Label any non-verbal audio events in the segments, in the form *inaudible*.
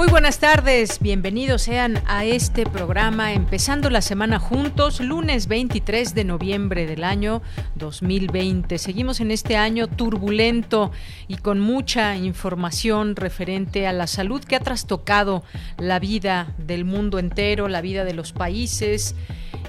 Muy buenas tardes, bienvenidos sean a este programa empezando la semana juntos, lunes 23 de noviembre del año 2020. Seguimos en este año turbulento y con mucha información referente a la salud que ha trastocado la vida del mundo entero, la vida de los países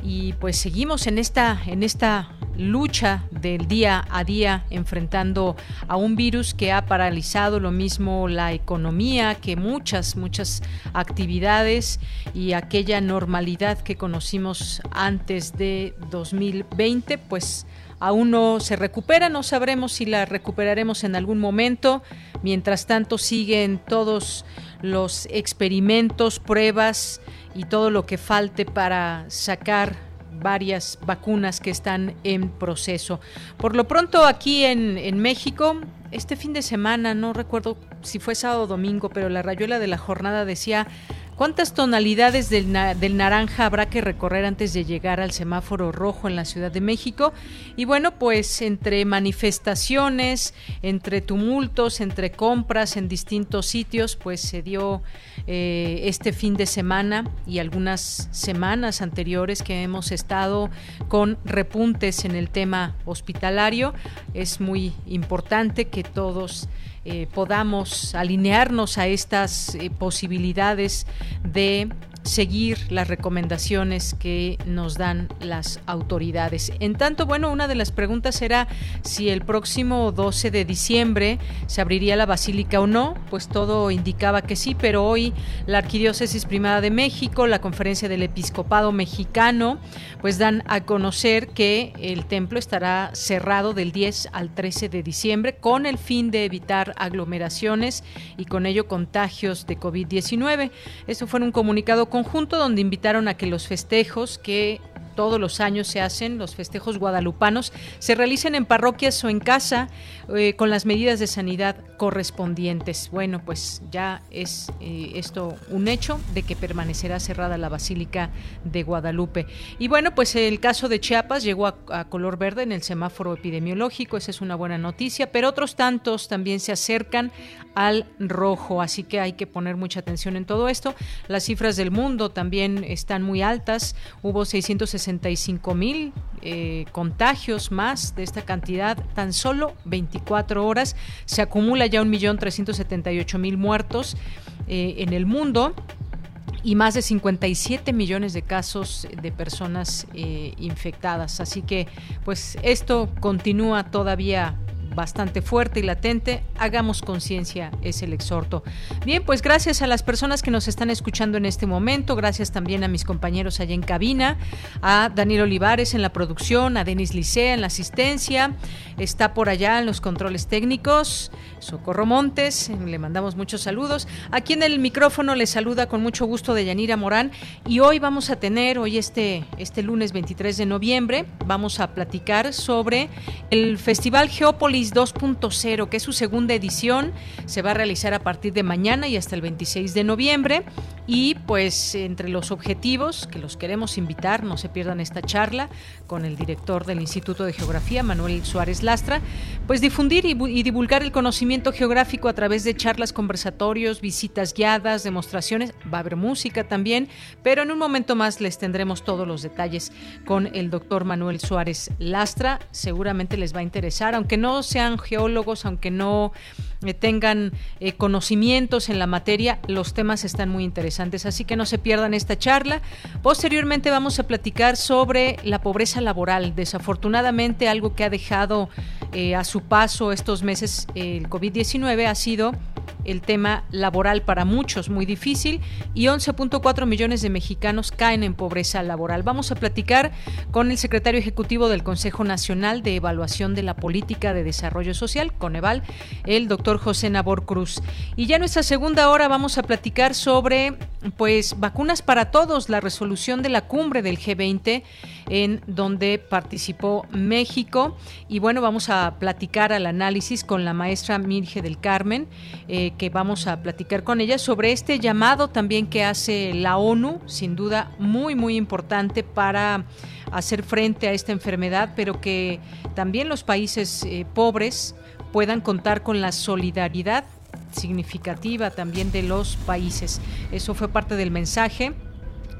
y pues seguimos en esta en esta lucha del día a día enfrentando a un virus que ha paralizado lo mismo la economía que muchas muchas actividades y aquella normalidad que conocimos antes de 2020 pues aún no se recupera, no sabremos si la recuperaremos en algún momento. Mientras tanto siguen todos los experimentos, pruebas y todo lo que falte para sacar varias vacunas que están en proceso. Por lo pronto aquí en, México, este fin de semana, no recuerdo si fue sábado o domingo, pero la rayuela de la jornada decía ¿Cuántas tonalidades del, naranja habrá que recorrer antes de llegar al semáforo rojo en la Ciudad de México? Y bueno, pues entre manifestaciones, entre tumultos, entre compras en distintos sitios, pues se dio eh, este fin de semana y algunas semanas anteriores que hemos estado con repuntes en el tema hospitalario. Es muy importante que todos eh, podamos alinearnos a estas eh, posibilidades de seguir las recomendaciones que nos dan las autoridades. En tanto, bueno, una de las preguntas era si el próximo 12 de diciembre se abriría la basílica o no, pues todo indicaba que sí, pero hoy la Arquidiócesis Primada de México, la Conferencia del Episcopado Mexicano, pues dan a conocer que el templo estará cerrado del 10 al 13 de diciembre con el fin de evitar aglomeraciones y con ello contagios de COVID-19. Eso fue un comunicado conjunto donde invitaron a que los festejos que todos los años se hacen, los festejos guadalupanos, se realicen en parroquias o en casa eh, con las medidas de sanidad correspondientes. Bueno, pues ya es eh, esto un hecho de que permanecerá cerrada la Basílica de Guadalupe. Y bueno, pues el caso de Chiapas llegó a, a color verde en el semáforo epidemiológico, esa es una buena noticia, pero otros tantos también se acercan al rojo, así que hay que poner mucha atención en todo esto. Las cifras del mundo también están muy altas, hubo 665 mil eh, contagios más de esta cantidad, tan solo 24 horas, se acumula ya un millón mil muertos eh, en el mundo y más de 57 millones de casos de personas eh, infectadas. Así que, pues esto continúa todavía bastante fuerte y latente. Hagamos conciencia, es el exhorto. Bien, pues gracias a las personas que nos están escuchando en este momento, gracias también a mis compañeros allá en cabina, a Daniel Olivares en la producción, a Denis Licea en la asistencia, está por allá en los controles técnicos, Socorro Montes, le mandamos muchos saludos. Aquí en el micrófono le saluda con mucho gusto de Yanira Morán y hoy vamos a tener, hoy este, este lunes 23 de noviembre, vamos a platicar sobre el Festival Geópolis 2.0, que es su segunda edición. Se va a realizar a partir de mañana y hasta el 26 de noviembre. Y pues entre los objetivos que los queremos invitar, no se pierdan esta charla con el director del Instituto de Geografía, Manuel Suárez Lastra, pues difundir y, y divulgar el conocimiento geográfico a través de charlas, conversatorios, visitas guiadas, demostraciones. Va a haber música también, pero en un momento más les tendremos todos los detalles con el doctor Manuel Suárez Lastra. Seguramente les va a interesar, aunque no sean geólogos, aunque no eh, tengan eh, conocimientos en la materia, los temas están muy interesantes, así que no se pierdan esta charla. Posteriormente vamos a platicar sobre la pobreza laboral, desafortunadamente algo que ha dejado eh, a su paso estos meses el COVID-19 ha sido el tema laboral para muchos muy difícil y 11.4 millones de mexicanos caen en pobreza laboral. Vamos a platicar con el secretario ejecutivo del Consejo Nacional de Evaluación de la Política de Desarrollo Social, Coneval, el doctor José Nabor Cruz. Y ya en nuestra segunda hora vamos a platicar sobre pues vacunas para todos, la resolución de la cumbre del G20 en donde participó México. Y bueno, vamos a platicar al análisis con la maestra Mirge del Carmen, eh, que vamos a platicar con ella sobre este llamado también que hace la ONU, sin duda muy, muy importante para hacer frente a esta enfermedad, pero que también los países eh, pobres puedan contar con la solidaridad significativa también de los países. Eso fue parte del mensaje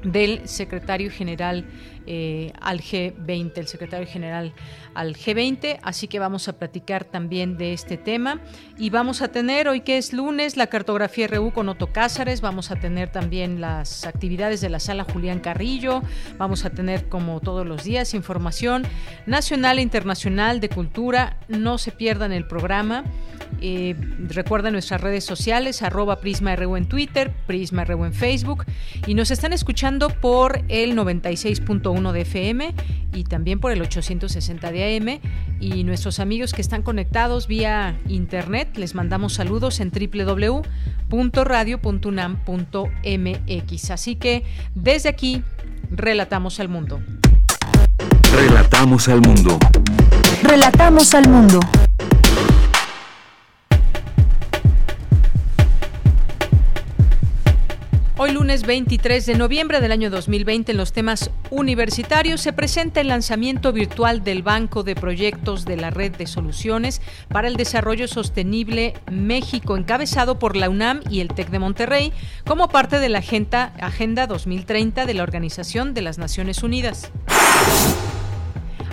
del secretario general eh, al G20, el secretario general al G20, así que vamos a platicar también de este tema y vamos a tener hoy que es lunes la cartografía RU con Otto Cázares, vamos a tener también las actividades de la sala Julián Carrillo, vamos a tener como todos los días información nacional e internacional de cultura, no se pierdan el programa. Eh, nuestras redes sociales, arroba Prisma RU en Twitter, Prisma RU en Facebook y nos están escuchando por el 96.1 de FM y también por el 860 de AM y nuestros amigos que están conectados vía internet les mandamos saludos en www.radio.unam.mx. Así que desde aquí relatamos al mundo. Relatamos al mundo. Relatamos al mundo. Hoy lunes 23 de noviembre del año 2020 en los temas universitarios se presenta el lanzamiento virtual del Banco de Proyectos de la Red de Soluciones para el Desarrollo Sostenible México, encabezado por la UNAM y el TEC de Monterrey, como parte de la Agenda, Agenda 2030 de la Organización de las Naciones Unidas.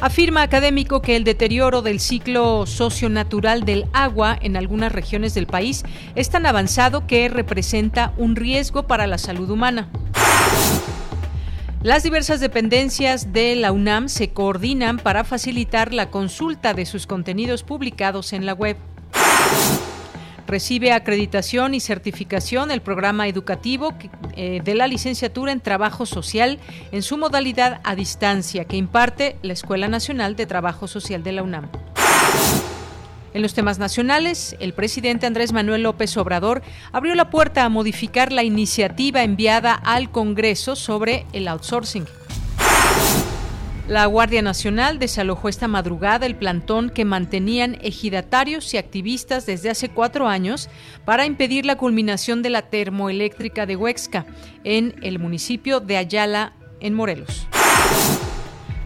Afirma académico que el deterioro del ciclo socionatural del agua en algunas regiones del país es tan avanzado que representa un riesgo para la salud humana. Las diversas dependencias de la UNAM se coordinan para facilitar la consulta de sus contenidos publicados en la web. Recibe acreditación y certificación el programa educativo eh, de la licenciatura en Trabajo Social en su modalidad a distancia que imparte la Escuela Nacional de Trabajo Social de la UNAM. En los temas nacionales, el presidente Andrés Manuel López Obrador abrió la puerta a modificar la iniciativa enviada al Congreso sobre el outsourcing. La Guardia Nacional desalojó esta madrugada el plantón que mantenían ejidatarios y activistas desde hace cuatro años para impedir la culminación de la termoeléctrica de Huexca en el municipio de Ayala, en Morelos.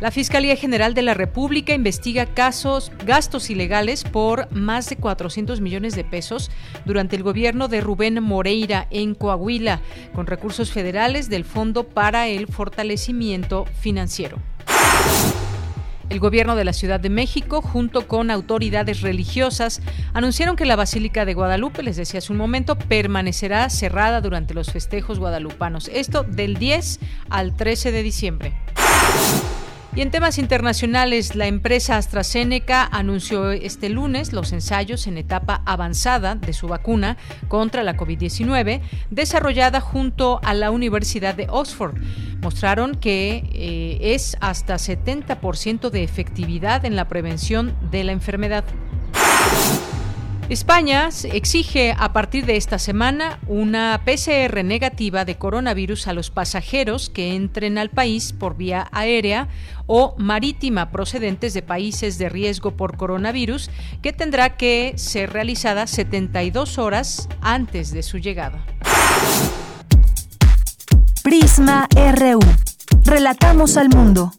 La Fiscalía General de la República investiga casos, gastos ilegales por más de 400 millones de pesos durante el gobierno de Rubén Moreira en Coahuila, con recursos federales del Fondo para el Fortalecimiento Financiero. El gobierno de la Ciudad de México, junto con autoridades religiosas, anunciaron que la Basílica de Guadalupe, les decía hace un momento, permanecerá cerrada durante los festejos guadalupanos. Esto del 10 al 13 de diciembre. Y en temas internacionales, la empresa AstraZeneca anunció este lunes los ensayos en etapa avanzada de su vacuna contra la COVID-19, desarrollada junto a la Universidad de Oxford. Mostraron que eh, es hasta 70% de efectividad en la prevención de la enfermedad. España exige a partir de esta semana una PCR negativa de coronavirus a los pasajeros que entren al país por vía aérea o marítima procedentes de países de riesgo por coronavirus, que tendrá que ser realizada 72 horas antes de su llegada. Prisma RU. Relatamos al mundo.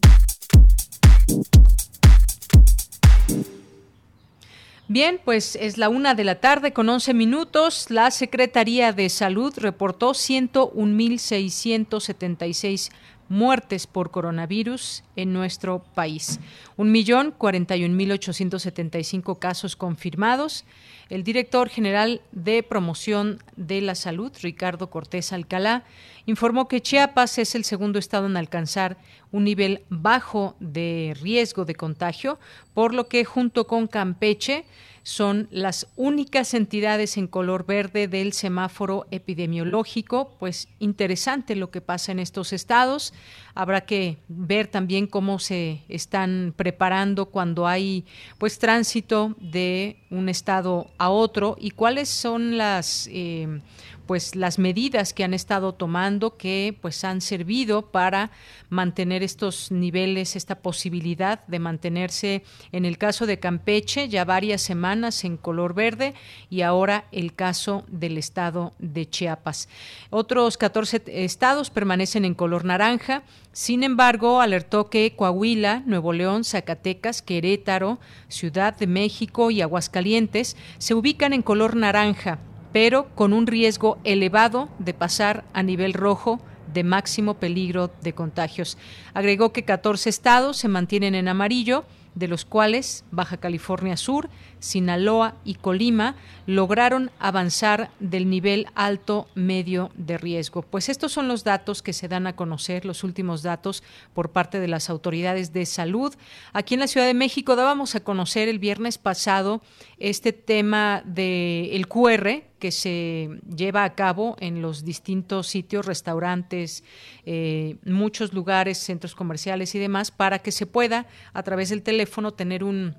Bien, pues es la una de la tarde con 11 minutos. La Secretaría de Salud reportó 101.676 muertes por coronavirus en nuestro país. Un millón cuarenta y mil setenta y cinco casos confirmados. El director general de Promoción de la Salud, Ricardo Cortés Alcalá, informó que Chiapas es el segundo estado en alcanzar un nivel bajo de riesgo de contagio, por lo que junto con Campeche son las únicas entidades en color verde del semáforo epidemiológico. Pues interesante lo que pasa en estos estados. Habrá que ver también cómo se están preparando cuando hay pues tránsito de un estado a otro y cuáles son las eh, pues las medidas que han estado tomando que pues han servido para mantener estos niveles, esta posibilidad de mantenerse en el caso de Campeche ya varias semanas en color verde y ahora el caso del estado de Chiapas. Otros 14 estados permanecen en color naranja. Sin embargo, alertó que Coahuila, Nuevo León, Zacatecas, Querétaro, Ciudad de México y Aguascalientes se ubican en color naranja pero con un riesgo elevado de pasar a nivel rojo de máximo peligro de contagios. Agregó que 14 estados se mantienen en amarillo, de los cuales Baja California Sur, Sinaloa y Colima lograron avanzar del nivel alto medio de riesgo. Pues estos son los datos que se dan a conocer, los últimos datos por parte de las autoridades de salud. Aquí en la Ciudad de México dábamos a conocer el viernes pasado este tema del QR que se lleva a cabo en los distintos sitios, restaurantes, eh, muchos lugares, centros comerciales y demás, para que se pueda a través del teléfono tener un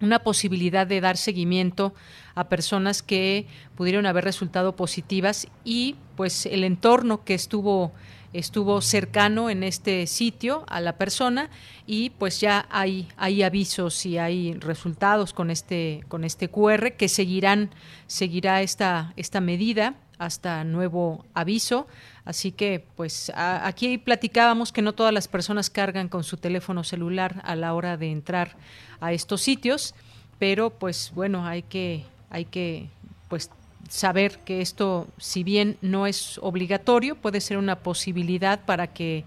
una posibilidad de dar seguimiento a personas que pudieron haber resultado positivas y pues el entorno que estuvo estuvo cercano en este sitio a la persona y pues ya hay, hay avisos y hay resultados con este con este QR que seguirán seguirá esta esta medida hasta nuevo aviso. Así que, pues aquí platicábamos que no todas las personas cargan con su teléfono celular a la hora de entrar a estos sitios, pero pues bueno, hay que, hay que pues saber que esto, si bien no es obligatorio, puede ser una posibilidad para que,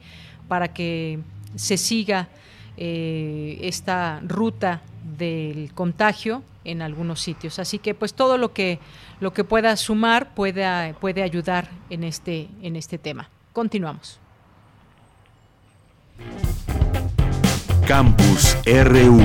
para que se siga eh, esta ruta del contagio en algunos sitios. Así que pues todo lo que lo que pueda sumar puede, puede ayudar en este en este tema. Continuamos. Campus RU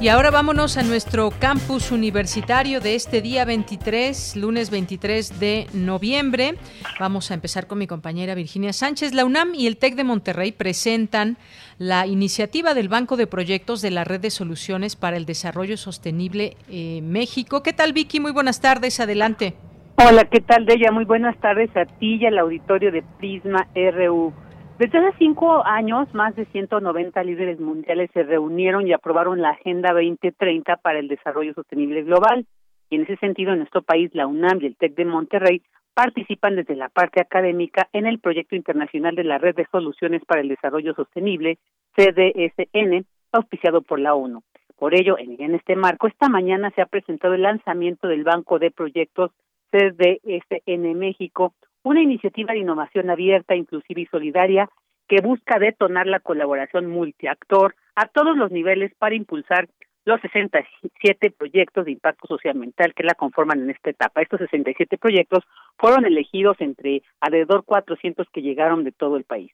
Y ahora vámonos a nuestro campus universitario de este día 23, lunes 23 de noviembre. Vamos a empezar con mi compañera Virginia Sánchez. La UNAM y el TEC de Monterrey presentan la iniciativa del Banco de Proyectos de la Red de Soluciones para el Desarrollo Sostenible eh, México. ¿Qué tal, Vicky? Muy buenas tardes. Adelante. Hola, ¿qué tal, Deya? Muy buenas tardes a ti y al auditorio de Prisma RU. Desde hace cinco años, más de 190 líderes mundiales se reunieron y aprobaron la Agenda 2030 para el Desarrollo Sostenible Global. Y en ese sentido, en nuestro país, la UNAM y el TEC de Monterrey participan desde la parte académica en el proyecto internacional de la Red de Soluciones para el Desarrollo Sostenible, CDSN, auspiciado por la ONU. Por ello, en, este marco, esta mañana se ha presentado el lanzamiento del Banco de Proyectos CDSN México, una iniciativa de innovación abierta, inclusiva y solidaria que busca detonar la colaboración multiactor a todos los niveles para impulsar los 67 proyectos de impacto socioambiental que la conforman en esta etapa. Estos 67 proyectos fueron elegidos entre alrededor 400 que llegaron de todo el país.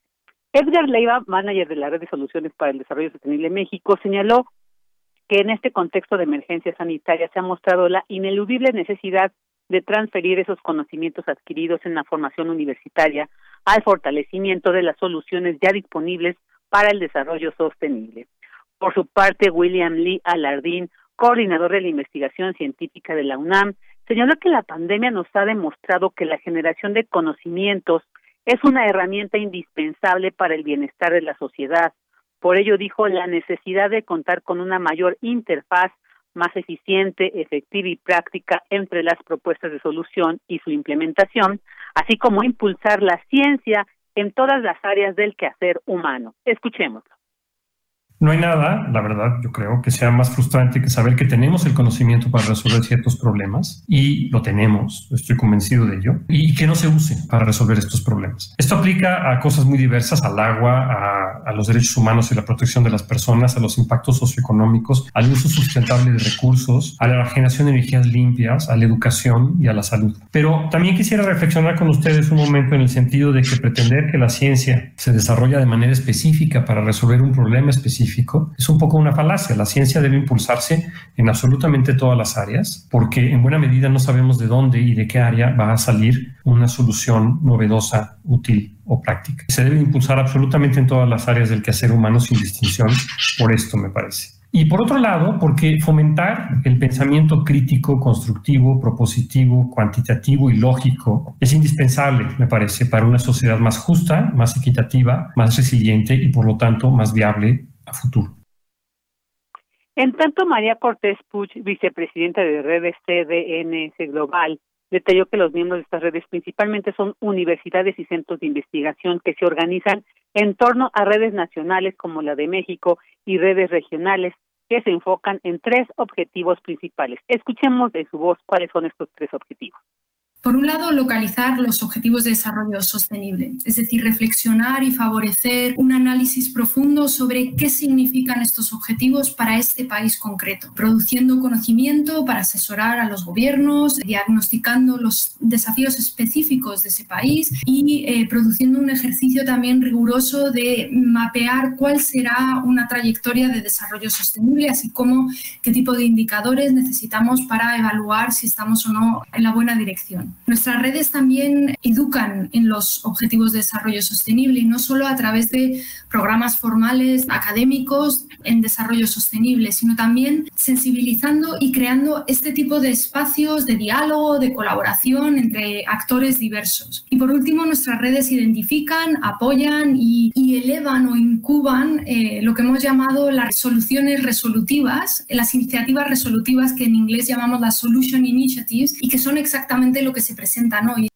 Edgar Leiva, manager de la Red de Soluciones para el Desarrollo Sostenible México, señaló que en este contexto de emergencia sanitaria se ha mostrado la ineludible necesidad de transferir esos conocimientos adquiridos en la formación universitaria al fortalecimiento de las soluciones ya disponibles para el desarrollo sostenible. Por su parte, William Lee Alardín, coordinador de la investigación científica de la UNAM, señaló que la pandemia nos ha demostrado que la generación de conocimientos es una herramienta indispensable para el bienestar de la sociedad. Por ello dijo la necesidad de contar con una mayor interfaz más eficiente, efectiva y práctica entre las propuestas de solución y su implementación, así como impulsar la ciencia en todas las áreas del quehacer humano. Escuchémoslo. No hay nada, la verdad, yo creo, que sea más frustrante que saber que tenemos el conocimiento para resolver ciertos problemas y lo tenemos, estoy convencido de ello, y que no se use para resolver estos problemas. Esto aplica a cosas muy diversas, al agua, a, a los derechos humanos y la protección de las personas, a los impactos socioeconómicos, al uso sustentable de recursos, a la generación de energías limpias, a la educación y a la salud. Pero también quisiera reflexionar con ustedes un momento en el sentido de que pretender que la ciencia se desarrolla de manera específica para resolver un problema específico es un poco una falacia. La ciencia debe impulsarse en absolutamente todas las áreas, porque en buena medida no sabemos de dónde y de qué área va a salir una solución novedosa, útil o práctica. Se debe impulsar absolutamente en todas las áreas del quehacer humano sin distinción, por esto me parece. Y por otro lado, porque fomentar el pensamiento crítico, constructivo, propositivo, cuantitativo y lógico es indispensable, me parece, para una sociedad más justa, más equitativa, más resiliente y por lo tanto más viable futuro. En tanto, María Cortés Puch, vicepresidenta de redes CDNS Global, detalló que los miembros de estas redes principalmente son universidades y centros de investigación que se organizan en torno a redes nacionales como la de México y redes regionales que se enfocan en tres objetivos principales. Escuchemos de su voz cuáles son estos tres objetivos. Por un lado, localizar los objetivos de desarrollo sostenible, es decir, reflexionar y favorecer un análisis profundo sobre qué significan estos objetivos para este país concreto, produciendo conocimiento para asesorar a los gobiernos, diagnosticando los desafíos específicos de ese país y eh, produciendo un ejercicio también riguroso de mapear cuál será una trayectoria de desarrollo sostenible, así como qué tipo de indicadores necesitamos para evaluar si estamos o no en la buena dirección. Nuestras redes también educan en los objetivos de desarrollo sostenible no solo a través de programas formales académicos en desarrollo sostenible, sino también sensibilizando y creando este tipo de espacios de diálogo, de colaboración entre actores diversos. Y por último, nuestras redes identifican, apoyan y, elevan o incuban eh, lo que hemos llamado las soluciones resolutivas, las iniciativas resolutivas que en inglés llamamos las Solution Initiatives y que son exactamente lo que se presentan hoy.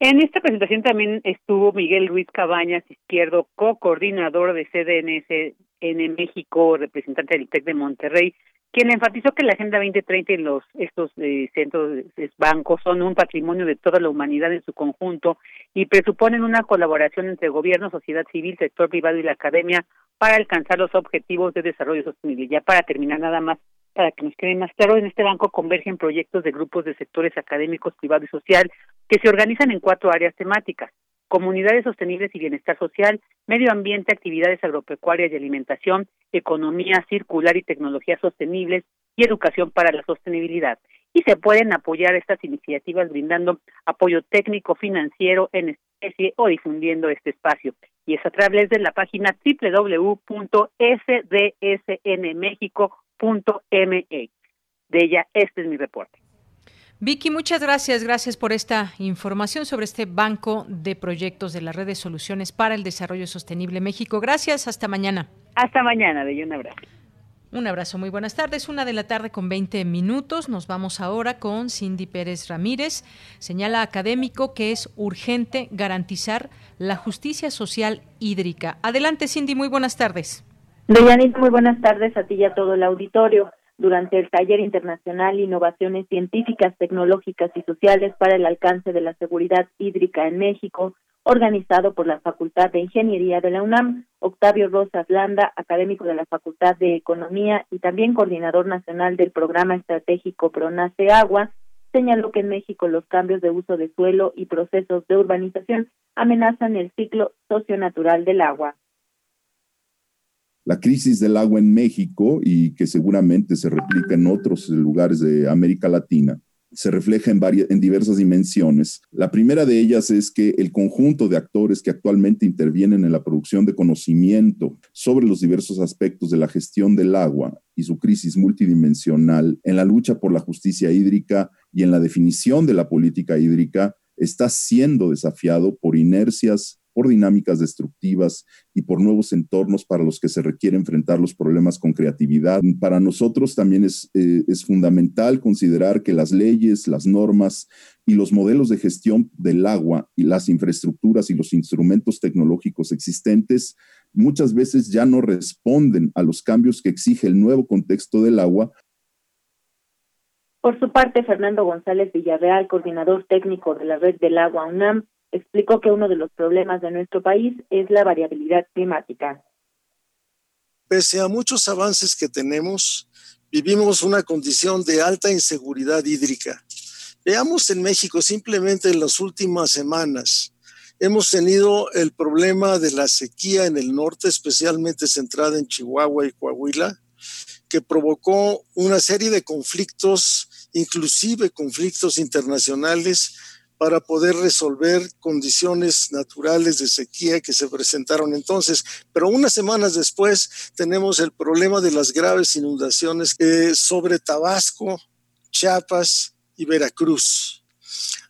En esta presentación también estuvo Miguel Ruiz Cabañas Izquierdo, co-coordinador de CDNS en México, representante del TEC de Monterrey, quien enfatizó que la Agenda 2030 y los estos eh, centros bancos son un patrimonio de toda la humanidad en su conjunto y presuponen una colaboración entre gobierno, sociedad civil, sector privado y la academia para alcanzar los objetivos de desarrollo sostenible. Ya para terminar nada más, para que nos quede más claro, en este banco convergen proyectos de grupos de sectores académicos, privado y social que se organizan en cuatro áreas temáticas comunidades sostenibles y bienestar social, medio ambiente, actividades agropecuarias y alimentación, economía circular y tecnologías sostenibles y educación para la sostenibilidad. Y se pueden apoyar estas iniciativas brindando apoyo técnico, financiero en especie o difundiendo este espacio. Y es a través de la página www.sdsnmexico.me. De ella, este es mi reporte. Vicky, muchas gracias. Gracias por esta información sobre este banco de proyectos de la red de soluciones para el desarrollo sostenible México. Gracias. Hasta mañana. Hasta mañana. De un abrazo. Un abrazo, muy buenas tardes. Una de la tarde con 20 minutos. Nos vamos ahora con Cindy Pérez Ramírez. Señala académico que es urgente garantizar la justicia social hídrica. Adelante, Cindy, muy buenas tardes. Deyanit, muy buenas tardes a ti y a todo el auditorio. Durante el Taller Internacional Innovaciones Científicas, Tecnológicas y Sociales para el Alcance de la Seguridad Hídrica en México, organizado por la Facultad de Ingeniería de la UNAM, Octavio Rosas Landa, académico de la Facultad de Economía y también coordinador nacional del Programa Estratégico Pronace Agua, señaló que en México los cambios de uso de suelo y procesos de urbanización amenazan el ciclo socionatural del agua la crisis del agua en México y que seguramente se replica en otros lugares de América Latina, se refleja en, varias, en diversas dimensiones. La primera de ellas es que el conjunto de actores que actualmente intervienen en la producción de conocimiento sobre los diversos aspectos de la gestión del agua y su crisis multidimensional en la lucha por la justicia hídrica y en la definición de la política hídrica está siendo desafiado por inercias por dinámicas destructivas y por nuevos entornos para los que se requiere enfrentar los problemas con creatividad. Para nosotros también es, eh, es fundamental considerar que las leyes, las normas y los modelos de gestión del agua y las infraestructuras y los instrumentos tecnológicos existentes muchas veces ya no responden a los cambios que exige el nuevo contexto del agua. Por su parte, Fernando González Villarreal, coordinador técnico de la Red del Agua UNAM, explicó que uno de los problemas de nuestro país es la variabilidad climática. Pese a muchos avances que tenemos, vivimos una condición de alta inseguridad hídrica. Veamos en México simplemente en las últimas semanas. Hemos tenido el problema de la sequía en el norte, especialmente centrada en Chihuahua y Coahuila, que provocó una serie de conflictos, inclusive conflictos internacionales, para poder resolver condiciones naturales de sequía que se presentaron entonces. Pero unas semanas después tenemos el problema de las graves inundaciones eh, sobre Tabasco, Chiapas y Veracruz.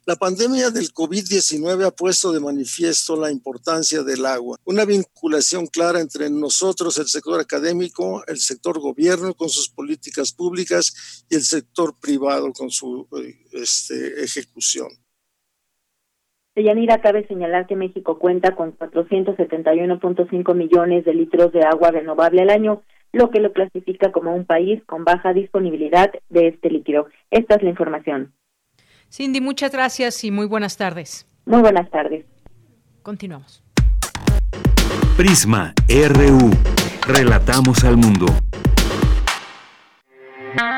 La pandemia del COVID-19 ha puesto de manifiesto la importancia del agua, una vinculación clara entre nosotros, el sector académico, el sector gobierno con sus políticas públicas y el sector privado con su eh, este, ejecución. Yanira, cabe señalar que México cuenta con 471.5 millones de litros de agua renovable al año, lo que lo clasifica como un país con baja disponibilidad de este líquido. Esta es la información. Cindy, muchas gracias y muy buenas tardes. Muy buenas tardes. Continuamos. Prisma RU. Relatamos al mundo.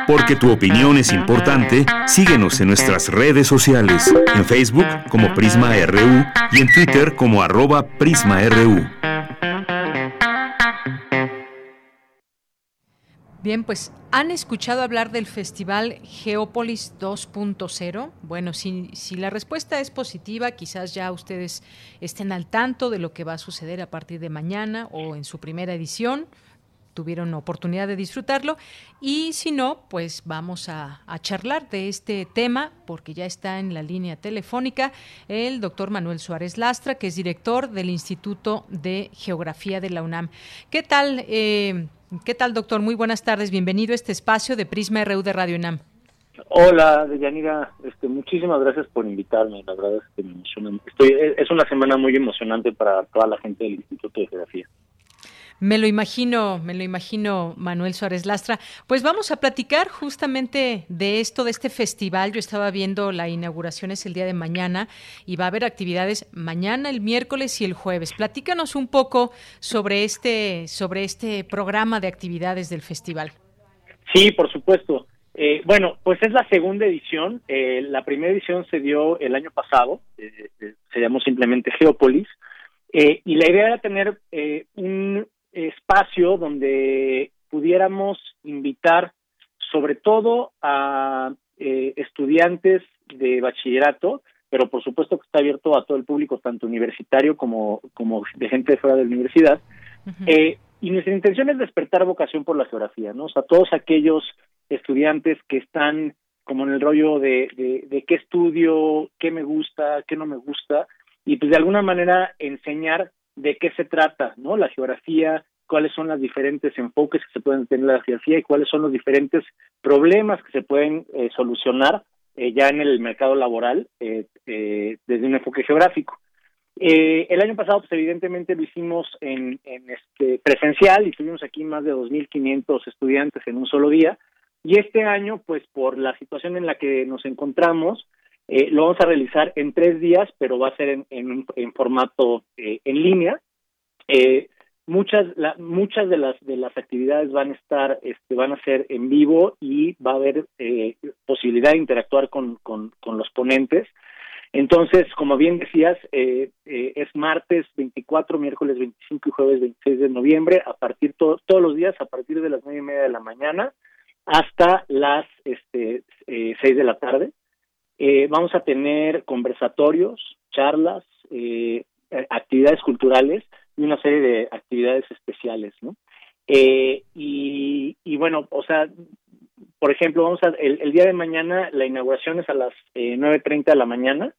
Porque tu opinión es importante, síguenos en nuestras redes sociales, en Facebook como Prisma RU y en Twitter como arroba PrismaRU. Bien, pues ¿han escuchado hablar del Festival Geópolis 2.0? Bueno, si, si la respuesta es positiva, quizás ya ustedes estén al tanto de lo que va a suceder a partir de mañana o en su primera edición tuvieron oportunidad de disfrutarlo. Y si no, pues vamos a, charlar de este tema, porque ya está en la línea telefónica el doctor Manuel Suárez Lastra, que es director del Instituto de Geografía de la UNAM. ¿Qué tal, eh, qué tal, doctor? Muy buenas tardes. Bienvenido a este espacio de Prisma RU de Radio UNAM. Hola, Deyanira, este, muchísimas gracias por invitarme. La verdad es que me emociona. Estoy, es una semana muy emocionante para toda la gente del Instituto de Geografía. Me lo imagino, me lo imagino, Manuel Suárez Lastra. Pues vamos a platicar justamente de esto, de este festival. Yo estaba viendo la inauguración es el día de mañana y va a haber actividades mañana, el miércoles y el jueves. Platícanos un poco sobre este, sobre este programa de actividades del festival. Sí, por supuesto. Eh, bueno, pues es la segunda edición. Eh, la primera edición se dio el año pasado, eh, se llamó simplemente Geopolis. y la idea era tener un espacio donde pudiéramos invitar sobre todo a eh, estudiantes de bachillerato, pero por supuesto que está abierto a todo el público, tanto universitario como, como de gente fuera de la universidad. eh, y nuestra intención es despertar vocación por la geografía, ¿no? O sea, todos aquellos estudiantes que están como en el rollo de, de, de qué estudio, qué me gusta, qué no me gusta, y pues de alguna manera enseñar de qué se trata, ¿no? La geografía, cuáles son los diferentes enfoques que se pueden tener en la geografía y cuáles son los diferentes problemas que se pueden eh, solucionar eh, ya en el mercado laboral eh, desde un enfoque geográfico. el año pasado, pues evidentemente lo hicimos en, este presencial y tuvimos aquí más de 2.500 estudiantes en un solo día. Y este año, pues por la situación en la que nos encontramos, eh, lo vamos a realizar en tres días, pero va a ser en, en, formato eh, en línea. Eh, muchas la, muchas de las de las actividades van a estar este, van a ser en vivo y va a haber eh, posibilidad de interactuar con, con, los ponentes. Entonces, como bien decías, eh, eh, es martes 24, miércoles 25 y jueves 26 de noviembre, a partir todos los días, a partir de las nueve y media de la mañana hasta las este, eh, seis de la tarde. Eh, vamos a tener conversatorios, charlas, eh, actividades culturales y una serie de actividades especiales, ¿no? Eh, y, y, bueno, o sea, por ejemplo, vamos a, el, día de mañana la inauguración es a las eh, 9.30 de la mañana.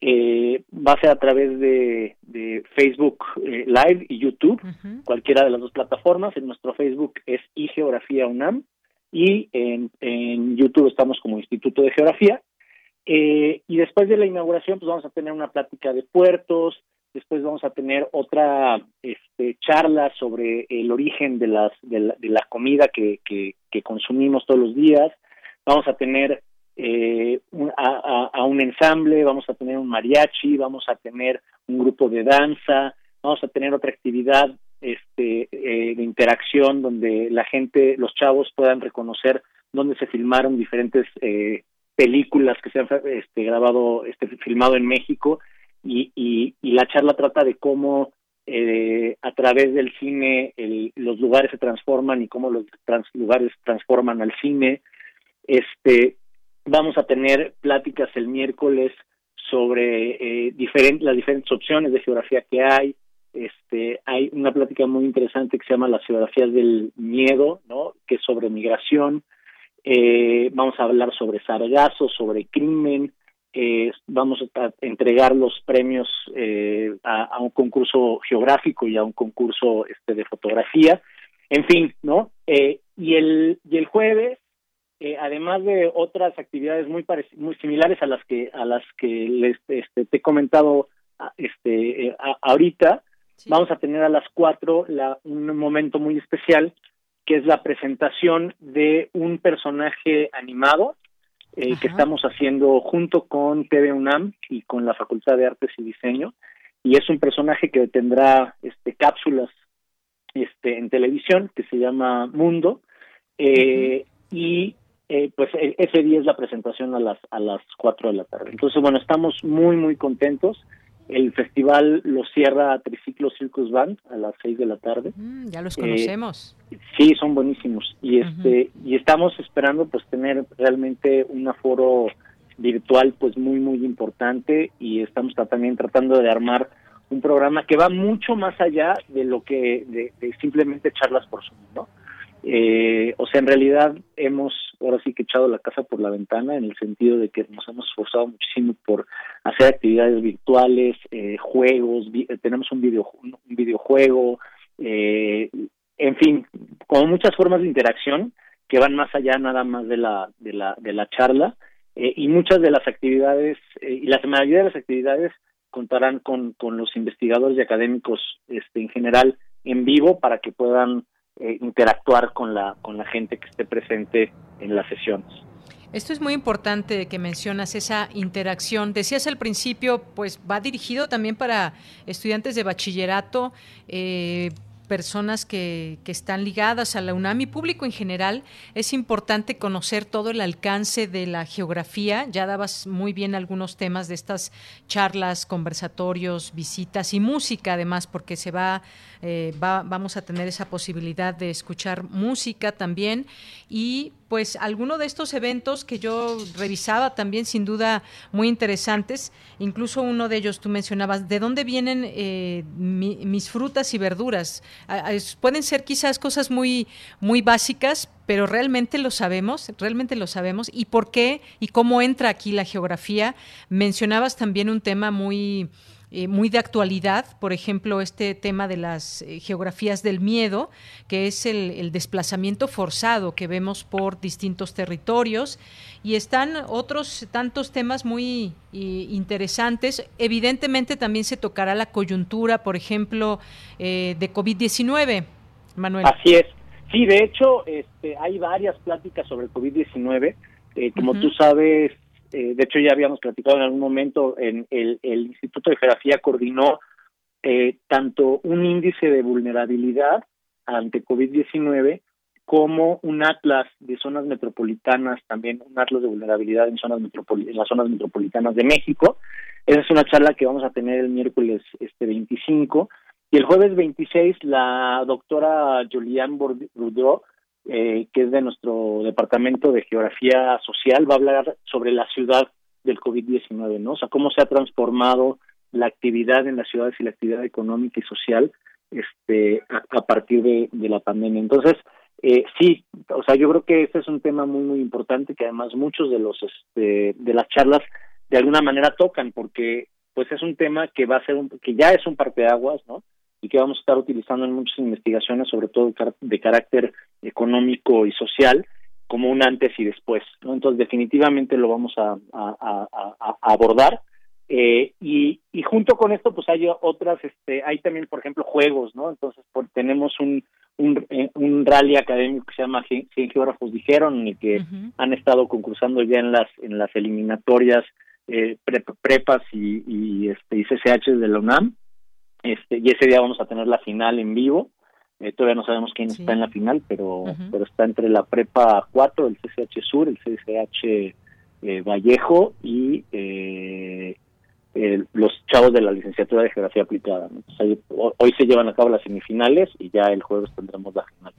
Eh, va a ser a través de, de Facebook eh, Live y YouTube, cualquiera de las dos plataformas. En nuestro Facebook es iGeografía UNAM y en, en YouTube estamos como Instituto de Geografía. Eh, y después de la inauguración, pues vamos a tener una plática de puertos, después vamos a tener otra este, charla sobre el origen de, las, de, la, comida que, que, consumimos todos los días, vamos a tener eh, a, un ensamble, vamos a tener un mariachi, vamos a tener un grupo de danza, vamos a tener otra actividad este, eh, de interacción donde la gente, los chavos puedan reconocer dónde se filmaron diferentes eh, películas que se han este, grabado, este, filmado en México y, y, la charla trata de cómo eh, a través del cine los lugares se transforman y cómo los lugares transforman al cine. Este, vamos a tener pláticas el miércoles sobre eh, las diferentes opciones de geografía que hay. Este, hay una plática muy interesante que se llama las geografías del miedo, ¿no? que es sobre migración. Eh, vamos a hablar sobre sargazo, sobre crimen, eh, vamos a entregar los premios eh, a, un concurso geográfico y a un concurso este de fotografía, en fin, ¿no? Eh, y el y el jueves, eh, además de otras actividades muy muy similares a las que a las que les este, te he comentado este ahorita, vamos a tener a las cuatro la, un momento muy especial que es la presentación de un personaje animado eh, que estamos haciendo junto con TV UNAM y con la Facultad de Artes y Diseño. Y es un personaje que tendrá este cápsulas este en televisión que se llama Mundo. Eh, y eh, pues e, ese día es la presentación a las a las cuatro de la tarde. Entonces bueno estamos muy muy contentos el festival lo cierra Triciclo Circus Band a las seis de la tarde. Mm, ya los conocemos. Eh, sí, son buenísimos y este y estamos esperando pues tener realmente un aforo virtual pues muy muy importante y estamos también tratando de armar un programa que va mucho más allá de lo que de, de simplemente charlas por Zoom, ¿no? Eh, o sea, en realidad hemos ahora sí que echado la casa por la ventana en el sentido de que nos hemos esforzado muchísimo por hacer actividades virtuales, eh, juegos, eh, tenemos un, video, un videojuego, eh, en fin, con muchas formas de interacción que van más allá nada más de la, de la, de la charla eh, y muchas de las actividades y la mayoría de las actividades contarán con, con los investigadores y académicos este, en general en vivo para que puedan eh, interactuar con la, con la gente que esté presente en las sesiones. Esto es muy importante que mencionas esa interacción. Decías al principio, pues va dirigido también para estudiantes de bachillerato, eh, personas que, que, están ligadas a la UNAM y público en general, es importante conocer todo el alcance de la geografía. Ya dabas muy bien algunos temas de estas charlas, conversatorios, visitas y música, además, porque se va, eh, va vamos a tener esa posibilidad de escuchar música también y pues alguno de estos eventos que yo revisaba también sin duda muy interesantes, incluso uno de ellos tú mencionabas, ¿de dónde vienen eh, mis frutas y verduras? pueden ser quizás cosas muy, muy básicas, pero realmente lo sabemos, realmente lo sabemos. ¿Y por qué y cómo entra aquí la geografía? Mencionabas también un tema muy eh, muy de actualidad, por ejemplo, este tema de las eh, geografías del miedo, que es el, desplazamiento forzado que vemos por distintos territorios, y están otros tantos temas muy interesantes. Evidentemente también se tocará la coyuntura, por ejemplo, eh, de COVID-19, Manuel. Así es. Sí, de hecho, este, hay varias pláticas sobre el COVID-19. como tú sabes, eh, de hecho ya habíamos platicado en algún momento, en el, Instituto de Geografía coordinó eh, tanto un índice de vulnerabilidad ante COVID-19 como un atlas de zonas metropolitanas, también un atlas de vulnerabilidad en, zonas en las zonas metropolitanas de México. Esa es una charla que vamos a tener el miércoles este 25 y el jueves 26 la doctora Julián Bourdieu eh, que es de nuestro departamento de geografía social, va a hablar sobre la ciudad del COVID-19, ¿no? O sea, cómo se ha transformado la actividad en las ciudades y la actividad económica y social este a, partir de, la pandemia. Entonces, eh, sí, o sea, yo creo que este es un tema muy muy importante que además muchos de los este, de las charlas de alguna manera tocan porque pues es un tema que va a ser un, que ya es un parteaguas, ¿no? Y que vamos a estar utilizando en muchas investigaciones, sobre todo de carácter económico y social, como un antes y después. ¿no? Entonces, definitivamente lo vamos a, abordar Eh, y, y, junto con esto, pues hay otras, este, hay también, por ejemplo, juegos, ¿no? Entonces, tenemos un, un, eh, un, rally académico que se llama 100 geógrafos dijeron, en el que han estado concursando ya en las, en las eliminatorias eh, prepas y, y, este, y CCH de la UNAM. Este, y ese día vamos a tener la final en vivo. Eh, todavía no sabemos quién está en la final, pero, pero está entre la prepa 4, el CCH Sur, el CCH eh, Vallejo y eh, los chavos de la licenciatura de Geografía Aplicada. hoy se llevan a cabo las semifinales y ya el jueves tendremos la final.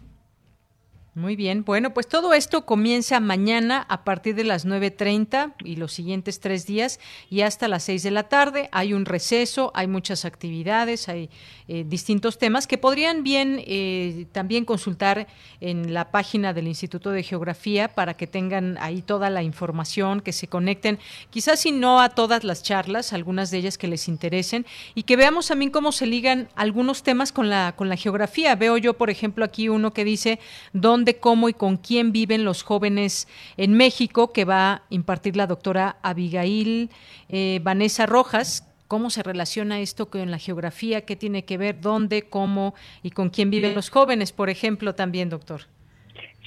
Muy bien, bueno, pues todo esto comienza mañana a partir de las 9.30 y los siguientes tres días y hasta las 6 de la tarde. Hay un receso, hay muchas actividades, hay eh, distintos temas que podrían bien eh, también consultar en la página del Instituto de Geografía para que tengan ahí toda la información, que se conecten, quizás si no a todas las charlas, algunas de ellas que les interesen y que veamos también cómo se ligan algunos temas con la, con la geografía. Veo yo, por ejemplo, aquí uno que dice dónde cómo y con quién viven los jóvenes en México, que va a impartir la doctora Abigail eh, Vanessa Rojas. ¿Cómo se relaciona esto con la geografía? ¿Qué tiene que ver? ¿Dónde? ¿Cómo? ¿Y con quién viven los jóvenes, por ejemplo, también, doctor?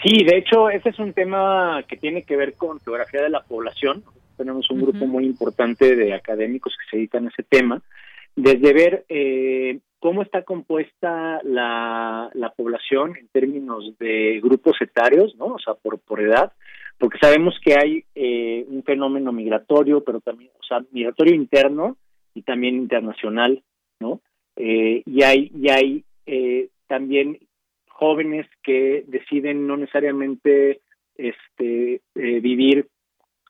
Sí, de hecho, ese es un tema que tiene que ver con geografía de la población. Tenemos un grupo muy importante de académicos que se dedican a ese tema. Desde ver eh, cómo está compuesta la, la población en términos de grupos etarios, ¿no? O sea, por, por edad, porque sabemos que hay eh, un fenómeno migratorio, pero también, o sea, migratorio interno y también internacional, ¿no? Eh, y hay, y hay eh, también jóvenes que deciden no necesariamente este, vivir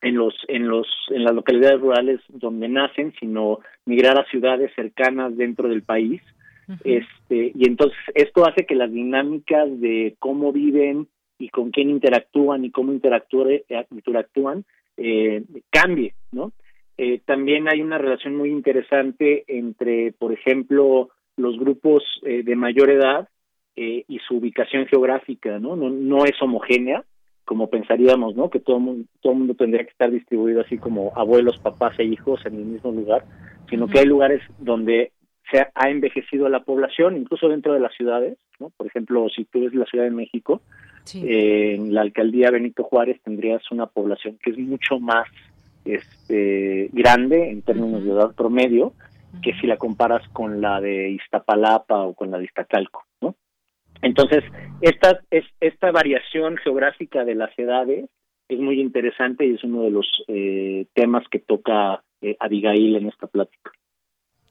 en los en los en las localidades rurales donde nacen sino migrar a ciudades cercanas dentro del país este y entonces esto hace que las dinámicas de cómo viven y con quién interactúan y cómo interactúan eh, cambie no eh, también hay una relación muy interesante entre por ejemplo los grupos eh, de mayor edad eh, y su ubicación geográfica no no, no es homogénea como pensaríamos, ¿no? Que todo mundo, todo mundo tendría que estar distribuido así como abuelos, papás e hijos en el mismo lugar, sino que hay lugares donde se ha envejecido la población, incluso dentro de las ciudades, ¿no? Por ejemplo, si tú ves la Ciudad de México, eh, en la alcaldía Benito Juárez tendrías una población que es mucho más este grande en términos de edad promedio que si la comparas con la de Iztapalapa o con la de Iztacalco, ¿no? Entonces, esta, es, esta variación geográfica de las edades es muy interesante y es uno de los eh, temas que toca eh, Abigail en esta plática.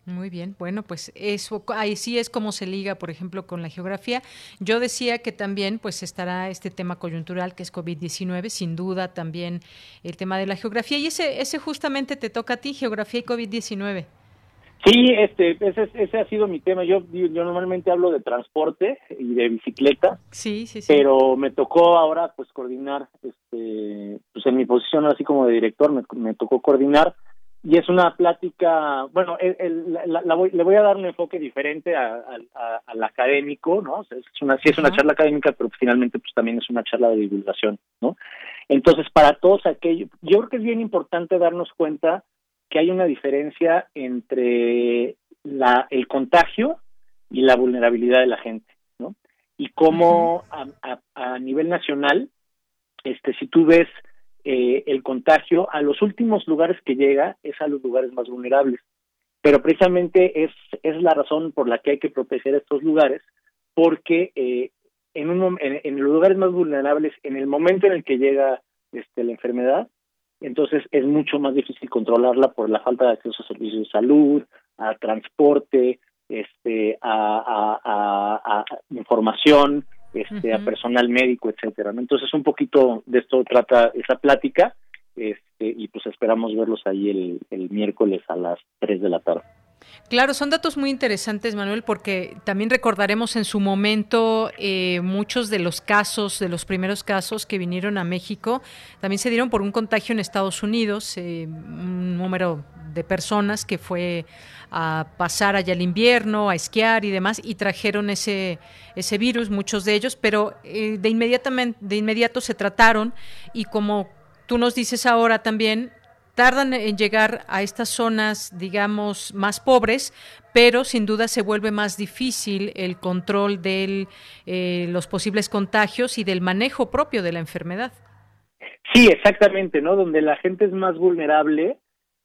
Muy bien, bueno, pues eso ahí sí es como se liga, por ejemplo, con la geografía. Yo decía que también pues estará este tema coyuntural que es COVID-19, sin duda también el tema de la geografía y ese ese justamente te toca a ti, geografía y COVID-19. Sí, este, ese, ese ha sido mi tema. Yo, yo normalmente hablo de transporte y de bicicleta. Sí, sí, sí. Pero me tocó ahora, pues, coordinar, este, pues, en mi posición así como de director, me, tocó coordinar. Y es una plática, bueno, la, voy, le voy a dar un enfoque diferente al académico, ¿no? Es una, sí es una charla académica, pero finalmente pues también es una charla de divulgación, ¿no? Entonces, para todos aquellos, yo creo que es bien importante darnos cuenta que hay una diferencia entre la, el contagio y la vulnerabilidad de la gente, ¿no? Y cómo a, a, nivel nacional, este, si tú ves eh, el contagio, a los últimos lugares que llega es a los lugares más vulnerables. Pero precisamente es, es la razón por la que hay que proteger estos lugares, porque eh, en, un, en, en los lugares más vulnerables, en el momento en el que llega este, la enfermedad, entonces es mucho más difícil controlarla por la falta de acceso a servicios de salud, a transporte, este, a, a, a, información, este, a personal médico, etcétera. Entonces un poquito de esto trata esa plática, este, y pues esperamos verlos ahí el, el miércoles a las 3 de la tarde. Claro, son datos muy interesantes, Manuel, porque también recordaremos en su momento eh, muchos de los casos, de los primeros casos que vinieron a México, también se dieron por un contagio en Estados Unidos, eh, un número de personas que fue a pasar allá el invierno, a esquiar y demás, y trajeron ese, ese virus, muchos de ellos, pero eh, de, inmediatamente, de inmediato se trataron y como tú nos dices ahora también, tardan en llegar a estas zonas, digamos, más pobres, pero sin duda se vuelve más difícil el control de eh, los posibles contagios y del manejo propio de la enfermedad. Sí, exactamente, ¿no? Donde la gente es más vulnerable,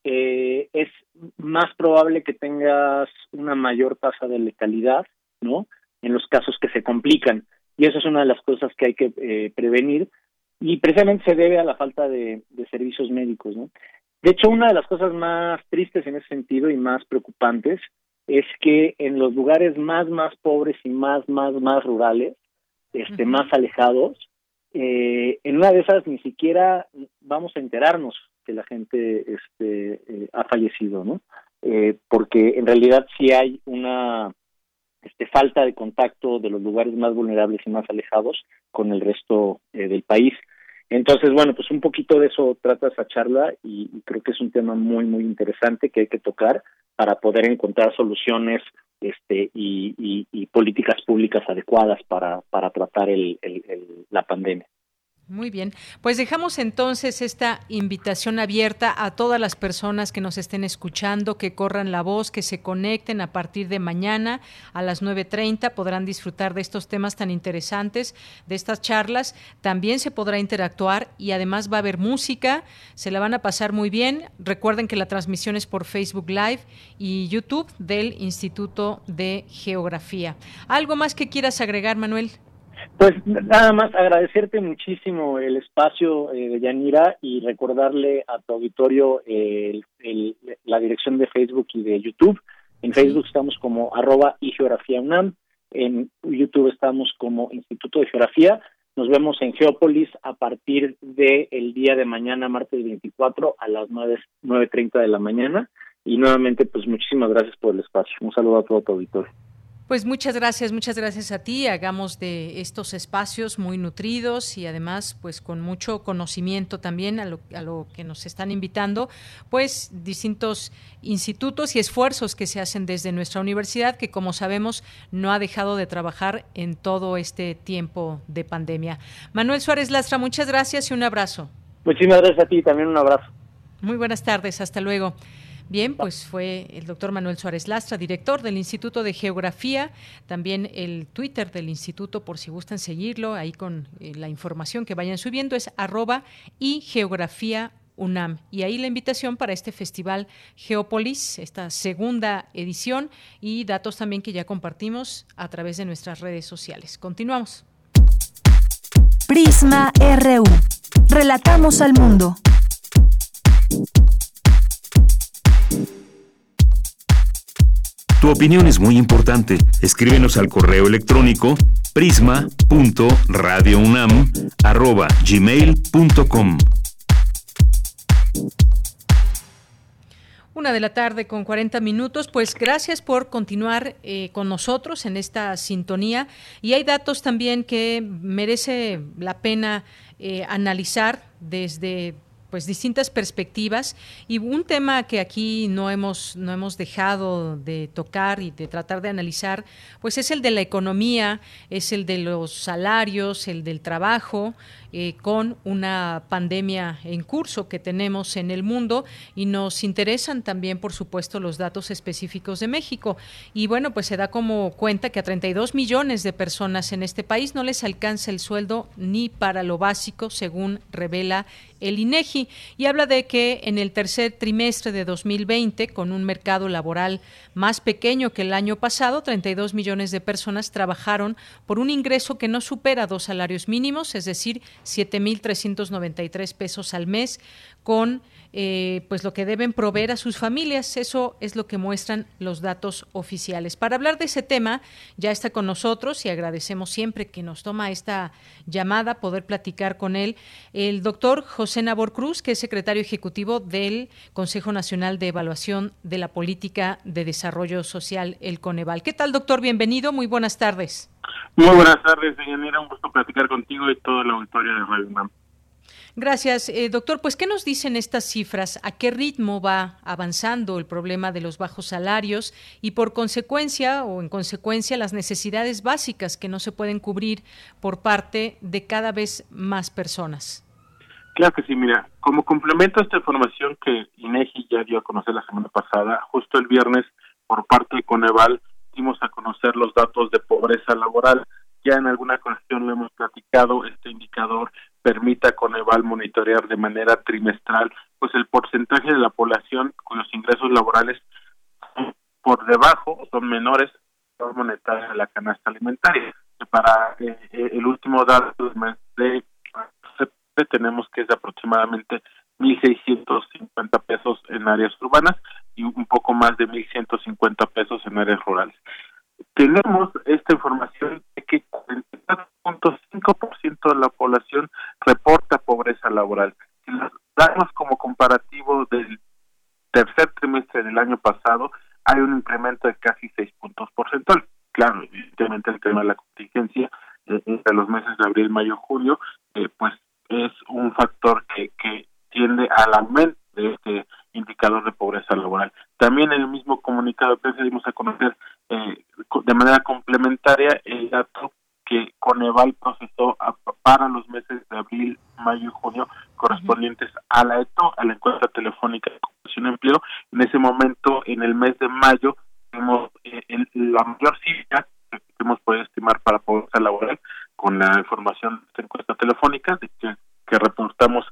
eh, es más probable que tengas una mayor tasa de letalidad, ¿no? En los casos que se complican. Y eso es una de las cosas que hay que eh, prevenir. Y precisamente se debe a la falta de, de servicios médicos, ¿no? De hecho, una de las cosas más tristes en ese sentido y más preocupantes es que en los lugares más, más pobres y más, más, más rurales, este, más alejados, eh, en una de esas ni siquiera vamos a enterarnos que la gente este, eh, ha fallecido, ¿no? Eh, porque en realidad sí hay una este, falta de contacto de los lugares más vulnerables y más alejados con el resto del país. Entonces, bueno, pues un poquito de eso trata esa charla y, creo que es un tema muy, muy interesante que hay que tocar para poder encontrar soluciones este, y, políticas públicas adecuadas para, para tratar el, la pandemia. Muy bien, pues dejamos entonces esta invitación abierta a todas las personas que nos estén escuchando, que corran la voz, que se conecten a partir de mañana a las 9.30, podrán disfrutar de estos temas tan interesantes, de estas charlas, también se podrá interactuar y además va a haber música, se la van a pasar muy bien. Recuerden que la transmisión es por Facebook Live y YouTube del Instituto de Geografía. ¿Algo más que quieras agregar, Manuel? Pues nada más agradecerte muchísimo el espacio eh, de Yanira y recordarle a tu auditorio la dirección de Facebook y de YouTube. En Facebook estamos como arroba y geografía UNAM, en YouTube estamos como Instituto de Geografía. Nos vemos en Geópolis a partir del el día de mañana, martes 24, a las 9.30 de la mañana. Y nuevamente, pues muchísimas gracias por el espacio. Un saludo a todo tu auditorio. Pues muchas gracias, muchas gracias a ti. Hagamos de estos espacios muy nutridos y además pues con mucho conocimiento también a lo, a lo, que nos están invitando, pues distintos institutos y esfuerzos que se hacen desde nuestra universidad que como sabemos no ha dejado de trabajar en todo este tiempo de pandemia. Manuel Suárez Lastra, muchas gracias y un abrazo. Muchísimas gracias a ti, también un abrazo. Muy buenas tardes, hasta luego. Bien, pues fue el doctor Manuel Suárez Lastra, director del Instituto de Geografía, también el Twitter del Instituto, por si gustan seguirlo, ahí con eh, la información que vayan subiendo, es arroba y geografía UNAM. Y ahí la invitación para este festival Geopolis, esta segunda edición, y datos también que ya compartimos a través de nuestras redes sociales. Continuamos. Prisma RU. Relatamos al mundo. Tu opinión es muy importante. Escríbenos al correo electrónico prisma.radiounam@gmail.com. Una de la tarde con 40 minutos. Pues gracias por continuar eh, con nosotros en esta sintonía. Y hay datos también que merece la pena eh, analizar desde pues distintas perspectivas y un tema que aquí no hemos no hemos dejado de tocar y de tratar de analizar pues es el de la economía es el de los salarios el del trabajo eh, con una pandemia en curso que tenemos en el mundo y nos interesan también, por supuesto, los datos específicos de México. Y bueno, pues se da como cuenta que a 32 millones de personas en este país no les alcanza el sueldo ni para lo básico, según revela el INEGI y habla de que en el tercer trimestre de 2020 con un mercado laboral más pequeño que el año pasado, 32 millones de personas trabajaron por un ingreso que no supera dos salarios mínimos, es decir, 7.393 pesos al mes, con eh, pues lo que deben proveer a sus familias. Eso es lo que muestran los datos oficiales. Para hablar de ese tema, ya está con nosotros y agradecemos siempre que nos toma esta llamada, poder platicar con él, el doctor José Nabor Cruz, que es secretario ejecutivo del Consejo Nacional de Evaluación de la Política de Desarrollo Social, el Coneval. ¿Qué tal, doctor? Bienvenido, muy buenas tardes. Muy buenas tardes, señora. Un gusto platicar contigo y todo el auditorio de Radio. Gracias, eh, doctor. Pues, ¿qué nos dicen estas cifras? ¿A qué ritmo va avanzando el problema de los bajos salarios y, por consecuencia o en consecuencia, las necesidades básicas que no se pueden cubrir por parte de cada vez más personas? Claro que sí, mira, como complemento a esta información que INEGI ya dio a conocer la semana pasada, justo el viernes por parte de Coneval dimos a conocer los datos de pobreza laboral. Ya en alguna cuestión lo hemos platicado, este indicador permite a Coneval monitorear de manera trimestral pues el porcentaje de la población cuyos ingresos laborales por debajo son menores monetaria de la canasta alimentaria. Para eh, eh, el último dato de tenemos que es de aproximadamente 1.650 pesos en áreas urbanas y un poco más de 1.150 pesos en áreas rurales. Tenemos esta información de que 44.5% de la población reporta pobreza laboral. Si los damos como comparativo del tercer trimestre del año pasado, hay un incremento de casi 6 puntos porcentuales. Claro, evidentemente el tema de la contingencia eh, entre los meses de abril, mayo, julio, eh, pues es un factor que, que tiende al aumento de este indicador de pobreza laboral. También en el mismo comunicado de prensa dimos a conocer eh, de manera complementaria el dato que Coneval procesó para los meses de abril, mayo y junio correspondientes a la ETO, a la encuesta telefónica de ocupación y empleo. En ese momento, en el mes de mayo, tuvimos eh, la mayor cifra que hemos podido estimar para pobreza laboral con la información de esta encuesta telefónica, de que, reportamos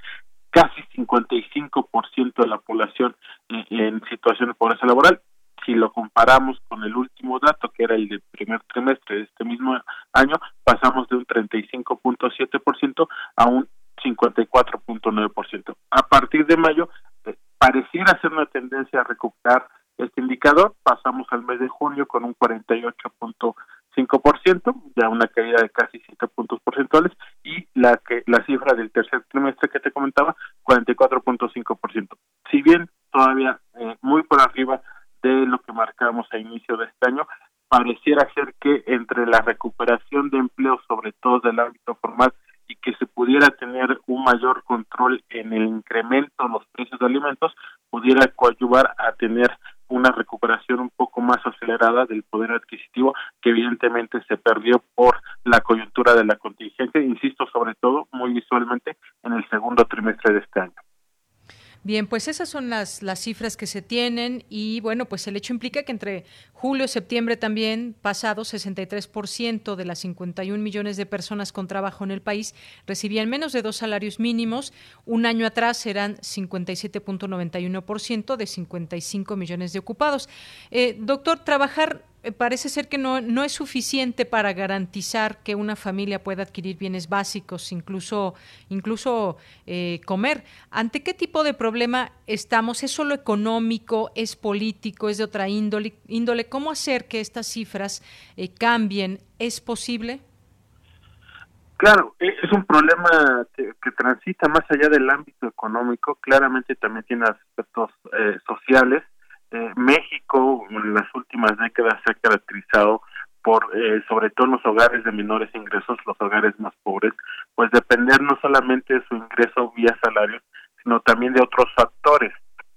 casi 55% de la población en situación de pobreza laboral. Si lo comparamos con el último dato, que era el del primer trimestre de este mismo año, pasamos de un 35.7% a un 54.9%. A partir de mayo, eh, pareciera ser una tendencia a recuperar este indicador. Pasamos al mes de junio con un 48.5%, ya una caída de casi 7 puntos porcentuales, y la que la cifra del tercer trimestre que te comentaba, 44.5%. Si bien todavía eh, muy por arriba de lo que marcamos a inicio de este año, pareciera ser que entre la recuperación de empleo, sobre todo del ámbito formal, y que se pudiera tener un mayor control en el incremento de los precios de alimentos, pudiera coadyuvar a tener una recuperación un poco más acelerada del poder adquisitivo que evidentemente se perdió por la coyuntura de la contingencia, insisto, sobre todo muy visualmente en el segundo trimestre de este año. Bien, pues esas son las, las cifras que se tienen y bueno, pues el hecho implica que entre julio y septiembre también pasado 63% de las 51 millones de personas con trabajo en el país recibían menos de dos salarios mínimos. Un año atrás eran 57.91% de 55 millones de ocupados. Eh, doctor, trabajar parece ser que no, no es suficiente para garantizar que una familia pueda adquirir bienes básicos, incluso, incluso eh, comer. ¿Ante qué tipo de problema estamos? ¿Es solo económico? ¿Es político? ¿Es de otra índole? índole? ¿Cómo hacer que estas cifras eh, cambien? ¿Es posible? Claro, e, es un problema que, transita más allá del ámbito económico, claramente también tiene aspectos sociales eh, México en las últimas décadas se ha caracterizado por, eh, sobre todo en los hogares de menores ingresos, los hogares más pobres, pues depender no solamente de su ingreso vía salario, sino también de otros factores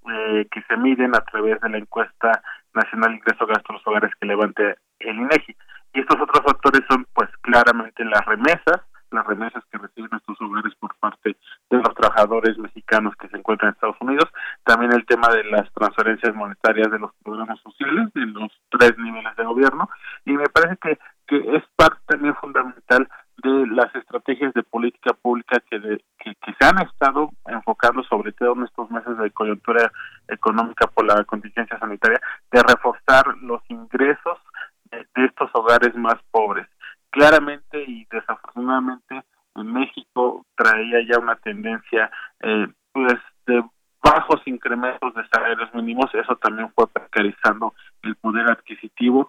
eh, que se miden a través de la encuesta nacional ingreso gasto los hogares que levante el INEGI. Y estos otros factores son, pues, claramente las remesas, las remesas que reciben estos hogares por parte de los trabajadores mexicanos que se encuentran en Estados Unidos, también el tema de las transferencias monetarias de los programas sociales de los tres niveles de gobierno. Y me parece que, que es parte también fundamental de las estrategias de política pública que, que, se han estado enfocando sobre todo en estos meses de coyuntura económica por la contingencia sanitaria de reforzar los ingresos de estos hogares más pobres claramente y desafortunadamente en México traía ya una tendencia eh, pues de bajos incrementos de salarios mínimos, eso también fue precarizando el poder adquisitivo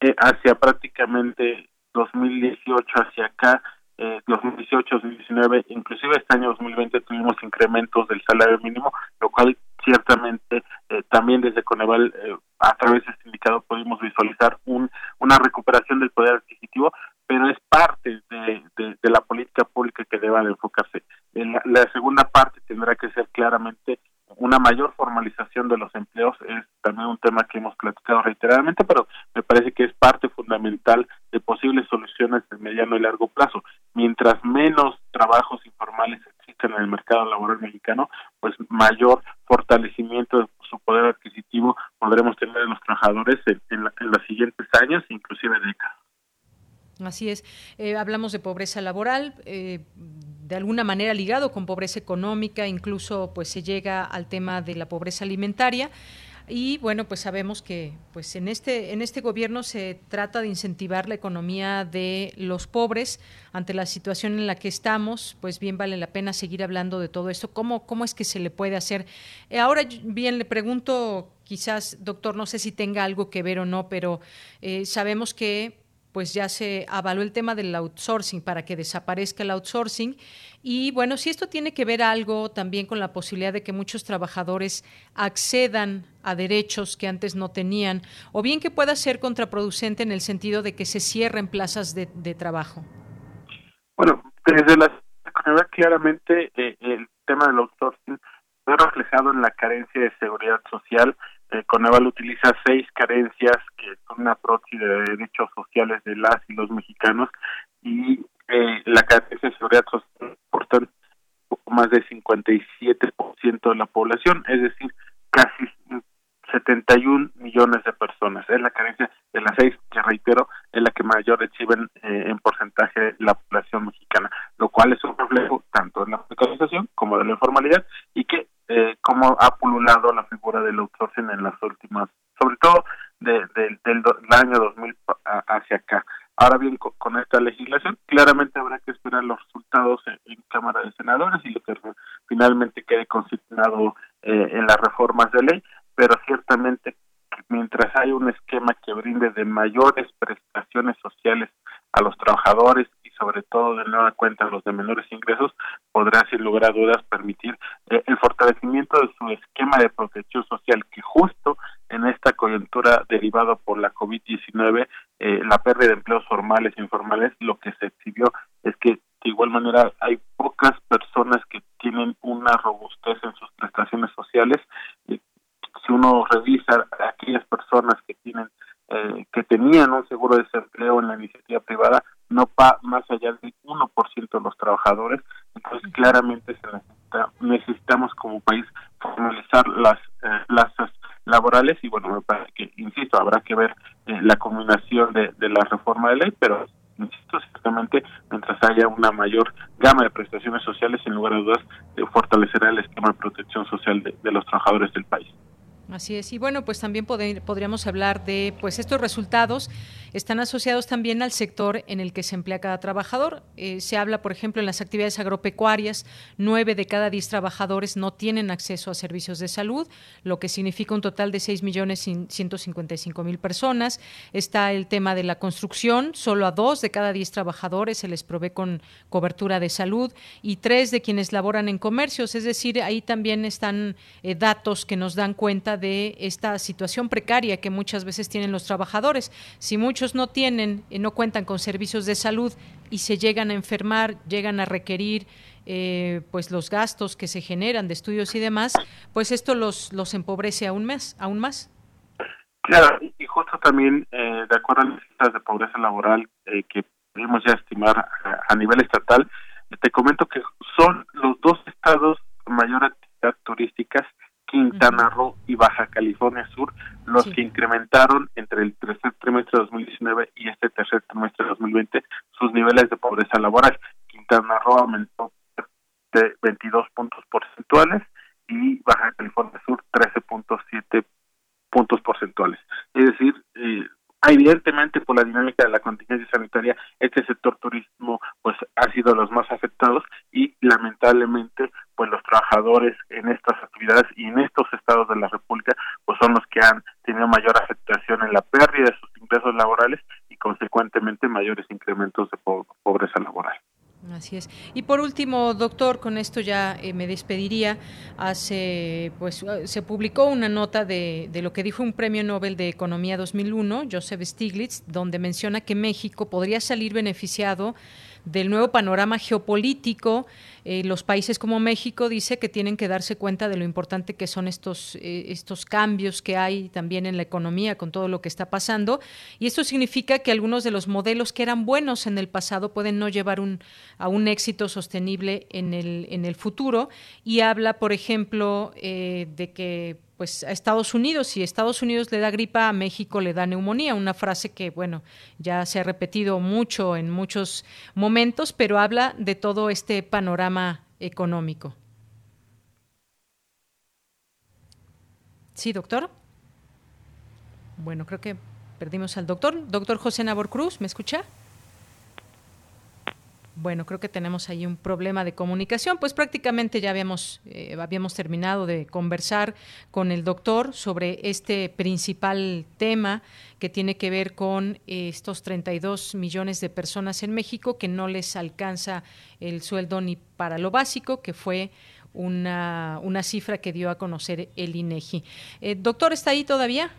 eh, hacia prácticamente 2018 hacia acá, eh, 2018, 2019, inclusive este año 2020 tuvimos incrementos del salario mínimo, lo cual ciertamente eh, también desde Coneval eh, a través de este indicador pudimos visualizar un, una recuperación del poder adquisitivo, pero es parte de, de, la política pública que deba de enfocarse. En la, segunda parte tendrá que ser claramente una mayor formalización de los empleos es también un tema que hemos platicado reiteradamente, pero me parece que es parte fundamental de posibles soluciones de mediano y largo plazo. Mientras menos trabajos informales existen en el mercado laboral mexicano, pues mayor fortalecimiento de su poder adquisitivo podremos tener en los trabajadores en, los siguientes años, inclusive décadas. Así es. Eh, hablamos de pobreza laboral, eh, de alguna manera ligado con pobreza económica, incluso pues se llega al tema de la pobreza alimentaria. Y bueno, pues sabemos que pues en este en este gobierno se trata de incentivar la economía de los pobres ante la situación en la que estamos, pues bien vale la pena seguir hablando de todo esto. ¿Cómo cómo es que se le puede hacer? Eh, ahora bien le pregunto, quizás doctor, no sé si tenga algo que ver o no, pero sabemos que pues ya se avaló el tema del outsourcing para que desaparezca el outsourcing. Y bueno, si esto tiene que ver algo también con la posibilidad de que muchos trabajadores accedan a derechos que antes no tenían, o bien que pueda ser contraproducente en el sentido de que se cierren plazas de, trabajo. Bueno, desde la claramente eh, el tema del outsourcing fue reflejado en la carencia de seguridad social eh, Coneval utiliza seis carencias que son una proxy de derechos sociales de las y los mexicanos y eh, la carencia de seguridad social portan poco más del 57% de la población, es decir, casi 71 millones de personas. Es la carencia de las seis, que reitero, es la que mayor reciben eh, en porcentaje de la población mexicana, lo cual es un reflejo tanto de la precarización como de la informalidad y que eh, cómo ha pululado la figura del outsourcing en las últimas, sobre todo de, del año 2000 hacia acá. Ahora bien, con, esta legislación, claramente habrá que esperar los resultados en, Cámara de Senadores y lo que finalmente quede consignado eh, en las reformas de ley, pero ciertamente mientras hay un esquema que brinde de mayores prestaciones sociales a los trabajadores sobre todo de nueva cuenta los de menores ingresos, podrá sin lugar a dudas permitir eh, el fortalecimiento de su esquema de protección social que justo en esta coyuntura derivada por la COVID-19, eh, la pérdida de empleos formales e informales, lo que se exhibió es que de igual manera hay pocas personas que tienen una robustez en sus prestaciones sociales. Si uno revisa a aquellas personas que tienen eh, que tenían un seguro de desempleo en la iniciativa privada, no pa más allá del 1% de los trabajadores. Entonces, claramente se necesita, necesitamos como país formalizar las eh, plazas laborales y bueno, me parece que, insisto, habrá que ver eh, la combinación de, de la reforma de ley, pero insisto, ciertamente, mientras haya una mayor gama de prestaciones sociales, en lugar de dudas, fortalecerá el esquema de protección social de los trabajadores del país. Así es. Y bueno, pues también podríamos hablar de, pues estos resultados están asociados también al sector en el que se emplea cada trabajador. Eh, se habla, por ejemplo, en las actividades agropecuarias, nueve de cada diez trabajadores no tienen acceso a servicios de salud, lo que significa un total de seis millones ciento cincuenta y cinco mil personas. Está el tema de la construcción, solo a dos de cada diez trabajadores se les provee con cobertura de salud y tres de quienes laboran en comercios. Es decir, ahí también están eh, datos que nos dan cuenta de esta situación precaria que muchas veces tienen los trabajadores. Si muchos no tienen, eh, no cuentan con servicios de salud y se llegan a enfermar, llegan a requerir eh, pues los gastos que se generan de estudios y demás, pues esto los, los empobrece aún más, aún más. Claro, y justo también, eh, de acuerdo a las cifras de pobreza laboral que pudimos ya estimar a, nivel estatal, te comento que son los dos estados con mayor actividad turísticas Quintana Roo y Baja California Sur los que incrementaron entre el tercer trimestre de 2019 y este tercer trimestre de 2020 sus niveles de pobreza laboral. Quintana Roo aumentó de 22 puntos porcentuales y Baja California Sur 13.7 puntos porcentuales. Es decir, eh, evidentemente por la dinámica de la contingencia sanitaria, este sector turismo pues ha sido los más afectados y lamentablemente pues los trabajadores en estas actividades y en estos estados de la República pues son los que han tenido mayor afectación en la pérdida de sus ingresos laborales y consecuentemente mayores incrementos de pobreza laboral. Así es. Y por último, doctor, con esto ya eh, me despediría. Hace, pues, uh, se publicó una nota de, de, lo que dijo un Premio Nobel de Economía 2001, Joseph Stiglitz, donde menciona que México podría salir beneficiado del nuevo panorama geopolítico. Eh, los países como México dice que tienen que darse cuenta de lo importante que son estos, eh, estos cambios que hay también en la economía con todo lo que está pasando. Y esto significa que algunos de los modelos que eran buenos en el pasado pueden no llevar un, a un éxito sostenible en el, en el futuro. Y habla, por ejemplo, eh, de que pues a Estados Unidos, si Estados Unidos le da gripa, a México le da neumonía, una frase que bueno, ya se ha repetido mucho en muchos momentos, pero habla de todo este panorama económico. Sí, doctor. Bueno, creo que perdimos al doctor. Doctor José Nabor Cruz, ¿me escucha? Bueno, creo que tenemos ahí un problema de comunicación, pues prácticamente ya habíamos, eh, habíamos terminado de conversar con el doctor sobre este principal tema que tiene que ver con eh, estos 32 millones de personas en México que no les alcanza el sueldo ni para lo básico, que fue una, una cifra que dio a conocer el INEGI. Eh, doctor, ¿está ahí todavía?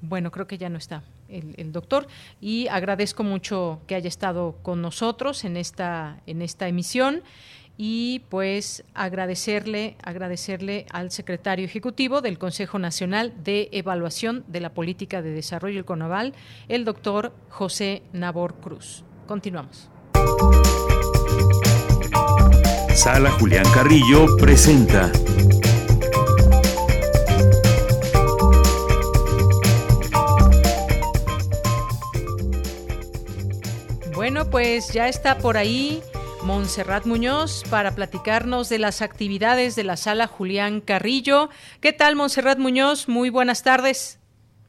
Bueno, creo que ya no está el, doctor y agradezco mucho que haya estado con nosotros en esta, en esta emisión y pues agradecerle, agradecerle al secretario ejecutivo del Consejo Nacional de Evaluación de la Política de Desarrollo el CONAVAL, el doctor José Nabor Cruz. Continuamos. Sala Julián Carrillo presenta pues ya está por ahí Montserrat Muñoz para platicarnos de las actividades de la sala Julián Carrillo. ¿Qué tal, Montserrat Muñoz? Muy buenas tardes.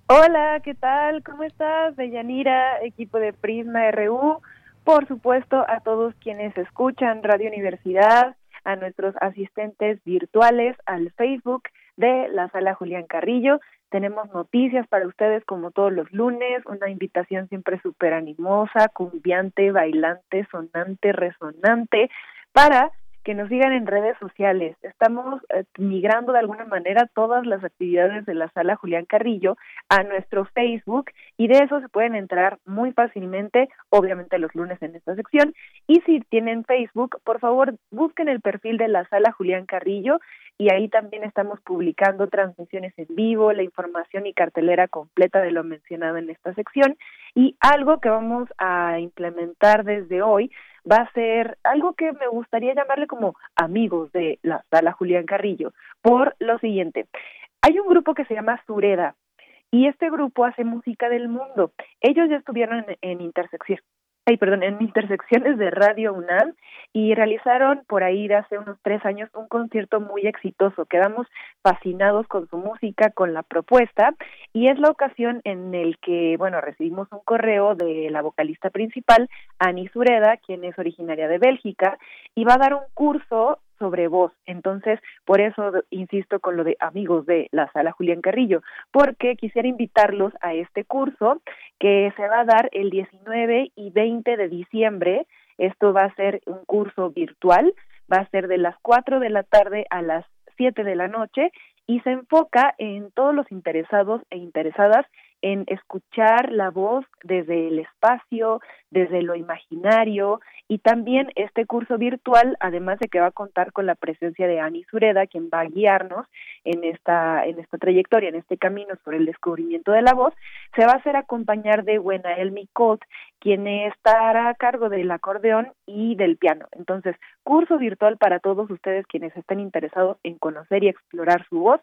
Hola, ¿qué tal? ¿Cómo estás? Deyanira, equipo de Prisma RU. Por supuesto, a todos quienes escuchan Radio Universidad, a nuestros asistentes virtuales, al Facebook de la sala Julián Carrillo tenemos noticias para ustedes como todos los lunes, una invitación siempre súper animosa, cumbiante, bailante, sonante, resonante, para que nos sigan en redes sociales. Estamos eh, migrando de alguna manera todas las actividades de la sala Julián Carrillo a nuestro Facebook y de eso se pueden entrar muy fácilmente, obviamente los lunes en esta sección. Y si tienen Facebook, por favor busquen el perfil de la sala Julián Carrillo y ahí también estamos publicando transmisiones en vivo, la información y cartelera completa de lo mencionado en esta sección y algo que vamos a implementar desde hoy va a ser algo que me gustaría llamarle como amigos de la sala Julián Carrillo por lo siguiente. Hay un grupo que se llama Sureda y este grupo hace música del mundo. Ellos ya estuvieron en, en intersección, ay, perdón, en intersecciones de Radio UNAM y realizaron por ahí de hace unos tres años un concierto muy exitoso. Quedamos fascinados con su música, con la propuesta y es la ocasión en el que, bueno, recibimos un correo de la vocalista principal, Ani Sureda, quien es originaria de Bélgica y va a dar un curso sobre voz. Entonces, por eso insisto con lo de amigos de la sala Julián Carrillo, porque quisiera invitarlos a este curso que se va a dar el 19 y 20 de diciembre. Esto va a ser un curso virtual, va a ser de las 4 de la tarde a las 7 de la noche y se enfoca en todos los interesados e interesadas en escuchar la voz desde el espacio, desde lo imaginario y también este curso virtual, además de que va a contar con la presencia de Ani Sureda, quien va a guiarnos en esta en esta trayectoria, en este camino sobre el descubrimiento de la voz, se va a hacer acompañar de Buenael Micot, quien estará a cargo del acordeón y del piano. Entonces, curso virtual para todos ustedes quienes estén interesados en conocer y explorar su voz.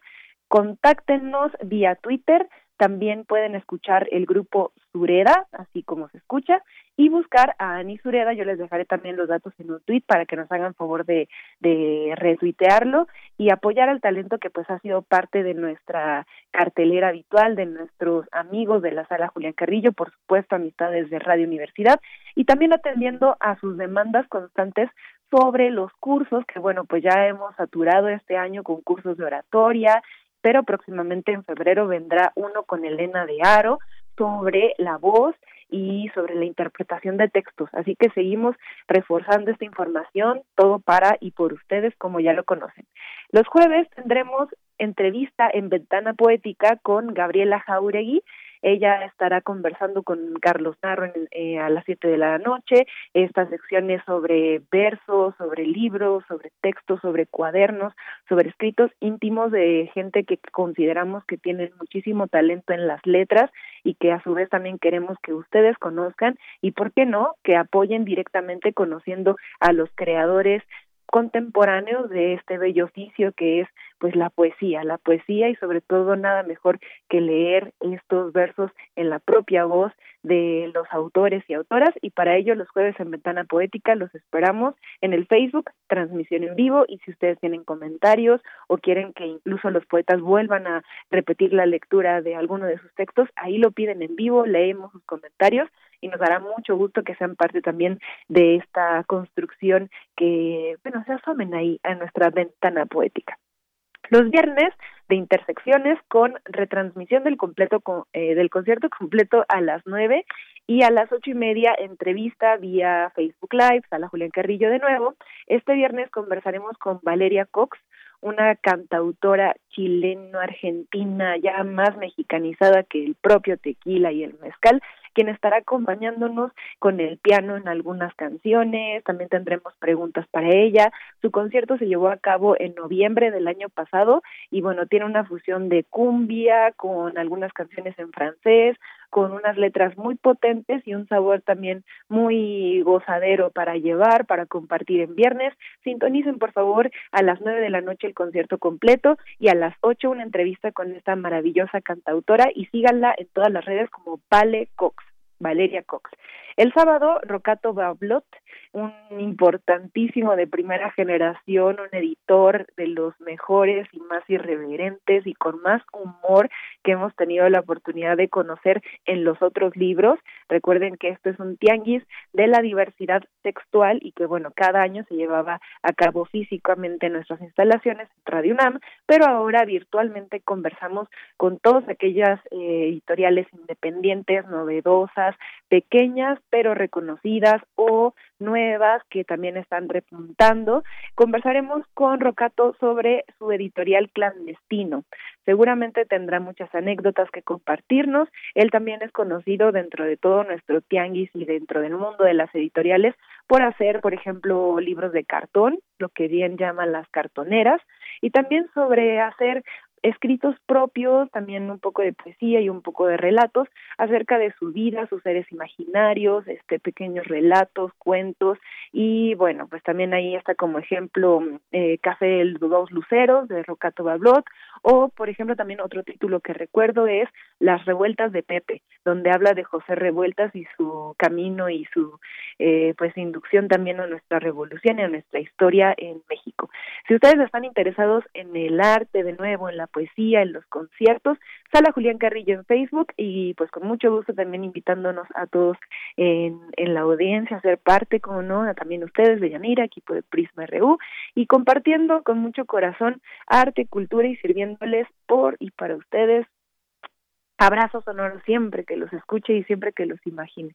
Contáctenos vía Twitter también pueden escuchar el grupo Sureda, así como se escucha, y buscar a Ani Sureda. Yo les dejaré también los datos en un tweet para que nos hagan favor de, de retuitearlo y apoyar al talento que pues ha sido parte de nuestra cartelera habitual, de nuestros amigos de la sala Julián Carrillo, por supuesto, amistades de Radio Universidad, y también atendiendo a sus demandas constantes sobre los cursos que bueno pues ya hemos saturado este año con cursos de oratoria pero próximamente en febrero vendrá uno con Elena de Aro sobre la voz y sobre la interpretación de textos. Así que seguimos reforzando esta información, todo para y por ustedes, como ya lo conocen. Los jueves tendremos entrevista en Ventana Poética con Gabriela Jauregui. Ella estará conversando con Carlos Narro eh, a las 7 de la noche. Estas secciones sobre versos, sobre libros, sobre textos, sobre cuadernos, sobre escritos íntimos de gente que consideramos que tienen muchísimo talento en las letras y que a su vez también queremos que ustedes conozcan y, ¿por qué no?, que apoyen directamente conociendo a los creadores contemporáneos de este bello oficio que es pues la poesía, la poesía y sobre todo nada mejor que leer estos versos en la propia voz de los autores y autoras y para ello los jueves en Ventana Poética los esperamos en el Facebook, transmisión en vivo y si ustedes tienen comentarios o quieren que incluso los poetas vuelvan a repetir la lectura de alguno de sus textos, ahí lo piden en vivo, leemos sus comentarios y nos dará mucho gusto que sean parte también de esta construcción que, bueno, se asomen ahí a nuestra ventana poética. Los viernes de intersecciones con retransmisión del completo eh, del concierto completo a las nueve y a las ocho y media entrevista vía Facebook Live, a Julián Carrillo de nuevo. Este viernes conversaremos con Valeria Cox, una cantautora chileno-argentina ya más mexicanizada que el propio tequila y el mezcal, quien estará acompañándonos con el piano en algunas canciones, también tendremos preguntas para ella. Su concierto se llevó a cabo en noviembre del año pasado y bueno, tiene una fusión de cumbia con algunas canciones en francés, con unas letras muy potentes y un sabor también muy gozadero para llevar, para compartir en viernes. Sintonicen por favor a las nueve de la noche el concierto completo y a las ocho una entrevista con esta maravillosa cantautora y síganla en todas las redes como Vale Cox. Valeria Cox. El sábado, Rocato Bablot, un importantísimo de primera generación, un editor de los mejores y más irreverentes y con más humor que hemos tenido la oportunidad de conocer en los otros libros. Recuerden que esto es un tianguis de la diversidad textual y que, bueno, cada año se llevaba a cabo físicamente en nuestras instalaciones Radio UNAM, pero ahora virtualmente conversamos con todas aquellas eh, editoriales independientes, novedosas, pequeñas, pero reconocidas o nuevas que también están repuntando. Conversaremos con Rocato sobre su editorial clandestino. Seguramente tendrá muchas anécdotas que compartirnos. Él también es conocido dentro de todo nuestro tianguis y dentro del mundo de las editoriales por hacer, por ejemplo, libros de cartón, lo que bien llaman las cartoneras, y también sobre hacer escritos propios, también un poco de poesía y un poco de relatos acerca de su vida, sus seres imaginarios, este pequeños relatos, cuentos y bueno, pues también ahí está como ejemplo eh, Café de los Luceros de Rocato Bablot o por ejemplo también otro título que recuerdo es Las revueltas de Pepe, donde habla de José Revueltas y su camino y su eh, pues inducción también a nuestra revolución y a nuestra historia en México. Si ustedes están interesados en el arte de nuevo, en la poesía, en los conciertos, Sala Julián Carrillo en Facebook y pues con mucho gusto también invitándonos a todos en, en la audiencia a ser parte, como no, también ustedes de Yanira, equipo de Prisma RU, y compartiendo con mucho corazón arte, cultura y sirviéndoles por y para ustedes. Abrazos sonoros siempre que los escuche y siempre que los imagine.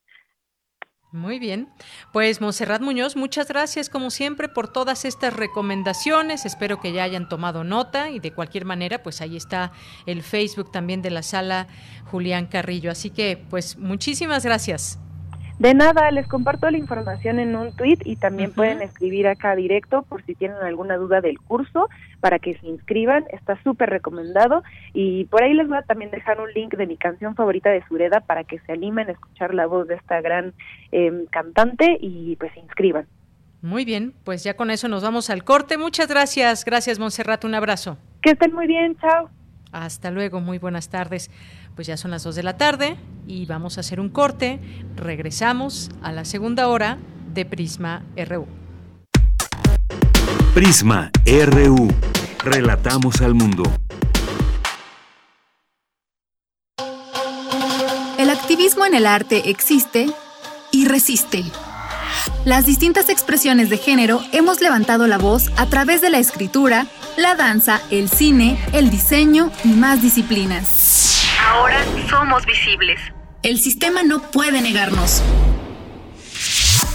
Muy bien. Pues Monserrat Muñoz, muchas gracias como siempre por todas estas recomendaciones. Espero que ya hayan tomado nota y de cualquier manera, pues ahí está el Facebook también de la sala Julián Carrillo. Así que, pues muchísimas gracias. De nada, les comparto la información en un tweet y también pueden escribir acá directo por si tienen alguna duda del curso para que se inscriban. Está súper recomendado y por ahí les voy a también dejar un link de mi canción favorita de Sureda para que se animen a escuchar la voz de esta gran em, cantante y pues se inscriban. Muy bien, pues ya con eso nos vamos al corte. Muchas gracias, gracias Monserrat, un abrazo. Que estén muy bien, chao. Hasta luego, muy buenas tardes. Pues ya son las 2 de la tarde y vamos a hacer un corte. Regresamos a la segunda hora de Prisma RU. Prisma RU. Relatamos al mundo. El activismo en el arte existe y resiste. Las distintas expresiones de género hemos levantado la voz a través de la escritura, la danza, el cine, el diseño y más disciplinas. Ahora somos visibles. El sistema no puede negarnos.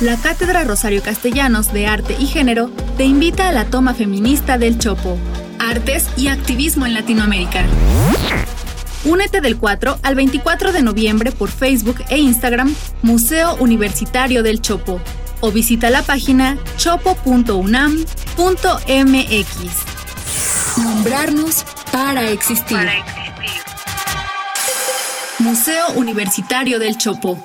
La Cátedra Rosario Castellanos de Arte y Género te invita a la toma feminista del Chopo. Artes y activismo en Latinoamérica. Únete del 4 al 24 de noviembre por Facebook e Instagram Museo Universitario del Chopo o visita la página chopo.unam.mx. Nombrarnos para existir. para existir. Museo Universitario del Chopo.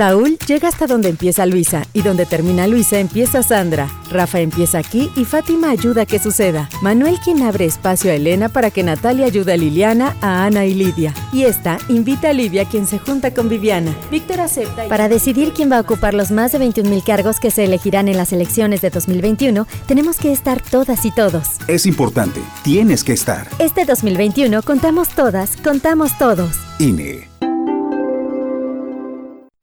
Saúl llega hasta donde empieza Luisa y donde termina Luisa empieza Sandra. Rafa empieza aquí y Fátima ayuda a que suceda. Manuel quien abre espacio a Elena para que Natalia ayude a Liliana, a Ana y Lidia. Y esta invita a Livia quien se junta con Viviana. Víctor acepta. Para decidir quién va a ocupar los más de 21.000 cargos que se elegirán en las elecciones de 2021, tenemos que estar todas y todos. Es importante, tienes que estar. Este 2021 contamos todas, contamos todos. INE.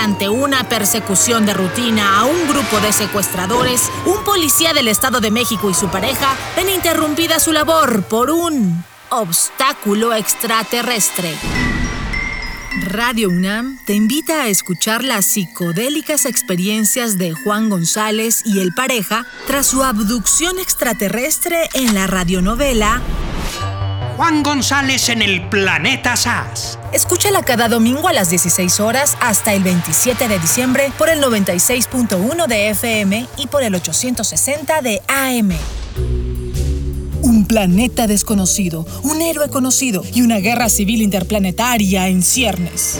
Durante una persecución de rutina a un grupo de secuestradores, un policía del Estado de México y su pareja ven interrumpida su labor por un obstáculo extraterrestre. Radio UNAM te invita a escuchar las psicodélicas experiencias de Juan González y el pareja tras su abducción extraterrestre en la radionovela Juan González en el planeta SAS. Escúchala cada domingo a las 16 horas hasta el 27 de diciembre por el 96.1 de FM y por el 860 de AM. Un planeta desconocido, un héroe conocido y una guerra civil interplanetaria en ciernes.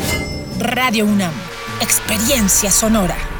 Radio UNAM, experiencia sonora.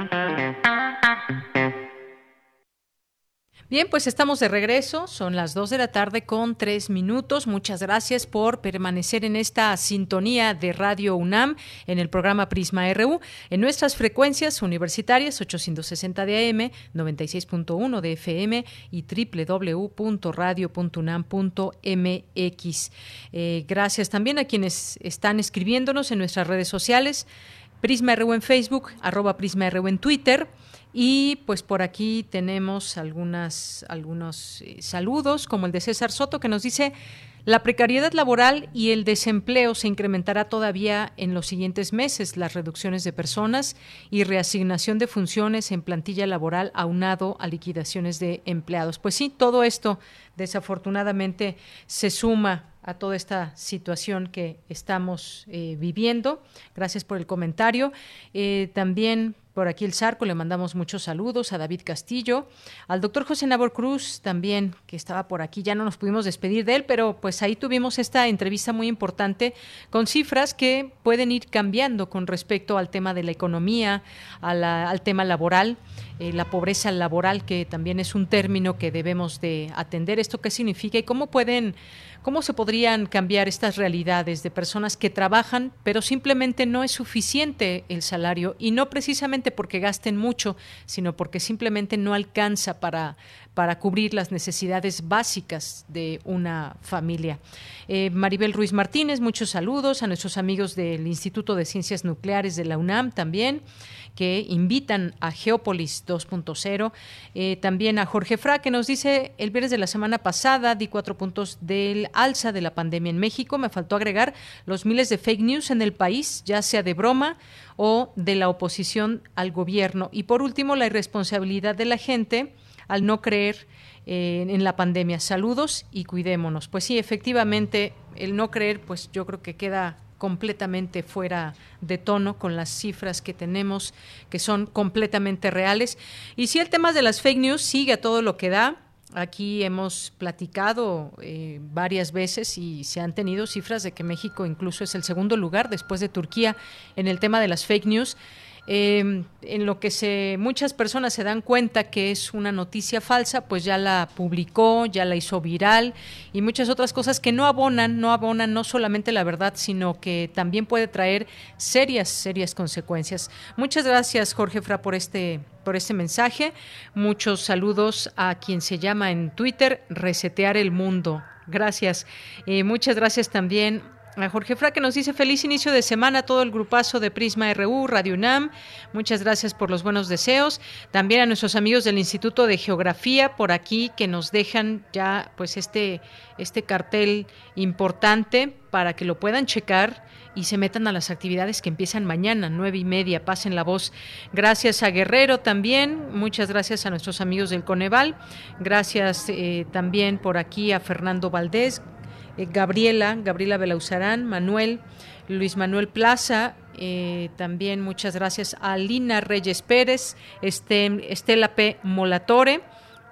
Bien, pues estamos de regreso, son las 2 de la tarde con 3 minutos. Muchas gracias por permanecer en esta sintonía de Radio UNAM en el programa Prisma RU, en nuestras frecuencias universitarias 860 de AM, 96.1 de FM y www.radio.unam.mx. Eh, gracias también a quienes están escribiéndonos en nuestras redes sociales. Prisma RU en Facebook, arroba Prisma RU en Twitter. Y pues por aquí tenemos algunas, algunos eh, saludos, como el de César Soto, que nos dice, la precariedad laboral y el desempleo se incrementará todavía en los siguientes meses. Las reducciones de personas y reasignación de funciones en plantilla laboral aunado a liquidaciones de empleados. Pues sí, todo esto desafortunadamente se suma a toda esta situación que estamos eh, viviendo. Gracias por el comentario. Eh, también por aquí el Zarco, le mandamos muchos saludos a David Castillo, al doctor José Nabor Cruz también, que estaba por aquí, ya no nos pudimos despedir de él, pero pues ahí tuvimos esta entrevista muy importante con cifras que pueden ir cambiando con respecto al tema de la economía, al tema laboral. Eh, la pobreza laboral, que también es un término que debemos de atender. ¿Esto qué significa y cómo pueden ¿Cómo se podrían cambiar estas realidades de personas que trabajan, pero simplemente no es suficiente el salario y no precisamente porque gasten mucho, sino porque simplemente no alcanza para, para cubrir las necesidades básicas de una familia? Eh, Maribel Ruiz Martínez, muchos saludos a nuestros amigos del Instituto de Ciencias Nucleares de la UNAM también que invitan a Geópolis 2.0. Eh, también a Jorge Fra, que nos dice, el viernes de la semana pasada di cuatro puntos del alza de la pandemia en México. Me faltó agregar los miles de fake news en el país, ya sea de broma o de la oposición al gobierno. Y por último, la irresponsabilidad de la gente al no creer eh, en la pandemia. Saludos y cuidémonos. Pues sí, efectivamente, el no creer, pues yo creo que queda completamente fuera de tono con las cifras que tenemos, que son completamente reales. Y si el tema de las fake news sigue a todo lo que da, Aquí hemos platicado eh, varias veces y se han tenido cifras de que México incluso es el segundo lugar después de Turquía en el tema de las fake news. Eh, en lo que se muchas personas se dan cuenta que es una noticia falsa, pues ya la publicó, ya la hizo viral y muchas otras cosas que no abonan, no abonan no solamente la verdad, sino que también puede traer serias, serias consecuencias. Muchas gracias, Jorge Fra, por este por este mensaje. Muchos saludos a quien se llama en Twitter Resetear el Mundo. Gracias. Eh, muchas gracias también a Jorge Fra que nos dice feliz inicio de semana a todo el grupazo de Prisma RU, Radio UNAM. Muchas gracias por los buenos deseos. También a nuestros amigos del Instituto de Geografía por aquí que nos dejan ya pues este, este cartel importante para que lo puedan checar y se metan a las actividades que empiezan mañana, nueve y media. Pasen la voz. Gracias a Guerrero también. Muchas gracias a nuestros amigos del Coneval. Gracias eh, también por aquí a Fernando Valdés. Eh, Gabriela, Gabriela Belauzarán, Manuel, Luis Manuel Plaza, eh, también muchas gracias a Lina Reyes Pérez, Estela P. Molatore,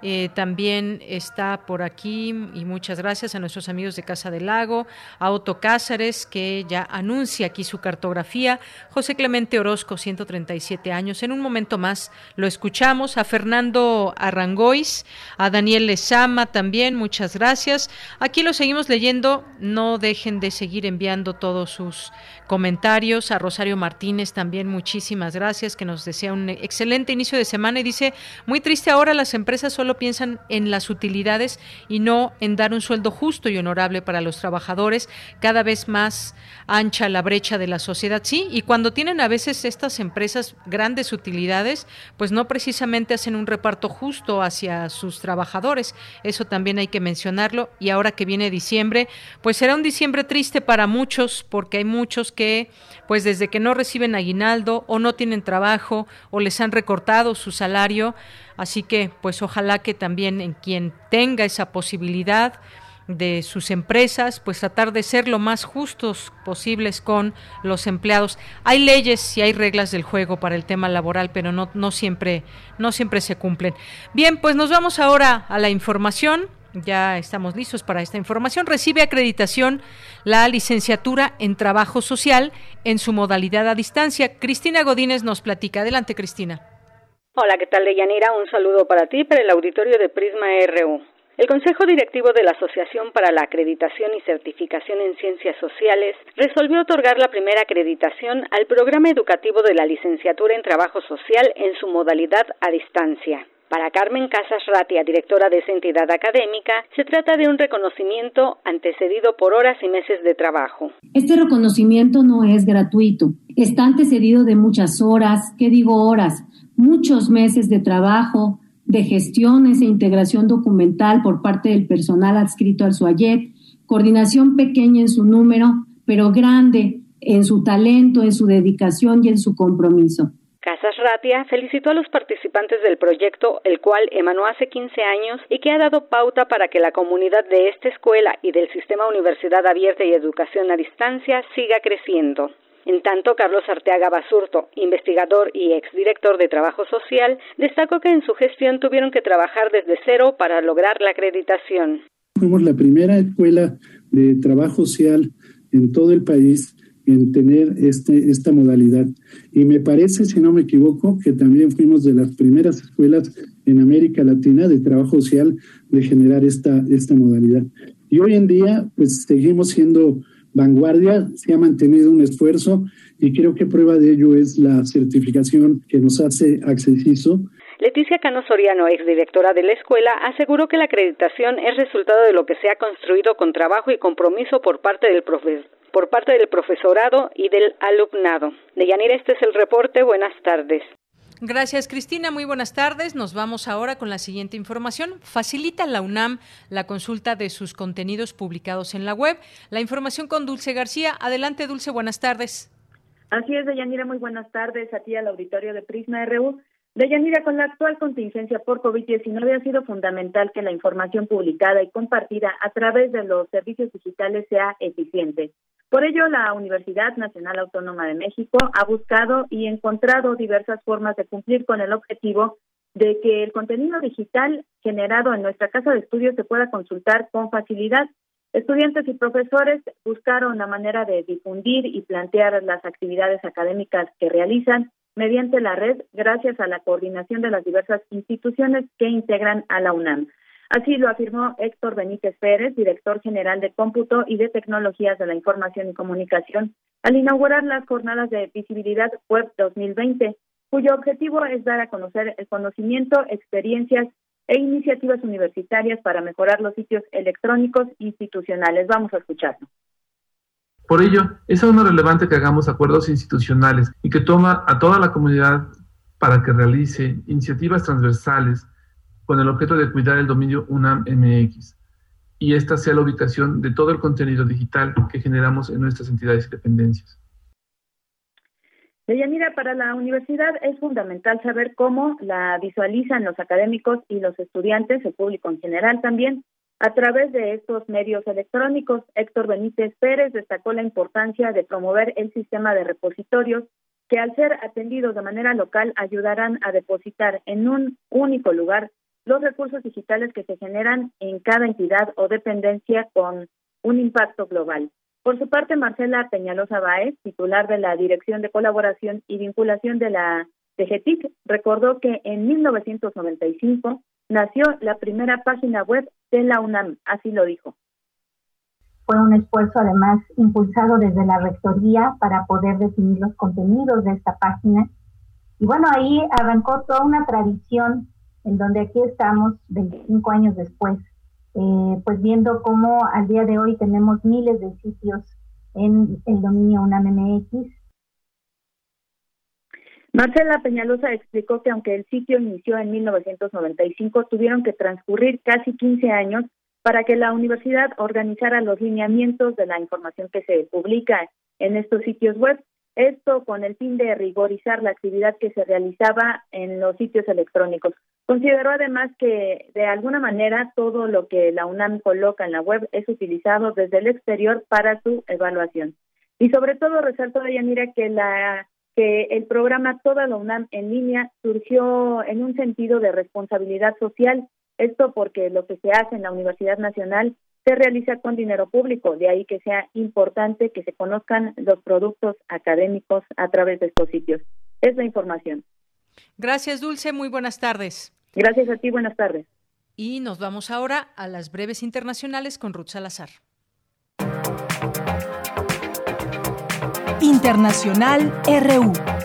eh, también está por aquí y muchas gracias a nuestros amigos de Casa del Lago, a Otto Cázares que ya anuncia aquí su cartografía, José Clemente Orozco, 137 años. En un momento más lo escuchamos, a Fernando Arrangois, a Daniel Lezama también, muchas gracias. Aquí lo seguimos leyendo, no dejen de seguir enviando todos sus comentarios. A Rosario Martínez también muchísimas gracias, que nos desea un excelente inicio de semana y dice, muy triste ahora las empresas solo piensan en las utilidades y no en dar un sueldo justo y honorable para los trabajadores, cada vez más ancha la brecha de la sociedad. Sí, y cuando tienen a veces estas empresas grandes utilidades, pues no precisamente hacen un reparto justo hacia sus trabajadores. Eso también hay que mencionarlo. Y ahora que viene diciembre, pues será un diciembre triste para muchos porque hay muchos que pues desde que no reciben aguinaldo o no tienen trabajo o les han recortado su salario, así que pues ojalá que también en quien tenga esa posibilidad de sus empresas, pues tratar de ser lo más justos posibles con los empleados. Hay leyes y hay reglas del juego para el tema laboral, pero no, no siempre, no siempre se cumplen. Bien, pues nos vamos ahora a la información. Ya estamos listos para esta información. Recibe acreditación la licenciatura en Trabajo Social en su modalidad a distancia. Cristina Godínez nos platica. Adelante, Cristina. Hola, ¿qué tal, Deyanira? Un saludo para ti, para el auditorio de Prisma RU. El Consejo Directivo de la Asociación para la Acreditación y Certificación en Ciencias Sociales resolvió otorgar la primera acreditación al programa educativo de la licenciatura en Trabajo Social en su modalidad a distancia. Para Carmen Casas Ratia, directora de esa entidad académica, se trata de un reconocimiento antecedido por horas y meses de trabajo. Este reconocimiento no es gratuito, está antecedido de muchas horas, ¿qué digo horas? Muchos meses de trabajo, de gestiones e integración documental por parte del personal adscrito al SUAYET, coordinación pequeña en su número, pero grande en su talento, en su dedicación y en su compromiso. Casas Ratia felicitó a los participantes del proyecto, el cual emanó hace 15 años y que ha dado pauta para que la comunidad de esta escuela y del sistema Universidad Abierta y Educación a Distancia siga creciendo. En tanto, Carlos Arteaga Basurto, investigador y exdirector de Trabajo Social, destacó que en su gestión tuvieron que trabajar desde cero para lograr la acreditación. Fuimos la primera escuela de trabajo social en todo el país en tener este, esta modalidad. Y me parece, si no me equivoco, que también fuimos de las primeras escuelas en América Latina de trabajo social de generar esta, esta modalidad. Y hoy en día, pues seguimos siendo vanguardia, se ha mantenido un esfuerzo y creo que prueba de ello es la certificación que nos hace accesiso Leticia Cano Soriano, exdirectora de la escuela, aseguró que la acreditación es resultado de lo que se ha construido con trabajo y compromiso por parte del profesor por parte del profesorado y del alumnado. Deyanira, este es el reporte. Buenas tardes. Gracias, Cristina. Muy buenas tardes. Nos vamos ahora con la siguiente información. Facilita la UNAM la consulta de sus contenidos publicados en la web. La información con Dulce García. Adelante, Dulce. Buenas tardes. Así es, Deyanira. Muy buenas tardes a ti al auditorio de Prisma RU. Deyanira, con la actual contingencia por COVID-19 ha sido fundamental que la información publicada y compartida a través de los servicios digitales sea eficiente. Por ello, la Universidad Nacional Autónoma de México ha buscado y encontrado diversas formas de cumplir con el objetivo de que el contenido digital generado en nuestra casa de estudios se pueda consultar con facilidad. Estudiantes y profesores buscaron la manera de difundir y plantear las actividades académicas que realizan mediante la red gracias a la coordinación de las diversas instituciones que integran a la UNAM. Así lo afirmó Héctor Benítez Pérez, director general de Cómputo y de Tecnologías de la Información y Comunicación, al inaugurar las jornadas de visibilidad Web 2020, cuyo objetivo es dar a conocer el conocimiento, experiencias e iniciativas universitarias para mejorar los sitios electrónicos institucionales. Vamos a escucharlo. Por ello, es aún relevante que hagamos acuerdos institucionales y que toma a toda la comunidad para que realice iniciativas transversales con el objeto de cuidar el dominio UNAM MX y esta sea la ubicación de todo el contenido digital que generamos en nuestras entidades y dependencias. Deyanira, para la universidad es fundamental saber cómo la visualizan los académicos y los estudiantes, el público en general también, a través de estos medios electrónicos. Héctor Benítez Pérez destacó la importancia de promover el sistema de repositorios que al ser atendidos de manera local ayudarán a depositar en un único lugar los recursos digitales que se generan en cada entidad o dependencia con un impacto global. Por su parte, Marcela Peñalosa Báez, titular de la Dirección de Colaboración y Vinculación de la DGTIC, recordó que en 1995 nació la primera página web de la UNAM, así lo dijo. Fue un esfuerzo además impulsado desde la Rectoría para poder definir los contenidos de esta página. Y bueno, ahí arrancó toda una tradición en donde aquí estamos 25 años después eh, pues viendo cómo al día de hoy tenemos miles de sitios en el dominio UNAM-MX. Marcela Peñalosa explicó que aunque el sitio inició en 1995, tuvieron que transcurrir casi 15 años para que la universidad organizara los lineamientos de la información que se publica en estos sitios web. Esto con el fin de rigorizar la actividad que se realizaba en los sitios electrónicos. Consideró además que de alguna manera todo lo que la UNAM coloca en la web es utilizado desde el exterior para su evaluación. Y sobre todo resaltó Yanira que la que el programa Toda la UNAM en línea surgió en un sentido de responsabilidad social, esto porque lo que se hace en la Universidad Nacional se realiza con dinero público, de ahí que sea importante que se conozcan los productos académicos a través de estos sitios. Es la información. Gracias, Dulce. Muy buenas tardes. Gracias a ti, buenas tardes. Y nos vamos ahora a las breves internacionales con Ruth Salazar. Internacional RU.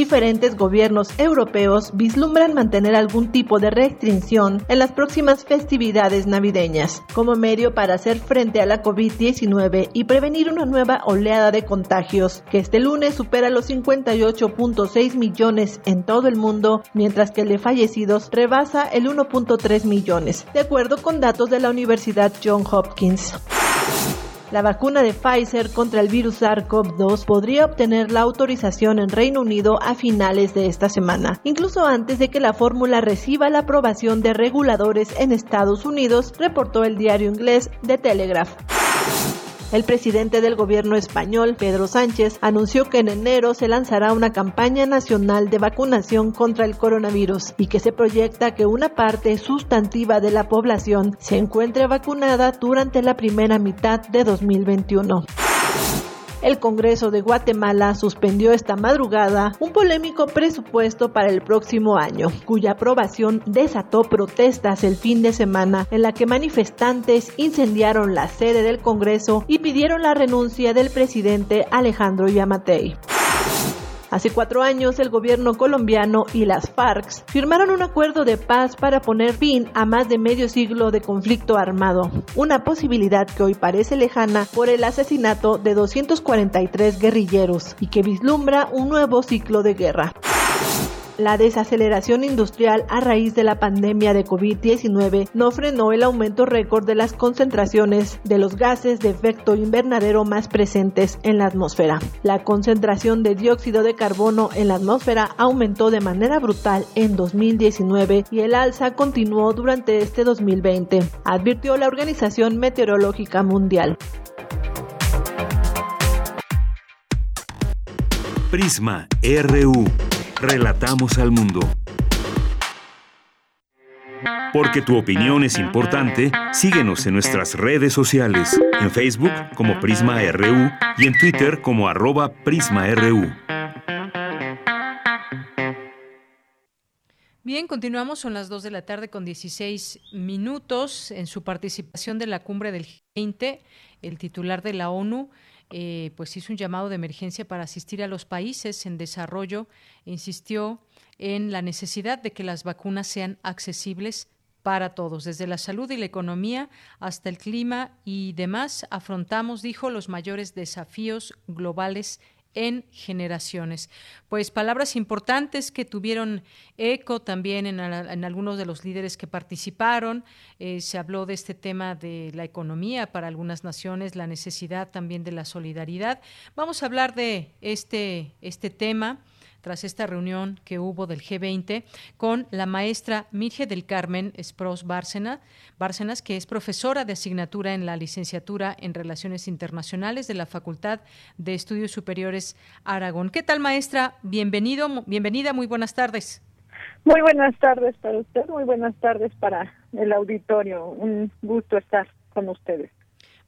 Diferentes gobiernos europeos vislumbran mantener algún tipo de restricción en las próximas festividades navideñas, como medio para hacer frente a la COVID-19 y prevenir una nueva oleada de contagios, que este lunes supera los 58.6 millones en todo el mundo, mientras que el de fallecidos rebasa el 1.3 millones, de acuerdo con datos de la Universidad John Hopkins. La vacuna de Pfizer contra el virus SARS-CoV-2 podría obtener la autorización en Reino Unido a finales de esta semana, incluso antes de que la fórmula reciba la aprobación de reguladores en Estados Unidos, reportó el diario inglés The Telegraph. El presidente del gobierno español, Pedro Sánchez, anunció que en enero se lanzará una campaña nacional de vacunación contra el coronavirus y que se proyecta que una parte sustantiva de la población se encuentre vacunada durante la primera mitad de 2021 el Congreso de Guatemala suspendió esta madrugada un polémico presupuesto para el próximo año, cuya aprobación desató protestas el fin de semana en la que manifestantes incendiaron la sede del Congreso y pidieron la renuncia del presidente Alejandro Yamatei. Hace cuatro años, el gobierno colombiano y las FARC firmaron un acuerdo de paz para poner fin a más de medio siglo de conflicto armado, una posibilidad que hoy parece lejana por el asesinato de 243 guerrilleros y que vislumbra un nuevo ciclo de guerra. La desaceleración industrial a raíz de la pandemia de COVID-19 no frenó el aumento récord de las concentraciones de los gases de efecto invernadero más presentes en la atmósfera. La concentración de dióxido de carbono en la atmósfera aumentó de manera brutal en 2019 y el alza continuó durante este 2020, advirtió la Organización Meteorológica Mundial. Prisma RU. Relatamos al mundo. Porque tu opinión es importante, síguenos en nuestras redes sociales, en Facebook como Prisma RU y en Twitter como arroba PrismaRU. Bien, continuamos, son las 2 de la tarde con 16 minutos. En su participación de la cumbre del G20, el titular de la ONU eh, pues hizo un llamado de emergencia para asistir a los países en desarrollo insistió en la necesidad de que las vacunas sean accesibles para todos, desde la salud y la economía hasta el clima y demás, afrontamos, dijo, los mayores desafíos globales en generaciones. Pues palabras importantes que tuvieron eco también en, algunos de los líderes que participaron. Eh, se habló de este tema de la economía para algunas naciones, la necesidad también de la solidaridad. Vamos a hablar de este, este tema tras esta reunión que hubo del G20 con la maestra Mirge del Carmen Espros Bárcena, Bárcenas, que es profesora de asignatura en la licenciatura en Relaciones Internacionales de la Facultad de Estudios Superiores Aragón. ¿Qué tal, maestra? Bienvenido, bienvenida, muy buenas tardes. Muy buenas tardes para usted, muy buenas tardes para el auditorio. Un gusto estar con ustedes.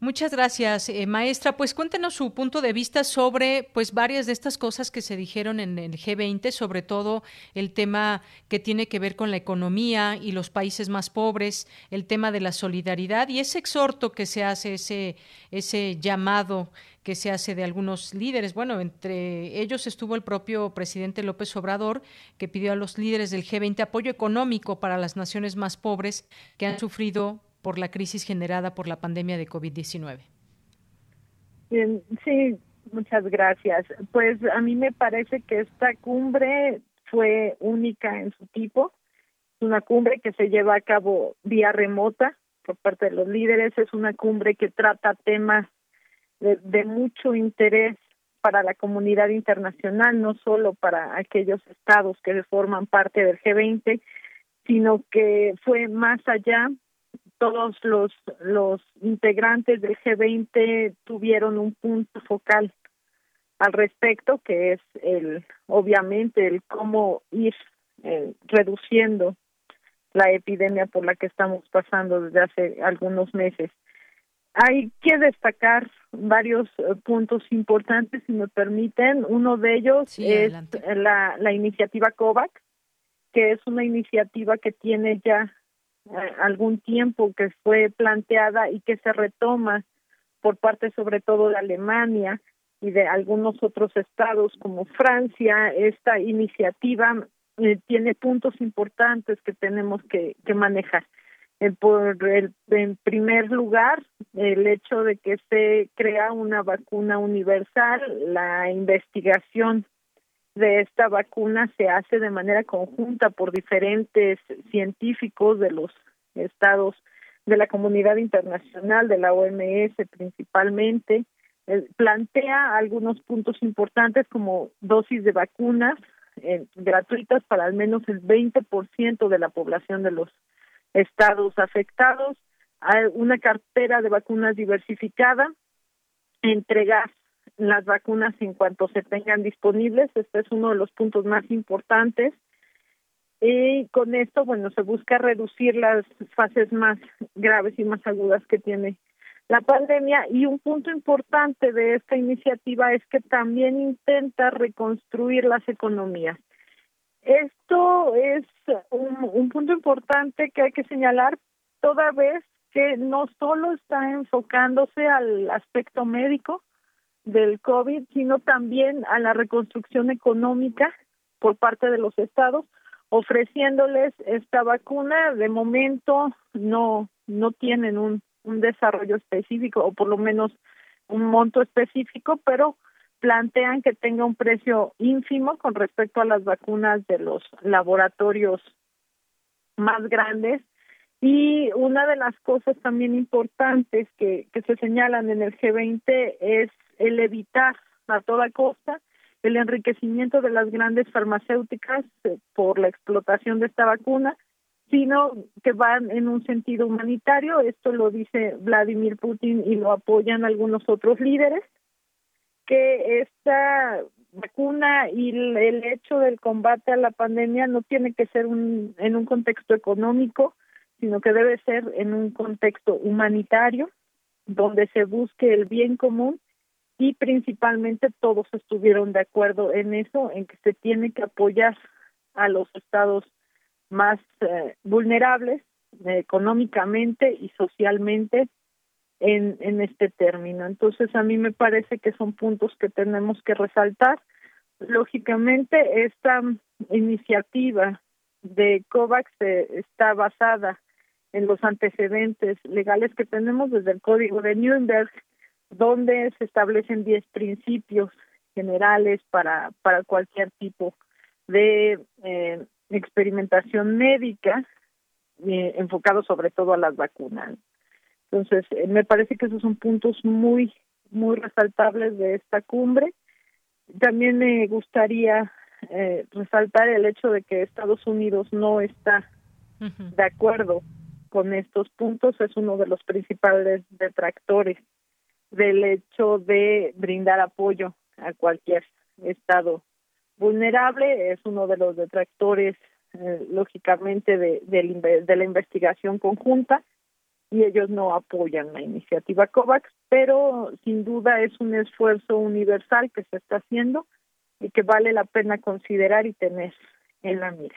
Muchas gracias, eh, maestra. Pues cuéntenos su punto de vista sobre pues varias de estas cosas que se dijeron en el G20, sobre todo el tema que tiene que ver con la economía y los países más pobres, el tema de la solidaridad y ese exhorto que se hace, ese, ese llamado que se hace de algunos líderes. Bueno, entre ellos estuvo el propio presidente López Obrador, que pidió a los líderes del G20 apoyo económico para las naciones más pobres que han sufrido por la crisis generada por la pandemia de COVID-19. Sí, muchas gracias. Pues a mí me parece que esta cumbre fue única en su tipo. Es una cumbre que se lleva a cabo vía remota por parte de los líderes. Es una cumbre que trata temas de, mucho interés para la comunidad internacional, no solo para aquellos estados que forman parte del G20, sino que fue más allá todos los, los integrantes del G20 tuvieron un punto focal al respecto, que es el, obviamente, el cómo ir eh, reduciendo la epidemia por la que estamos pasando desde hace algunos meses. Hay que destacar varios eh, puntos importantes, si me permiten. Uno de ellos es la, la iniciativa COVAX, que es una iniciativa que tiene ya algún tiempo que fue planteada y que se retoma por parte sobre todo de Alemania y de algunos otros estados como Francia. Esta iniciativa eh, tiene puntos importantes que tenemos que, que manejar. Eh, por el, en primer lugar, el hecho de que se crea una vacuna universal, la investigación de esta vacuna se hace de manera conjunta por diferentes científicos de los estados de la comunidad internacional, de la OMS principalmente, eh, plantea algunos puntos importantes como dosis de vacunas eh, gratuitas para al menos el 20% de la población de los estados afectados, una cartera de vacunas diversificada, entregar las vacunas en cuanto se tengan disponibles. Este es uno de los puntos más importantes. Y con esto, bueno, se busca reducir las fases más graves y más agudas que tiene la pandemia. Y un punto importante de esta iniciativa es que también intenta reconstruir las economías. Esto es un, un punto importante que hay que señalar toda vez que no solo está enfocándose al aspecto médico, del COVID, sino también a la reconstrucción económica por parte de los estados, ofreciéndoles esta vacuna. De momento no no tienen un, un desarrollo específico o por lo menos un monto específico, pero plantean que tenga un precio ínfimo con respecto a las vacunas de los laboratorios más grandes y una de las cosas también importantes que, que se señalan en el G20 es el evitar a toda costa el enriquecimiento de las grandes farmacéuticas eh, por la explotación de esta vacuna, sino que van en un sentido humanitario. Esto lo dice Vladimir Putin y lo apoyan algunos otros líderes, que esta vacuna y el hecho del combate a la pandemia no tiene que ser un, en un contexto económico, sino que debe ser en un contexto humanitario donde se busque el bien común y principalmente todos estuvieron de acuerdo en eso, en que se tiene que apoyar a los estados más eh, vulnerables económicamente y socialmente en, en este término. Entonces, a mí me parece que son puntos que tenemos que resaltar. Lógicamente, esta iniciativa de COVAX eh, está basada en los antecedentes legales que tenemos desde el Código de Nuremberg, donde se establecen 10 principios generales para, para cualquier tipo de eh, experimentación médica eh, enfocado sobre todo a las vacunas. Entonces, eh, me parece que esos son puntos muy, muy resaltables de esta cumbre. También me gustaría eh, resaltar el hecho de que Estados Unidos no está de acuerdo con estos puntos, es uno de los principales detractores del hecho de brindar apoyo a cualquier estado vulnerable, es uno de los detractores eh, lógicamente de, de, la investigación conjunta y ellos no apoyan la iniciativa COVAX, pero sin duda es un esfuerzo universal que se está haciendo y que vale la pena considerar y tener en la mira.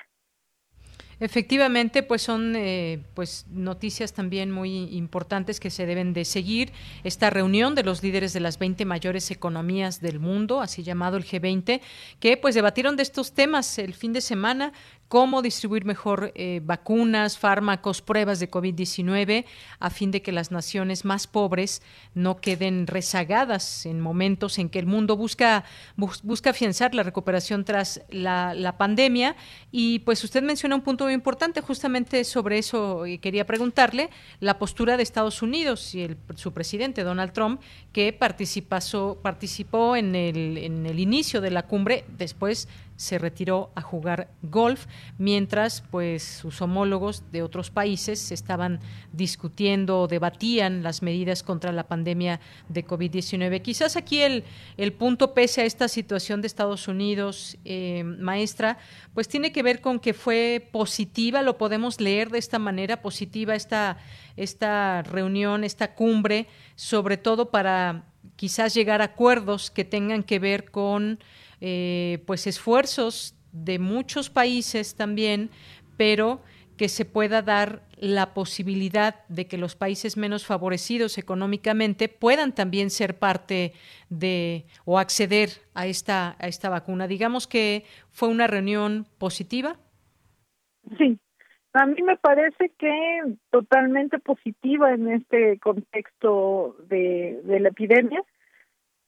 Efectivamente, pues son eh, pues noticias también muy importantes que se deben de seguir. Esta reunión de los líderes de las 20 mayores economías del mundo, así llamado el G20, que pues debatieron de estos temas el fin de semana cómo distribuir mejor eh, vacunas, fármacos, pruebas de COVID-19, a fin de que las naciones más pobres no queden rezagadas en momentos en que el mundo busca, busca afianzar la recuperación tras la, pandemia. Y pues usted menciona un punto muy importante, justamente sobre eso y quería preguntarle, la postura de Estados Unidos y el, su presidente Donald Trump, que participó, participó en el, en el inicio de la cumbre, después se retiró a jugar golf, mientras pues sus homólogos de otros países estaban discutiendo o debatían las medidas contra la pandemia de COVID-19. Quizás aquí el, el punto, pese a esta situación de Estados Unidos, eh, maestra, pues tiene que ver con que fue positiva, lo podemos leer de esta manera, positiva esta, esta reunión, esta cumbre, sobre todo para quizás llegar a acuerdos que tengan que ver con eh, pues esfuerzos de muchos países también, pero que se pueda dar la posibilidad de que los países menos favorecidos económicamente puedan también ser parte de o acceder a esta a esta vacuna. Digamos que fue una reunión positiva. Sí, a mí me parece que totalmente positiva en este contexto de, de la epidemia.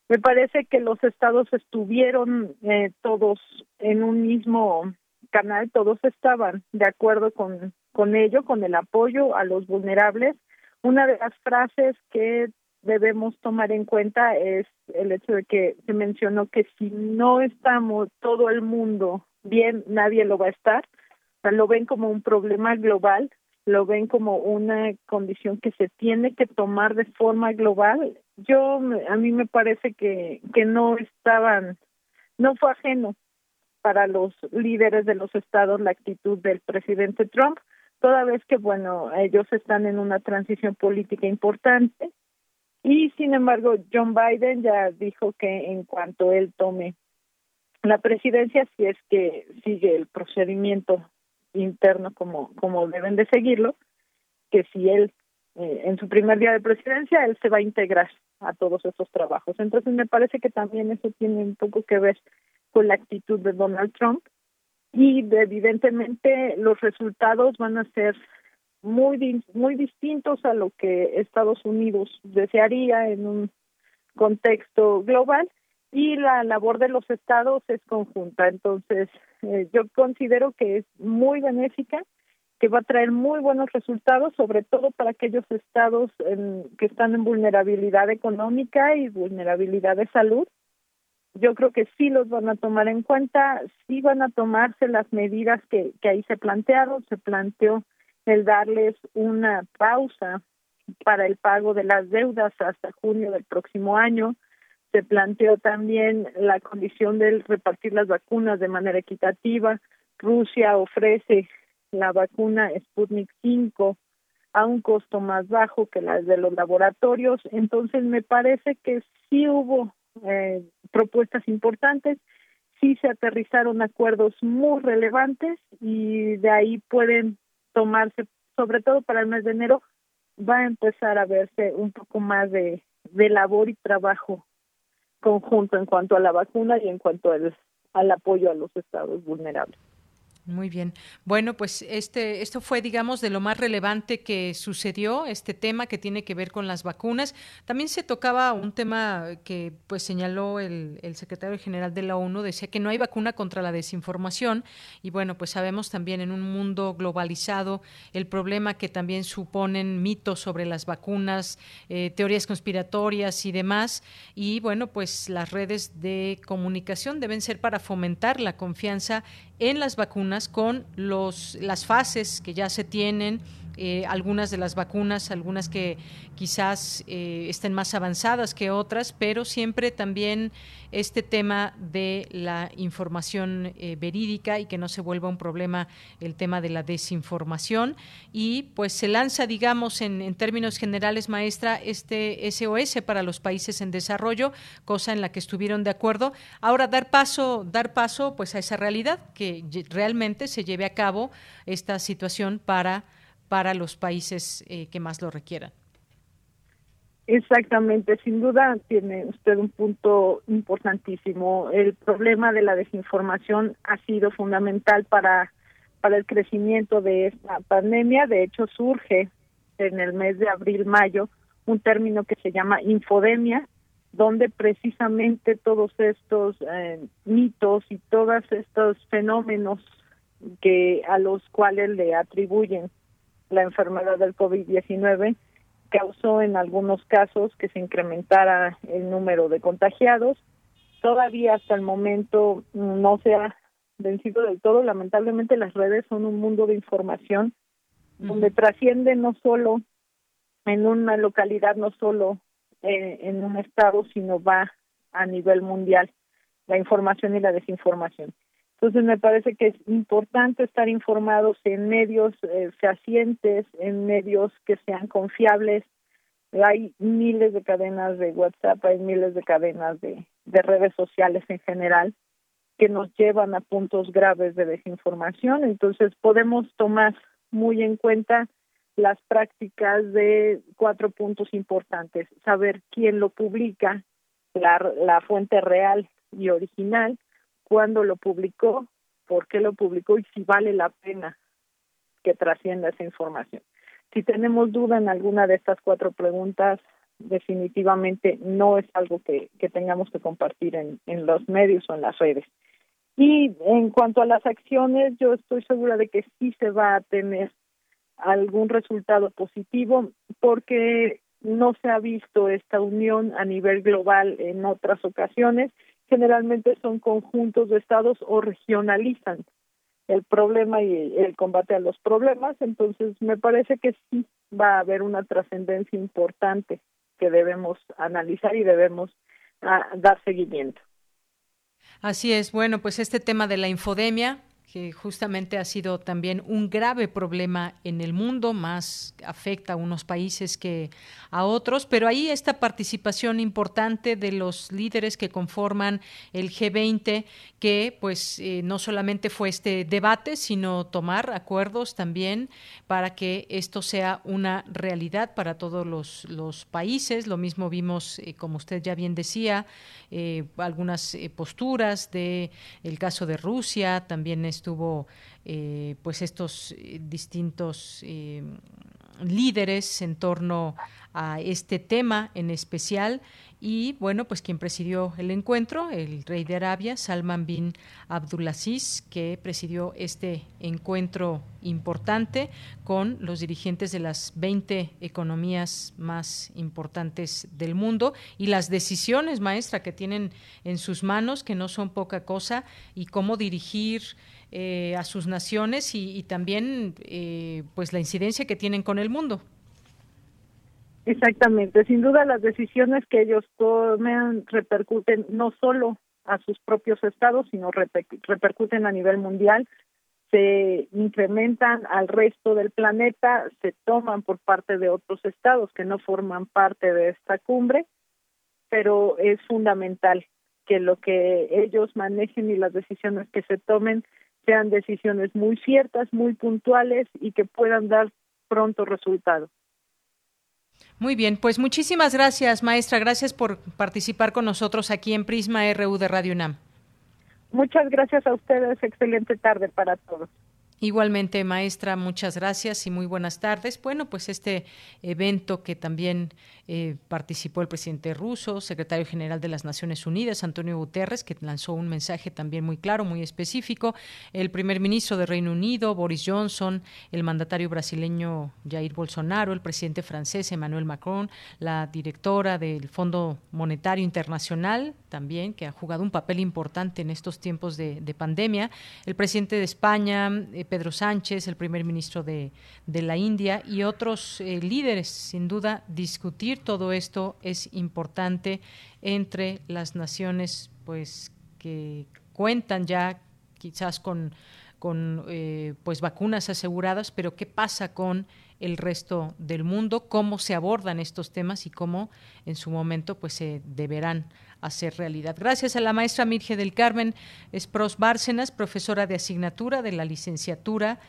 Me parece que los estados estuvieron eh, todos en un mismo canal, todos estaban de acuerdo con, con ello, con el apoyo a los vulnerables. Una de las frases que debemos tomar en cuenta es el hecho de que se mencionó que si no estamos todo el mundo bien, nadie lo va a estar. O sea, lo ven como un problema global, lo ven como una condición que se tiene que tomar de forma global. Yo a mí me parece que que no estaban no fue ajeno para los líderes de los estados la actitud del presidente Trump. Toda vez que bueno ellos están en una transición política importante. Y sin embargo John Biden ya dijo que en cuanto él tome la presidencia si es que sigue el procedimiento interno como como deben de seguirlo que si él eh, en su primer día de presidencia él se va a integrar a todos esos trabajos. Entonces me parece que también eso tiene un poco que ver con la actitud de Donald Trump y evidentemente los resultados van a ser muy muy distintos a lo que Estados Unidos desearía en un contexto global y la labor de los estados es conjunta. Entonces, eh, yo considero que es muy benéfica que va a traer muy buenos resultados, sobre todo para aquellos estados que están en vulnerabilidad económica y vulnerabilidad de salud. Yo creo que sí los van a tomar en cuenta, sí van a tomarse las medidas que, que ahí se plantearon. Se planteó el darles una pausa para el pago de las deudas hasta junio del próximo año. Se planteó también la condición de repartir las vacunas de manera equitativa. Rusia ofrece la vacuna Sputnik 5 a un costo más bajo que las de los laboratorios. Entonces, me parece que sí hubo eh, propuestas importantes, sí se aterrizaron acuerdos muy relevantes y de ahí pueden tomarse, sobre todo para el mes de enero, va a empezar a verse un poco más de, de labor y trabajo conjunto en cuanto a la vacuna y en cuanto al, al apoyo a los estados vulnerables. Muy bien. Bueno, pues este, esto fue, digamos, de lo más relevante que sucedió, este tema que tiene que ver con las vacunas. También se tocaba un tema que pues señaló el, el secretario general de la ONU, decía que no hay vacuna contra la desinformación. Y bueno, pues sabemos también en un mundo globalizado el problema que también suponen mitos sobre las vacunas, eh, teorías conspiratorias y demás. Y bueno, pues las redes de comunicación deben ser para fomentar la confianza en las vacunas con los, las fases que ya se tienen eh, algunas de las vacunas, algunas que quizás eh, estén más avanzadas que otras, pero siempre también este tema de la información eh, verídica y que no se vuelva un problema el tema de la desinformación. Y pues se lanza, digamos, en, en términos generales, maestra, este SOS para los países en desarrollo, cosa en la que estuvieron de acuerdo. Ahora dar paso, dar paso pues a esa realidad, que realmente se lleve a cabo esta situación para para los países eh, que más lo requieran. Exactamente, sin duda tiene usted un punto importantísimo. El problema de la desinformación ha sido fundamental para, para el crecimiento de esta pandemia. De hecho, surge en el mes de abril-mayo un término que se llama infodemia, donde precisamente todos estos eh, mitos y todos estos fenómenos que a los cuales le atribuyen la enfermedad del COVID-19 causó en algunos casos que se incrementara el número de contagiados. Todavía hasta el momento no se ha vencido del todo. Lamentablemente las redes son un mundo de información donde trasciende no solo en una localidad, no solo eh, en un estado, sino va a nivel mundial la información y la desinformación. Entonces me parece que es importante estar informados en medios eh, fehacientes, en medios que sean confiables. Hay miles de cadenas de WhatsApp, hay miles de cadenas de, de redes sociales en general que nos llevan a puntos graves de desinformación. Entonces podemos tomar muy en cuenta las prácticas de cuatro puntos importantes. Saber quién lo publica, la, la fuente real y original, cuándo lo publicó, por qué lo publicó y si vale la pena que trascienda esa información. Si tenemos duda en alguna de estas cuatro preguntas, definitivamente no es algo que, que tengamos que compartir en, en los medios o en las redes. Y en cuanto a las acciones, yo estoy segura de que sí se va a tener algún resultado positivo porque no se ha visto esta unión a nivel global en otras ocasiones generalmente son conjuntos de estados o regionalizan el problema y el combate a los problemas, entonces me parece que sí va a haber una trascendencia importante que debemos analizar y debemos ah, dar seguimiento. Así es, bueno, pues este tema de la infodemia, que justamente ha sido también un grave problema en el mundo, más afecta a unos países que a otros, pero ahí esta participación importante de los líderes que conforman el G20, que pues eh, no solamente fue este debate, sino tomar acuerdos también para que esto sea una realidad para todos los, los países. Lo mismo vimos, eh, como usted ya bien decía, eh, algunas posturas de el caso de Rusia, también es estuvo eh, pues estos eh, distintos eh, líderes en torno a este tema en especial. Y bueno pues quien presidió el encuentro el rey de Arabia Salman bin Abdulaziz que presidió este encuentro importante con los dirigentes de las 20 economías más importantes del mundo y las decisiones maestra que tienen en sus manos que no son poca cosa y cómo dirigir eh, a sus naciones y, también eh, pues la incidencia que tienen con el mundo. Exactamente, sin duda las decisiones que ellos tomen repercuten no solo a sus propios estados, sino repercuten a nivel mundial. se incrementan al resto del planeta, se toman por parte de otros estados que no forman parte de esta cumbre, pero es fundamental que lo que ellos manejen y las decisiones que se tomen sean decisiones muy ciertas, muy puntuales y que puedan dar pronto resultados. Muy bien, pues muchísimas gracias, maestra. Gracias por participar con nosotros aquí en Prisma RU de Radio UNAM. Muchas gracias a ustedes. Excelente tarde para todos. Igualmente, maestra, muchas gracias y muy buenas tardes. Bueno, pues este evento que también eh, participó el presidente ruso, secretario general de las Naciones Unidas, Antonio Guterres, que lanzó un mensaje también muy claro, muy específico, el primer ministro de Reino Unido, Boris Johnson, el mandatario brasileño Jair Bolsonaro, el presidente francés Emmanuel Macron, la directora del Fondo Monetario Internacional, también, que ha jugado un papel importante en estos tiempos de, pandemia, el presidente de España, eh, Pedro Sánchez, el primer ministro de, la India y otros eh, líderes. Sin duda, discutir todo esto es importante entre las naciones pues que cuentan ya quizás con, con eh, pues vacunas aseguradas, pero qué pasa con el resto del mundo, cómo se abordan estos temas y cómo en su momento pues se deberán hacer realidad. Gracias a la maestra Mirge del Carmen Espros Bárcenas, profesora de asignatura de la licenciatura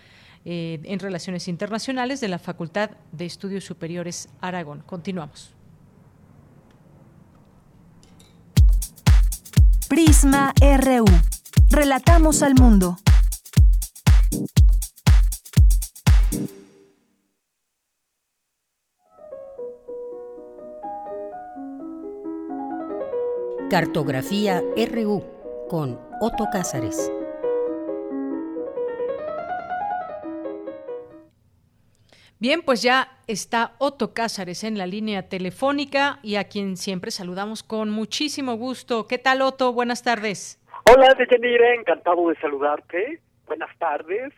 eh, en Relaciones Internacionales de la Facultad de Estudios Superiores Aragón. Continuamos. Prisma RU. Relatamos al mundo. Cartografía RU con Otto Cázares. Bien, pues ya está Otto Cázares en la línea telefónica y a quien siempre saludamos con muchísimo gusto. ¿Qué tal, Otto? Buenas tardes. Hola, Deyanira, encantado de saludarte. Buenas tardes.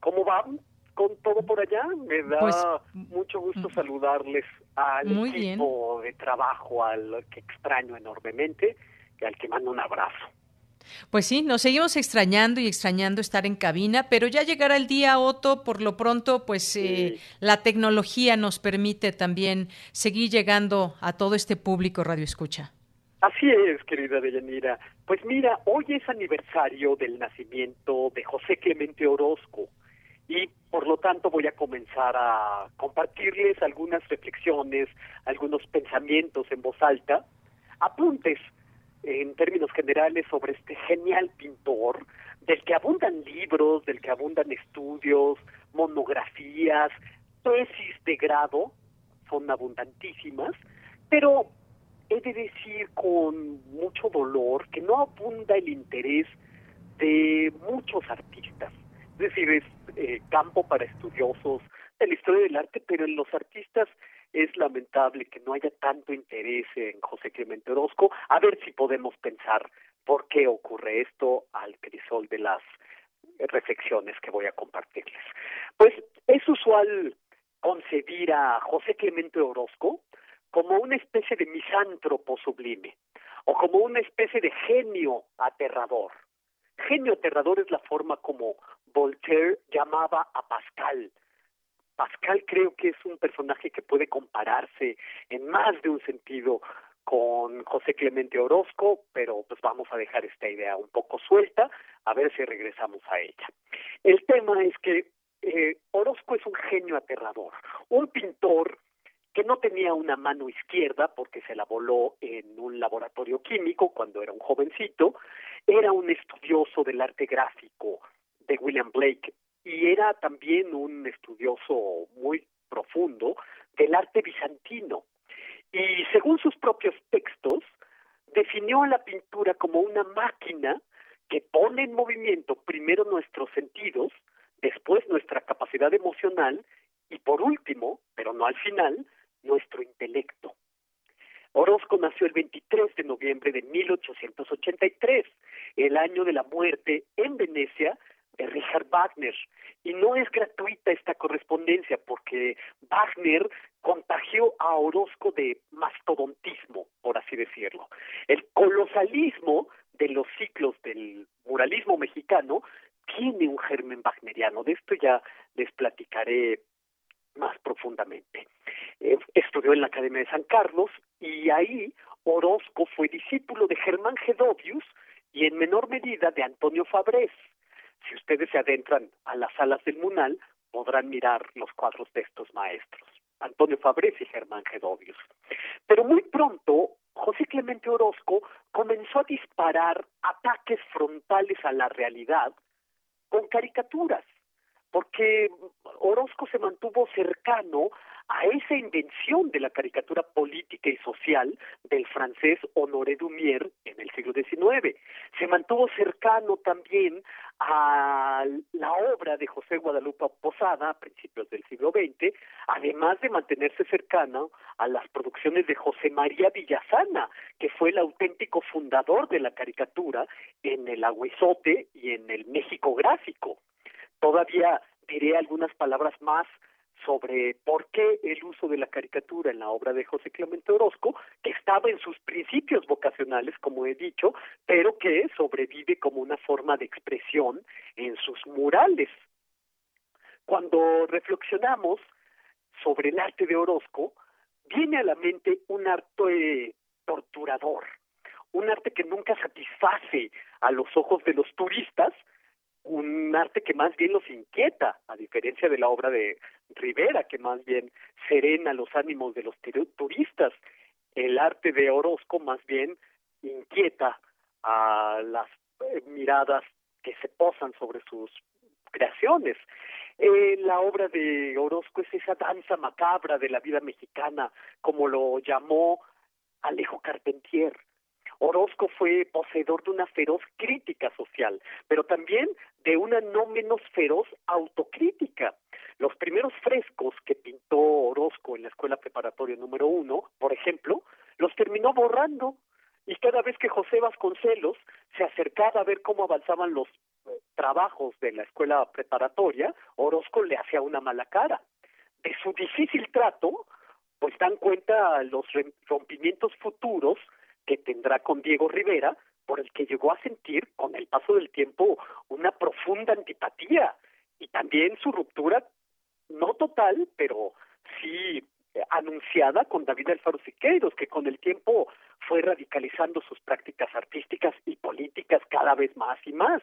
¿Cómo van con todo por allá? Me da pues, mucho gusto mm, saludarles al equipo de trabajo al que extraño enormemente y al que mando un abrazo. Pues sí, nos seguimos extrañando y extrañando estar en cabina, pero ya llegará el día, Otto, por lo pronto, pues eh, la tecnología nos permite también seguir llegando a todo este público Radio Escucha. Así es, querida Deyanira. Pues mira, hoy es aniversario del nacimiento de José Clemente Orozco, y por lo tanto voy a comenzar a compartirles algunas reflexiones, algunos pensamientos en voz alta, apuntes en términos generales sobre este genial pintor, del que abundan libros, del que abundan estudios, monografías, tesis de grado, son abundantísimas, pero he de decir con mucho dolor que no abunda el interés de muchos artistas. Es decir, es eh, campo para estudiosos de la historia del arte, pero en los artistas es lamentable que no haya tanto interés en José Clemente Orozco. A ver si podemos pensar por qué ocurre esto al crisol de las reflexiones que voy a compartirles. Pues es usual concebir a José Clemente Orozco como una especie de misántropo sublime o como una especie de genio aterrador. Genio aterrador es la forma como Voltaire llamaba a Pascal. Pascal creo que es un personaje que puede compararse en más de un sentido con José Clemente Orozco, pero pues vamos a dejar esta idea un poco suelta, a ver si regresamos a ella. El tema es que eh, Orozco es un genio aterrador, un pintor que no tenía una mano izquierda porque se la voló en un laboratorio químico cuando era un jovencito, era un estudioso del arte gráfico, de William Blake y era también un estudioso muy profundo del arte bizantino. Y según sus propios textos, definió a la pintura como una máquina que pone en movimiento primero nuestros sentidos, después nuestra capacidad emocional y por último, pero no al final, nuestro intelecto. Orozco nació el 23 de noviembre de 1883, el año de la muerte en Venecia de Richard Wagner. Y no es gratuita esta correspondencia porque Wagner contagió a Orozco de mastodontismo, por así decirlo. El colosalismo de los ciclos del muralismo mexicano tiene un germen wagneriano. De esto ya les platicaré más profundamente. Eh, estudió en la Academia de San Carlos y ahí Orozco fue discípulo de Germán Gedovius y en menor medida de Antonio Fabrés. Si ustedes se adentran a las salas del Munal, podrán mirar los cuadros de estos maestros, Antonio Fabrés y Germán Gedovius. Pero muy pronto, José Clemente Orozco comenzó a disparar ataques frontales a la realidad con caricaturas, porque Orozco se mantuvo cercano a esa invención de la caricatura política y social del francés Honoré Dumier en el siglo XIX. Se mantuvo cercano también a la obra de José Guadalupe Posada a principios del siglo XX, además de mantenerse cercano a las producciones de José María Villasana, que fue el auténtico fundador de la caricatura en el Agüezote y en el México Gráfico. Todavía diré algunas palabras más sobre por qué el uso de la caricatura en la obra de José Clemente Orozco, que estaba en sus principios vocacionales, como he dicho, pero que sobrevive como una forma de expresión en sus murales. Cuando reflexionamos sobre el arte de Orozco, viene a la mente un arte torturador, un arte que nunca satisface a los ojos de los turistas, un arte que más bien los inquieta, a diferencia de la obra de Rivera, que más bien serena los ánimos de los turistas. El arte de Orozco más bien inquieta a las eh, miradas que se posan sobre sus creaciones. Eh, la obra de Orozco es esa danza macabra de la vida mexicana, como lo llamó Alejo Carpentier. Orozco fue poseedor de una feroz crítica social, pero también de una no menos feroz autocrítica. Los primeros frescos que pintó Orozco en la escuela preparatoria número uno, por ejemplo, los terminó borrando y cada vez que José Vasconcelos se acercaba a ver cómo avanzaban los eh, trabajos de la escuela preparatoria, Orozco le hacía una mala cara. De su difícil trato, pues dan cuenta los rompimientos futuros que tendrá con Diego Rivera, por el que llegó a sentir con el paso del tiempo una profunda antipatía y también su ruptura, no total, pero sí anunciada con David Alfaro Siqueiros, que con el tiempo fue radicalizando sus prácticas artísticas y políticas cada vez más y más.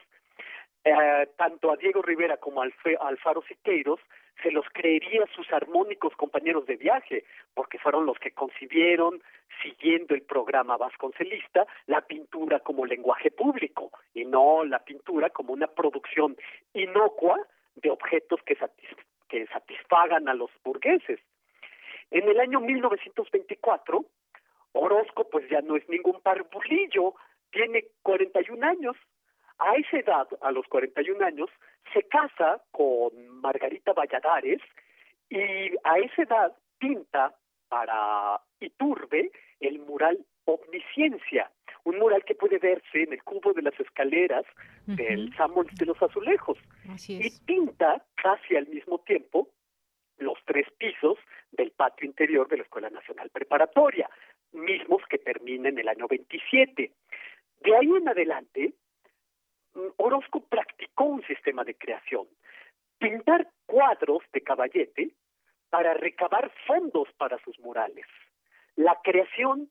Eh, tanto a Diego Rivera como a Alfaro Siqueiros se los creería sus armónicos compañeros de viaje, porque fueron los que concibieron, siguiendo el programa vasconcelista, la pintura como lenguaje público y no la pintura como una producción inocua de objetos que, que satisfagan a los burgueses. En el año 1924, Orozco pues ya no es ningún parbulillo, tiene 41 años a esa edad, a los 41 años, se casa con Margarita Valladares y a esa edad pinta para Iturbe el mural Omnisciencia, un mural que puede verse en el cubo de las escaleras del Samuel de los Azulejos. Y pinta casi al mismo tiempo los tres pisos del patio interior de la Escuela Nacional Preparatoria, mismos que terminan en el año 27. De ahí en adelante, Orozco practicó un sistema de creación, pintar cuadros de caballete para recabar fondos para sus murales. La creación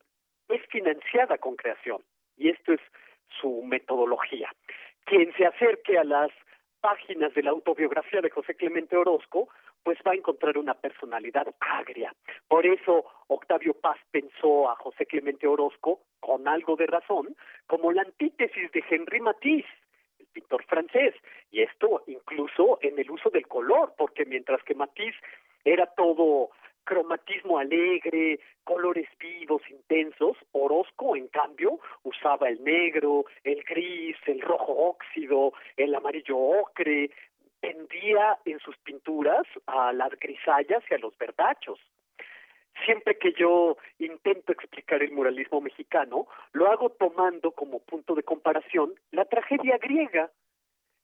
es financiada con creación y esto es su metodología. Quien se acerque a las páginas de la autobiografía de José Clemente Orozco, pues va a encontrar una personalidad agria. Por eso Octavio Paz pensó a José Clemente Orozco, con algo de razón, como la antítesis de Henri Matisse, pintor francés, y esto incluso en el uso del color, porque mientras que Matisse era todo cromatismo alegre, colores vivos, intensos, Orozco, en cambio, usaba el negro, el gris, el rojo óxido, el amarillo ocre, tendía en sus pinturas a las grisallas y a los verdachos siempre que yo intento explicar el muralismo mexicano, lo hago tomando como punto de comparación la tragedia griega.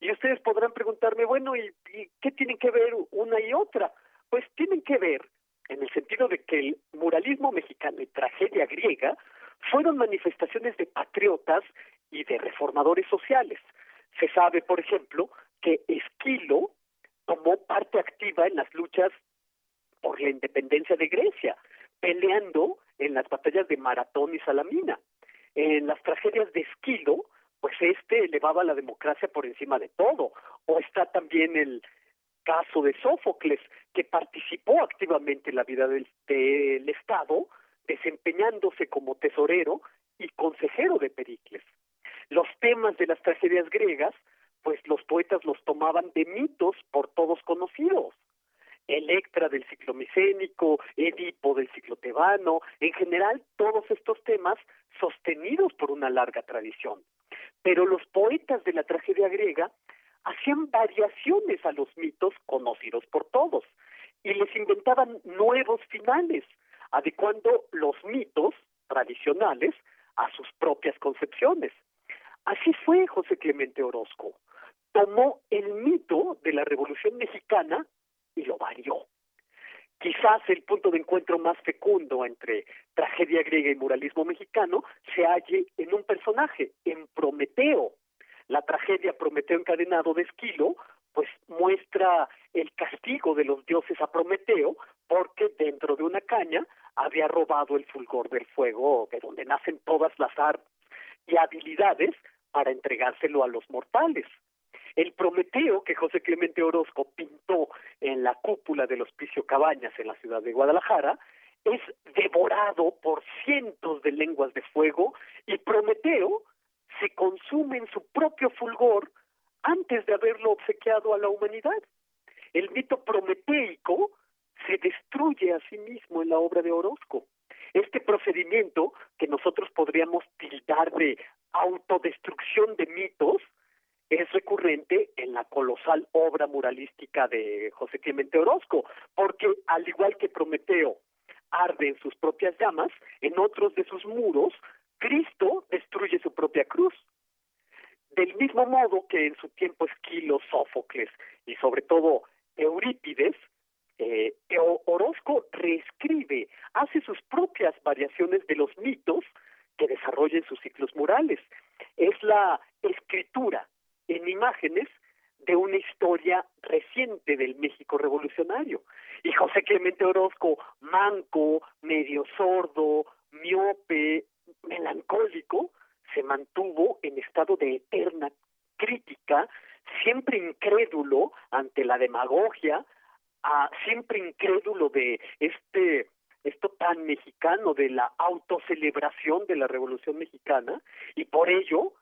Y ustedes podrán preguntarme, bueno, ¿y, qué tienen que ver una y otra? Pues tienen que ver en el sentido de que el muralismo mexicano y tragedia griega fueron manifestaciones de patriotas y de reformadores sociales. Se sabe, por ejemplo, que Esquilo tomó parte activa en las luchas por la independencia de Grecia, peleando en las batallas de Maratón y Salamina. En las tragedias de Esquilo, pues este elevaba la democracia por encima de todo. O está también el caso de Sófocles, que participó activamente en la vida del, del Estado, desempeñándose como tesorero y consejero de Pericles. Los temas de las tragedias griegas, pues los poetas los tomaban de mitos por todos conocidos. Electra del ciclo micénico, Edipo del ciclo tebano, en general todos estos temas sostenidos por una larga tradición. Pero los poetas de la tragedia griega hacían variaciones a los mitos conocidos por todos y les inventaban nuevos finales, adecuando los mitos tradicionales a sus propias concepciones. Así fue José Clemente Orozco. Tomó el mito de la Revolución Mexicana y lo varió. Quizás el punto de encuentro más fecundo entre tragedia griega y muralismo mexicano se halle en un personaje, en Prometeo. La tragedia Prometeo encadenado de Esquilo, pues muestra el castigo de los dioses a Prometeo porque dentro de una caña había robado el fulgor del fuego de donde nacen todas las artes y habilidades para entregárselo a los mortales. El Prometeo que José Clemente Orozco pintó en la cúpula del Hospicio Cabañas en la ciudad de Guadalajara es devorado por cientos de lenguas de fuego y Prometeo se consume en su propio fulgor antes de haberlo obsequiado a la humanidad. El mito prometeico se destruye a sí mismo en la obra de Orozco. Este procedimiento, que nosotros podríamos tildar de autodestrucción de mitos, es recurrente en la colosal obra muralística de José Clemente Orozco, porque al igual que Prometeo arde en sus propias llamas, en otros de sus muros, Cristo destruye su propia cruz. Del mismo modo que en su tiempo Esquilo, Sófocles y sobre todo Eurípides, eh, Orozco reescribe, hace sus propias variaciones de los mitos que desarrollen sus ciclos murales. Es la escritura en imágenes de una historia reciente del México revolucionario. Y José Clemente Orozco, manco, medio sordo, miope, melancólico, se mantuvo en estado de eterna crítica, siempre incrédulo ante la demagogia, siempre incrédulo de este esto tan mexicano de la autocelebración de la Revolución Mexicana y por ello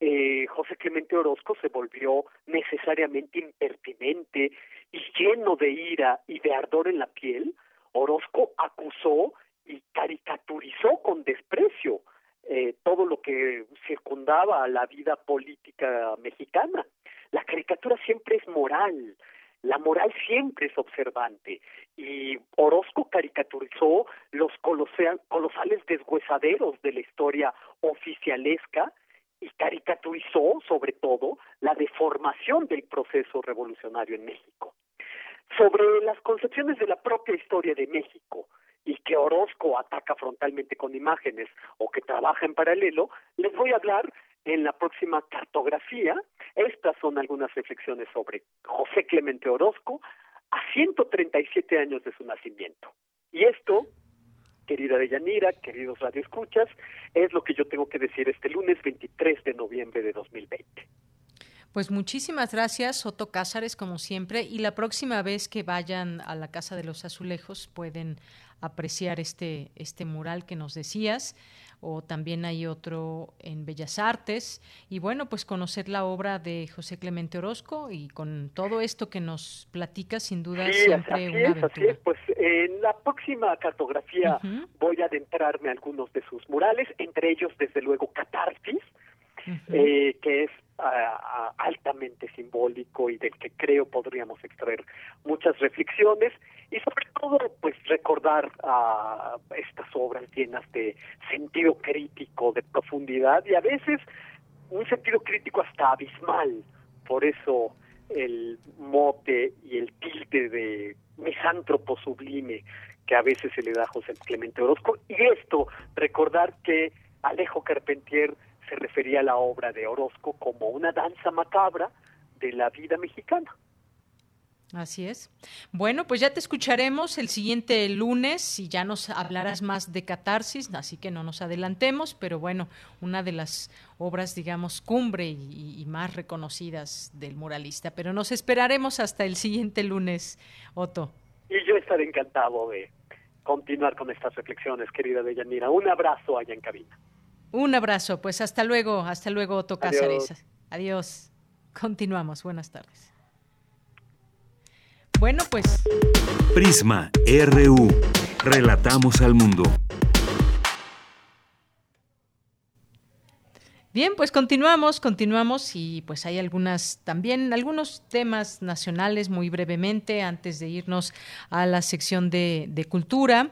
eh, José Clemente Orozco se volvió necesariamente impertinente y lleno de ira y de ardor en la piel, Orozco acusó y caricaturizó con desprecio eh, todo lo que circundaba a la vida política mexicana. La caricatura siempre es moral, la moral siempre es observante y Orozco caricaturizó los colosales deshuesaderos de la historia oficialesca y caricaturizó sobre todo la deformación del proceso revolucionario en México. Sobre las concepciones de la propia historia de México y que Orozco ataca frontalmente con imágenes o que trabaja en paralelo, les voy a hablar en la próxima cartografía. Estas son algunas reflexiones sobre José Clemente Orozco a 137 años de su nacimiento. Y esto querida Deyanira, queridos radioescuchas, es lo que yo tengo que decir este lunes 23 de noviembre de 2020. Pues muchísimas gracias, Otto Cázares, como siempre. Y la próxima vez que vayan a la Casa de los Azulejos pueden apreciar este, este mural que nos decías o también hay otro en Bellas Artes. Y bueno, pues conocer la obra de José Clemente Orozco y con todo esto que nos platica, sin duda, siempre una es, Así es, pues en la próxima cartografía voy a adentrarme a algunos de sus murales, entre ellos, desde luego, Catarsis, eh, que es altamente simbólico y del que creo podríamos extraer muchas reflexiones y sobre todo pues recordar a estas obras llenas de sentido crítico, de profundidad y a veces un sentido crítico hasta abismal. Por eso el mote y el tilde de misántropo sublime que a veces se le da a José Clemente Orozco. Y esto, recordar que Alejo Carpentier se refería a la obra de Orozco como una danza macabra de la vida mexicana. Así es. Bueno, pues ya te escucharemos el siguiente lunes y ya nos hablarás más de catarsis, así que no nos adelantemos, pero bueno, una de las obras, digamos, cumbre y, más reconocidas del muralista. Pero nos esperaremos hasta el siguiente lunes, Otto. Y yo estaré encantado de continuar con estas reflexiones, querida Deyanira. Un abrazo allá en cabina. Un abrazo, pues hasta luego, hasta luego, Otto Cáceres. Adiós. Continuamos, buenas tardes. Bueno, pues. Prisma RU. Relatamos al mundo. Bien, pues continuamos, continuamos y pues hay algunas también algunos temas nacionales muy brevemente antes de irnos a la sección de, de cultura.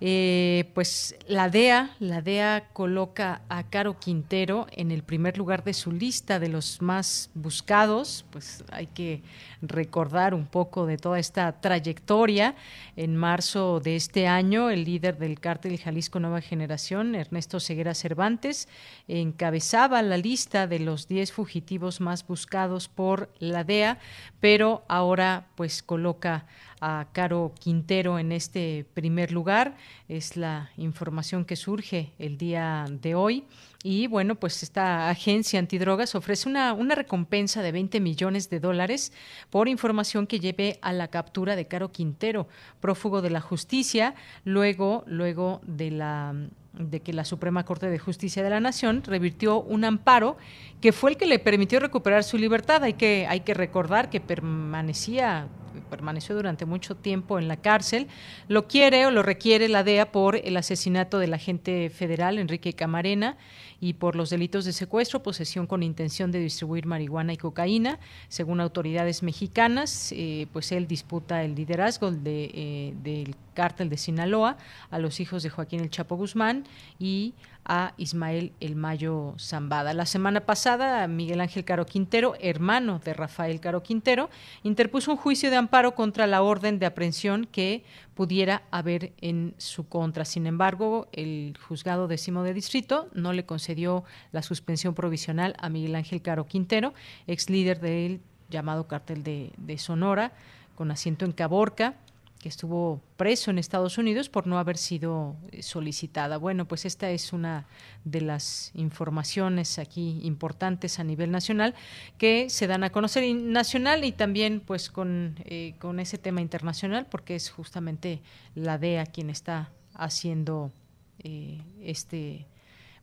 Eh, pues la DEA, la DEA coloca a Caro Quintero en el primer lugar de su lista de los más buscados. Pues hay que recordar un poco de toda esta trayectoria. En marzo de este año, el líder del cártel Jalisco Nueva Generación, Ernesto Ceguera Cervantes, encabezaba la lista de los 10 fugitivos más buscados por la DEA, pero ahora pues coloca a Caro Quintero en este primer lugar. Es la información que surge el día de hoy. Y bueno, pues esta agencia antidrogas ofrece una, una recompensa de 20 millones de dólares por información que lleve a la captura de Caro Quintero, prófugo de la justicia, luego, luego de la de que la Suprema Corte de Justicia de la Nación revirtió un amparo que fue el que le permitió recuperar su libertad. Hay que, hay que recordar que permanecía permaneció durante mucho tiempo en la cárcel, lo quiere o lo requiere la DEA por el asesinato del agente federal Enrique Camarena y por los delitos de secuestro, posesión con intención de distribuir marihuana y cocaína. Según autoridades mexicanas, eh, pues él disputa el liderazgo de, eh, del cártel de Sinaloa a los hijos de Joaquín El Chapo Guzmán y a Ismael El Mayo Zambada. La semana pasada, Miguel Ángel Caro Quintero, hermano de Rafael Caro Quintero, interpuso un juicio de amparo contra la orden de aprehensión que pudiera haber en su contra. Sin embargo, el juzgado décimo de distrito no le concedió la suspensión provisional a Miguel Ángel Caro Quintero, ex líder del llamado cártel de, de Sonora, con asiento en Caborca que estuvo preso en Estados Unidos por no haber sido eh, solicitada. Bueno, pues esta es una de las informaciones aquí importantes a nivel nacional que se dan a conocer nacional y también pues con, eh, con ese tema internacional porque es justamente la DEA quien está haciendo eh, este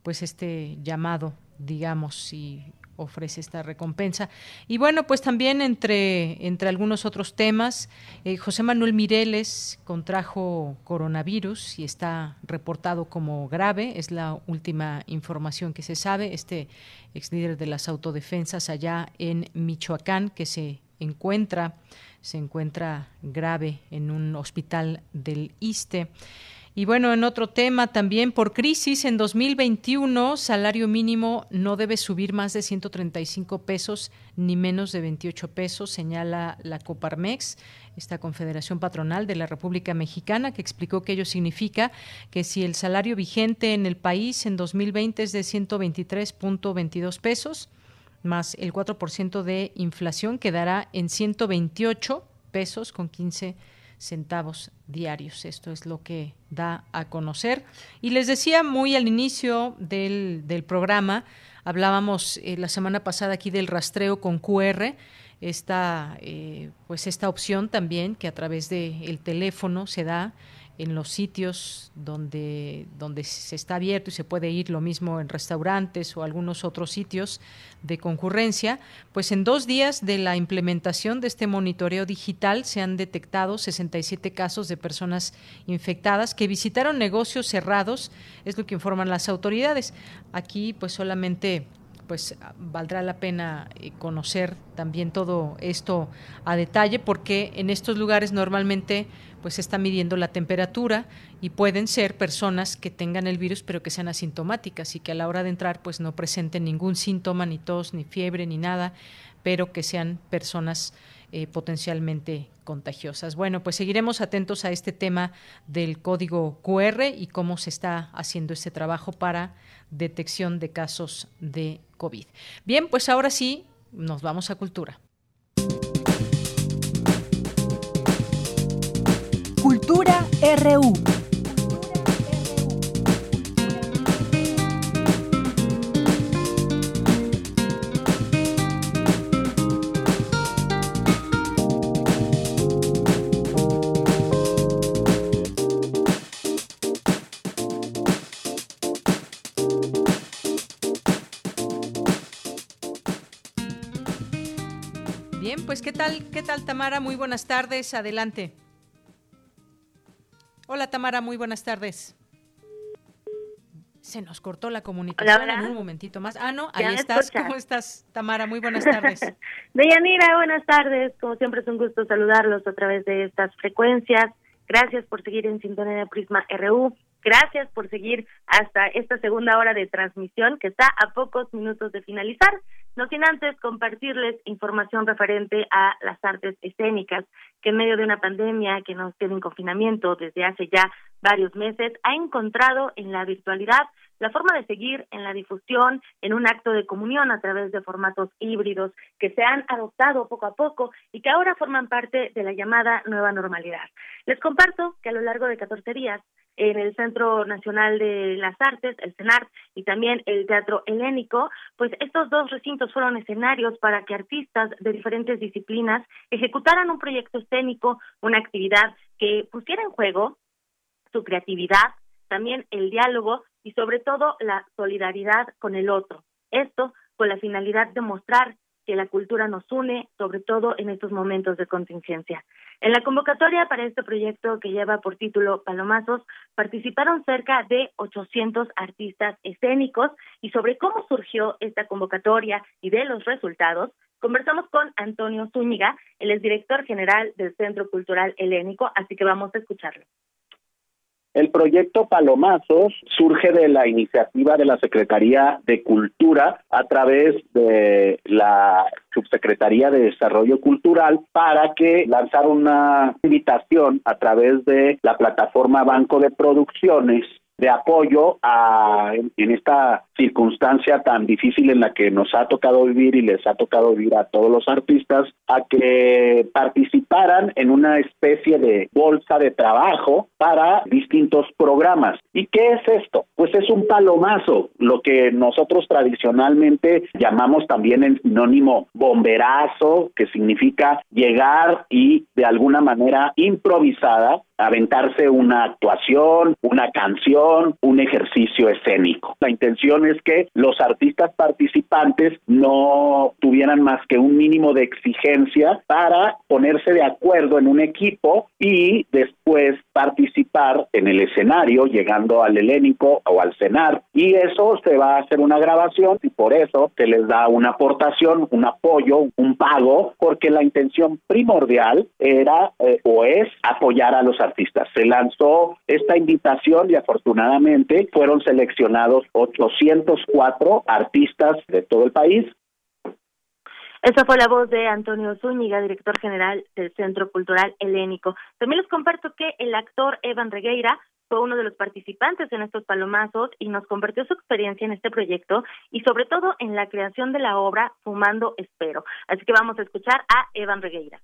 pues este llamado digamos y ofrece esta recompensa. Y bueno, pues también entre, entre algunos otros temas, eh, José Manuel Mireles contrajo coronavirus y está reportado como grave, es la última información que se sabe, este ex líder de las autodefensas allá en Michoacán que se encuentra se encuentra grave en un hospital del ISTE. Y bueno, en otro tema también, por crisis, en 2021, salario mínimo no debe subir más de 135 pesos ni menos de 28 pesos, señala la Coparmex, esta confederación patronal de la República Mexicana, que explicó que ello significa que si el salario vigente en el país en 2020 es de 123.22 pesos, más el 4% de inflación, quedará en 128 pesos con 15 centavos diarios. Esto es lo que da a conocer. Y les decía muy al inicio del, del programa, hablábamos eh, la semana pasada aquí del rastreo con QR, esta, eh, pues esta opción también que a través del el teléfono se da en los sitios donde, donde se está abierto y se puede ir lo mismo en restaurantes o algunos otros sitios de concurrencia, pues en dos días de la implementación de este monitoreo digital se han detectado 67 casos de personas infectadas que visitaron negocios cerrados, es lo que informan las autoridades. Aquí pues solamente pues valdrá la pena eh, conocer también todo esto a detalle porque en estos lugares normalmente pues se está midiendo la temperatura y pueden ser personas que tengan el virus pero que sean asintomáticas y que a la hora de entrar pues no presenten ningún síntoma ni tos ni fiebre ni nada pero que sean personas eh, potencialmente contagiosas. Bueno, pues seguiremos atentos a este tema del código QR y cómo se está haciendo este trabajo para detección de casos de COVID. Bien, pues ahora sí, nos vamos a cultura. Cultura RU. Tal? ¿Qué tal Tamara? Muy buenas tardes. Adelante. Hola Tamara, muy buenas tardes. Se nos cortó la comunicación Hola, hola. en un momentito más. Ah, no, ahí estás. escuchas. ¿Cómo estás, Tamara? Muy buenas tardes. *laughs* Deyanira, buenas tardes. Como siempre es un gusto saludarlos a través de estas frecuencias. Gracias por seguir en sintonía de Prisma RU. Gracias por seguir hasta esta segunda hora de transmisión que está a pocos minutos de finalizar. No sin antes compartirles información referente a las artes escénicas, que en medio de una pandemia que nos tiene en confinamiento desde hace ya varios meses, ha encontrado en la virtualidad la forma de seguir en la difusión, en un acto de comunión a través de formatos híbridos que se han adoptado poco a poco y que ahora forman parte de la llamada nueva normalidad. Les comparto que a lo largo de 14 días en el Centro Nacional de las Artes, el CENART, y también el Teatro Helénico, pues estos dos recintos fueron escenarios para que artistas de diferentes disciplinas ejecutaran un proyecto escénico, una actividad que pusiera en juego su creatividad, también el diálogo y sobre todo la solidaridad con el otro. Esto con la finalidad de mostrar que la cultura nos une, sobre todo en estos momentos de contingencia. En la convocatoria para este proyecto que lleva por título Palomazos, participaron cerca de 800 artistas escénicos y sobre cómo surgió esta convocatoria y de los resultados, conversamos con Antonio Zúñiga, él es director general del Centro Cultural Helénico, así que vamos a escucharlo. El proyecto Palomazos surge de la iniciativa de la Secretaría de Cultura a través de la Subsecretaría de Desarrollo Cultural para que lanzar una invitación a través de la plataforma Banco de Producciones de apoyo a en esta circunstancia tan difícil en la que nos ha tocado vivir y les ha tocado vivir a todos los artistas a que participaran en una especie de bolsa de trabajo para distintos programas. ¿Y qué es esto? Pues es un palomazo, lo que nosotros tradicionalmente llamamos también en sinónimo bomberazo, que significa llegar y de alguna manera improvisada aventarse una actuación, una canción, un ejercicio escénico. La intención es que los artistas participantes no tuvieran más que un mínimo de exigencia para ponerse de acuerdo en un equipo y después participar en el escenario, llegando al helénico o al cenar. Y eso se va a hacer una grabación y por eso se les da una aportación, un apoyo, un pago, porque la intención primordial era eh, o es apoyar a los artistas. Se lanzó esta invitación y afortunadamente fueron seleccionados 804 artistas de todo el país Esa fue la voz de Antonio Zúñiga, director general del Centro Cultural Helénico. También les comparto que el actor Evan Regueira fue uno de los participantes en estos palomazos y nos compartió su experiencia en este proyecto y sobre todo en la creación de la obra Fumando Espero. Así que vamos a escuchar a Evan Regueira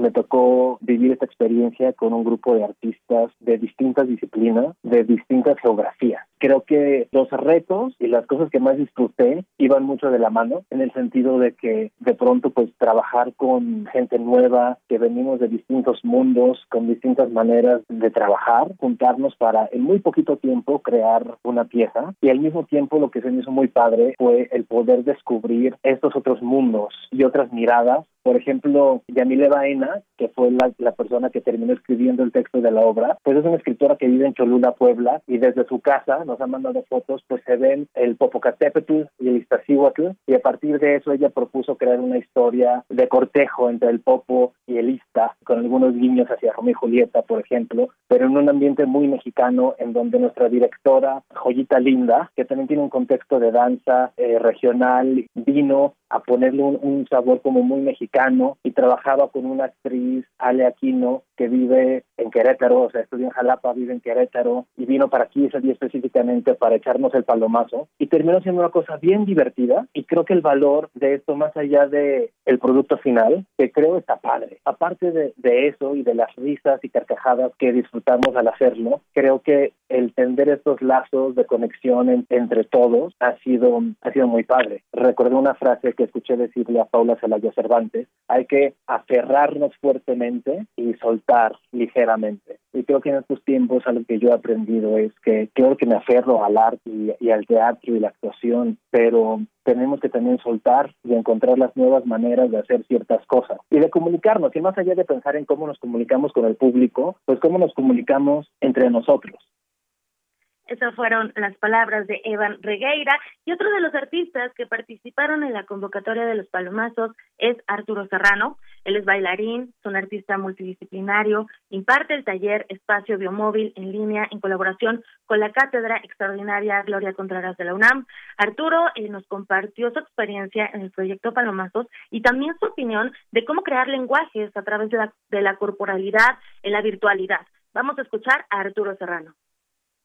me tocó vivir esta experiencia con un grupo de artistas de distintas disciplinas, de distintas geografías. Creo que los retos y las cosas que más disfruté iban mucho de la mano, en el sentido de que de pronto pues trabajar con gente nueva, que venimos de distintos mundos, con distintas maneras de trabajar, juntarnos para en muy poquito tiempo crear una pieza y al mismo tiempo lo que se me hizo muy padre fue el poder descubrir estos otros mundos y otras miradas por ejemplo, Yamile Baena, que fue la, persona que terminó escribiendo el texto de la obra, pues es una escritora que vive en Cholula, Puebla, y desde su casa nos ha mandado fotos, pues se ven el Popocatépetl y el Iztaccíhuatl, y a partir de eso ella propuso crear una historia de cortejo entre el Popo y el Ista, con algunos guiños hacia Romeo y Julieta, por ejemplo, pero en un ambiente muy mexicano, en donde nuestra directora, Joyita Linda, que también tiene un contexto de danza eh, regional, vino a ponerle un, un sabor como muy mexicano y trabajaba con una actriz, Ale Aquino, que vive en Querétaro, o sea, estudió en Jalapa, vive en Querétaro y vino para aquí ese día específicamente para echarnos el palomazo y terminó siendo una cosa bien divertida y creo que el valor de esto más allá de el producto final, que creo está padre. Aparte de, de eso y de las risas y carcajadas que disfrutamos al hacerlo, creo que el tender estos lazos de conexión entre todos ha sido ha sido muy padre. Recuerdo una frase que escuché decirle a Paula Celaya Cervantes, hay que aferrarnos fuertemente y soltar ligeramente. Y creo que en estos tiempos algo que yo he aprendido es que creo que me aferro al arte y, al teatro y la actuación, pero tenemos que también soltar y encontrar las nuevas maneras de hacer ciertas cosas y de comunicarnos. Y más allá de pensar en cómo nos comunicamos con el público, pues cómo nos comunicamos entre nosotros. Esas fueron las palabras de Evan Regueira y otro de los artistas que participaron en la convocatoria de los Palomazos es Arturo Serrano. Él es bailarín, es un artista multidisciplinario, imparte el taller Espacio Biomóvil en línea en colaboración con la Cátedra Extraordinaria Gloria Contreras de la UNAM. Arturo eh, nos compartió su experiencia en el proyecto Palomazos y también su opinión de cómo crear lenguajes a través de la, de la corporalidad en la virtualidad. Vamos a escuchar a Arturo Serrano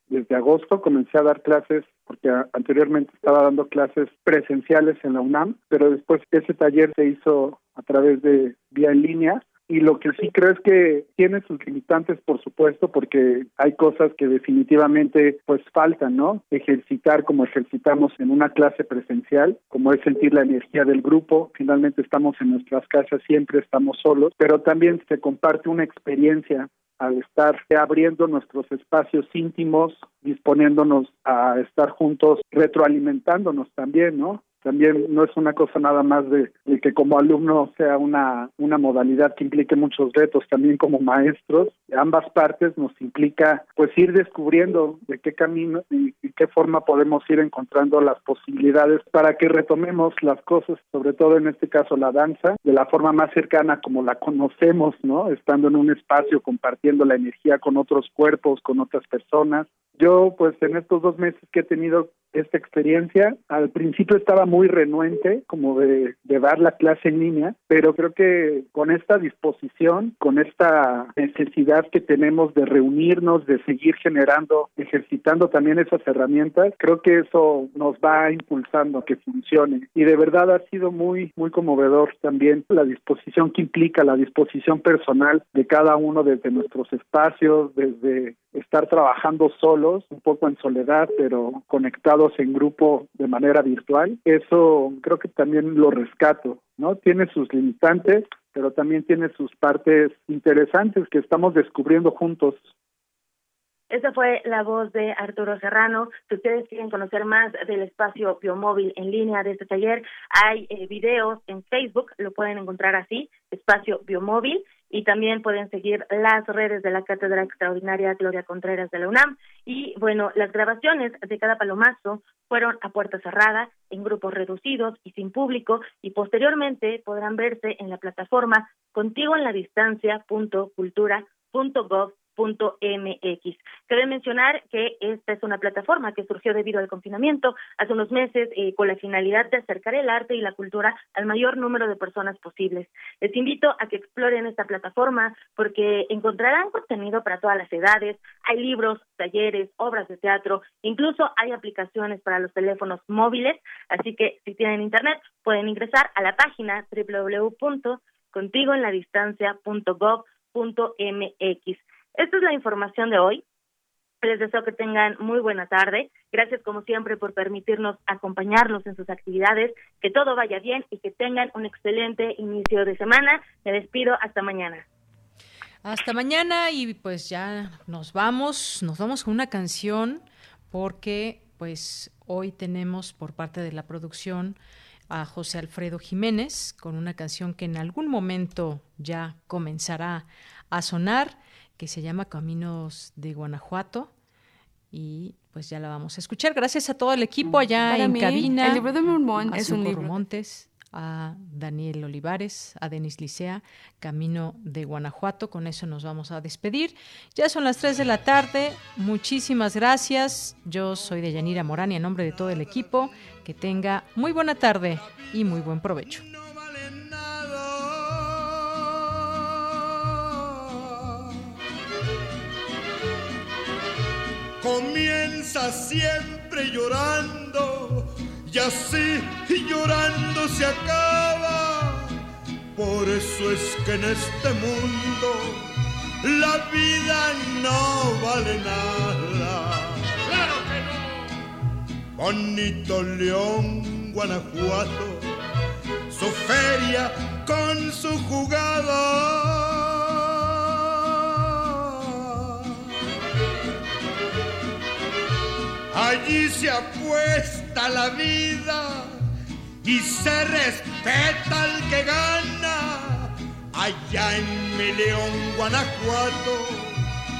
desde agosto comencé a dar clases, porque anteriormente estaba dando clases presenciales en la UNAM, pero después ese taller se hizo a través de vía en línea. Y lo que sí creo es que tiene sus limitantes, por supuesto, porque hay cosas que definitivamente pues faltan, ¿no? Ejercitar como ejercitamos en una clase presencial, como es sentir la energía del grupo. Finalmente estamos en nuestras casas, siempre estamos solos, pero también se comparte una experiencia al estar abriendo nuestros espacios íntimos, disponiéndonos a estar juntos, retroalimentándonos también, ¿no? También no es una cosa nada más de, que como alumno sea una, una modalidad que implique muchos retos, también como maestros, ambas partes nos implica pues ir descubriendo de qué camino y, qué forma podemos ir encontrando las posibilidades para que retomemos las cosas, sobre todo en este caso la danza, de la forma más cercana como la conocemos, ¿no? Estando en un espacio, compartiendo la energía con otros cuerpos, con otras personas. Yo pues en estos dos meses que he tenido esta experiencia. Al principio estaba muy renuente como de, dar la clase en línea, pero creo que con esta disposición, con esta necesidad que tenemos de reunirnos, de seguir generando, ejercitando también esas herramientas, creo que eso nos va impulsando a que funcione. Y de verdad ha sido muy, muy conmovedor también la disposición que implica, la disposición personal de cada uno desde nuestros espacios, desde estar trabajando solos, un poco en soledad, pero conectados en grupo de manera virtual. Eso creo que también lo rescato, ¿no? Tiene sus limitantes, pero también tiene sus partes interesantes que estamos descubriendo juntos. Esa fue la voz de Arturo Serrano. Si ustedes quieren conocer más del espacio biomóvil en línea de este taller, hay eh, videos en Facebook, lo pueden encontrar así, espacio biomóvil y también pueden seguir las redes de la Cátedra Extraordinaria Gloria Contreras de la UNAM. Y bueno, las grabaciones de cada palomazo fueron a puerta cerrada, en grupos reducidos y sin público, y posteriormente podrán verse en la plataforma contigo en la MX. Cabe mencionar que esta es una plataforma que surgió debido al confinamiento hace unos meses eh, con la finalidad de acercar el arte y la cultura al mayor número de personas posibles. Les invito a que exploren esta plataforma porque encontrarán contenido para todas las edades. Hay libros, talleres, obras de teatro, incluso hay aplicaciones para los teléfonos móviles. Así que si tienen internet pueden ingresar a la página www.contigoenladistancia.gov.mx. Esta es la información de hoy. Les deseo que tengan muy buena tarde. Gracias como siempre por permitirnos acompañarlos en sus actividades. Que todo vaya bien y que tengan un excelente inicio de semana. Me despido hasta mañana. Hasta mañana y pues ya nos vamos, nos vamos con una canción porque pues hoy tenemos por parte de la producción a José Alfredo Jiménez con una canción que en algún momento ya comenzará a sonar que se llama Caminos de Guanajuato y pues ya la vamos a escuchar. Gracias a todo el equipo allá en cabina. El libro de Mormón es un libro. Montes, a Daniel Olivares, a Denis Licea, Camino de Guanajuato. Con eso nos vamos a despedir. Ya son las 3 de la tarde. Muchísimas gracias. Yo soy de Yanira Morán y en nombre de todo el equipo, que tenga muy buena tarde y muy buen provecho. Comienza siempre llorando y así llorando se acaba. Por eso es que en este mundo la vida no vale nada. ¡Claro que no! Bonito León, Guanajuato, su feria con su jugada Allí se apuesta la vida y se respeta al que gana. Allá en mi León, Guanajuato,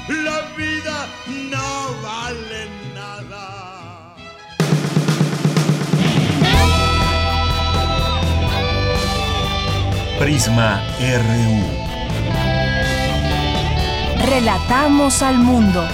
la vida no vale nada. Prisma RU. Relatamos al mundo.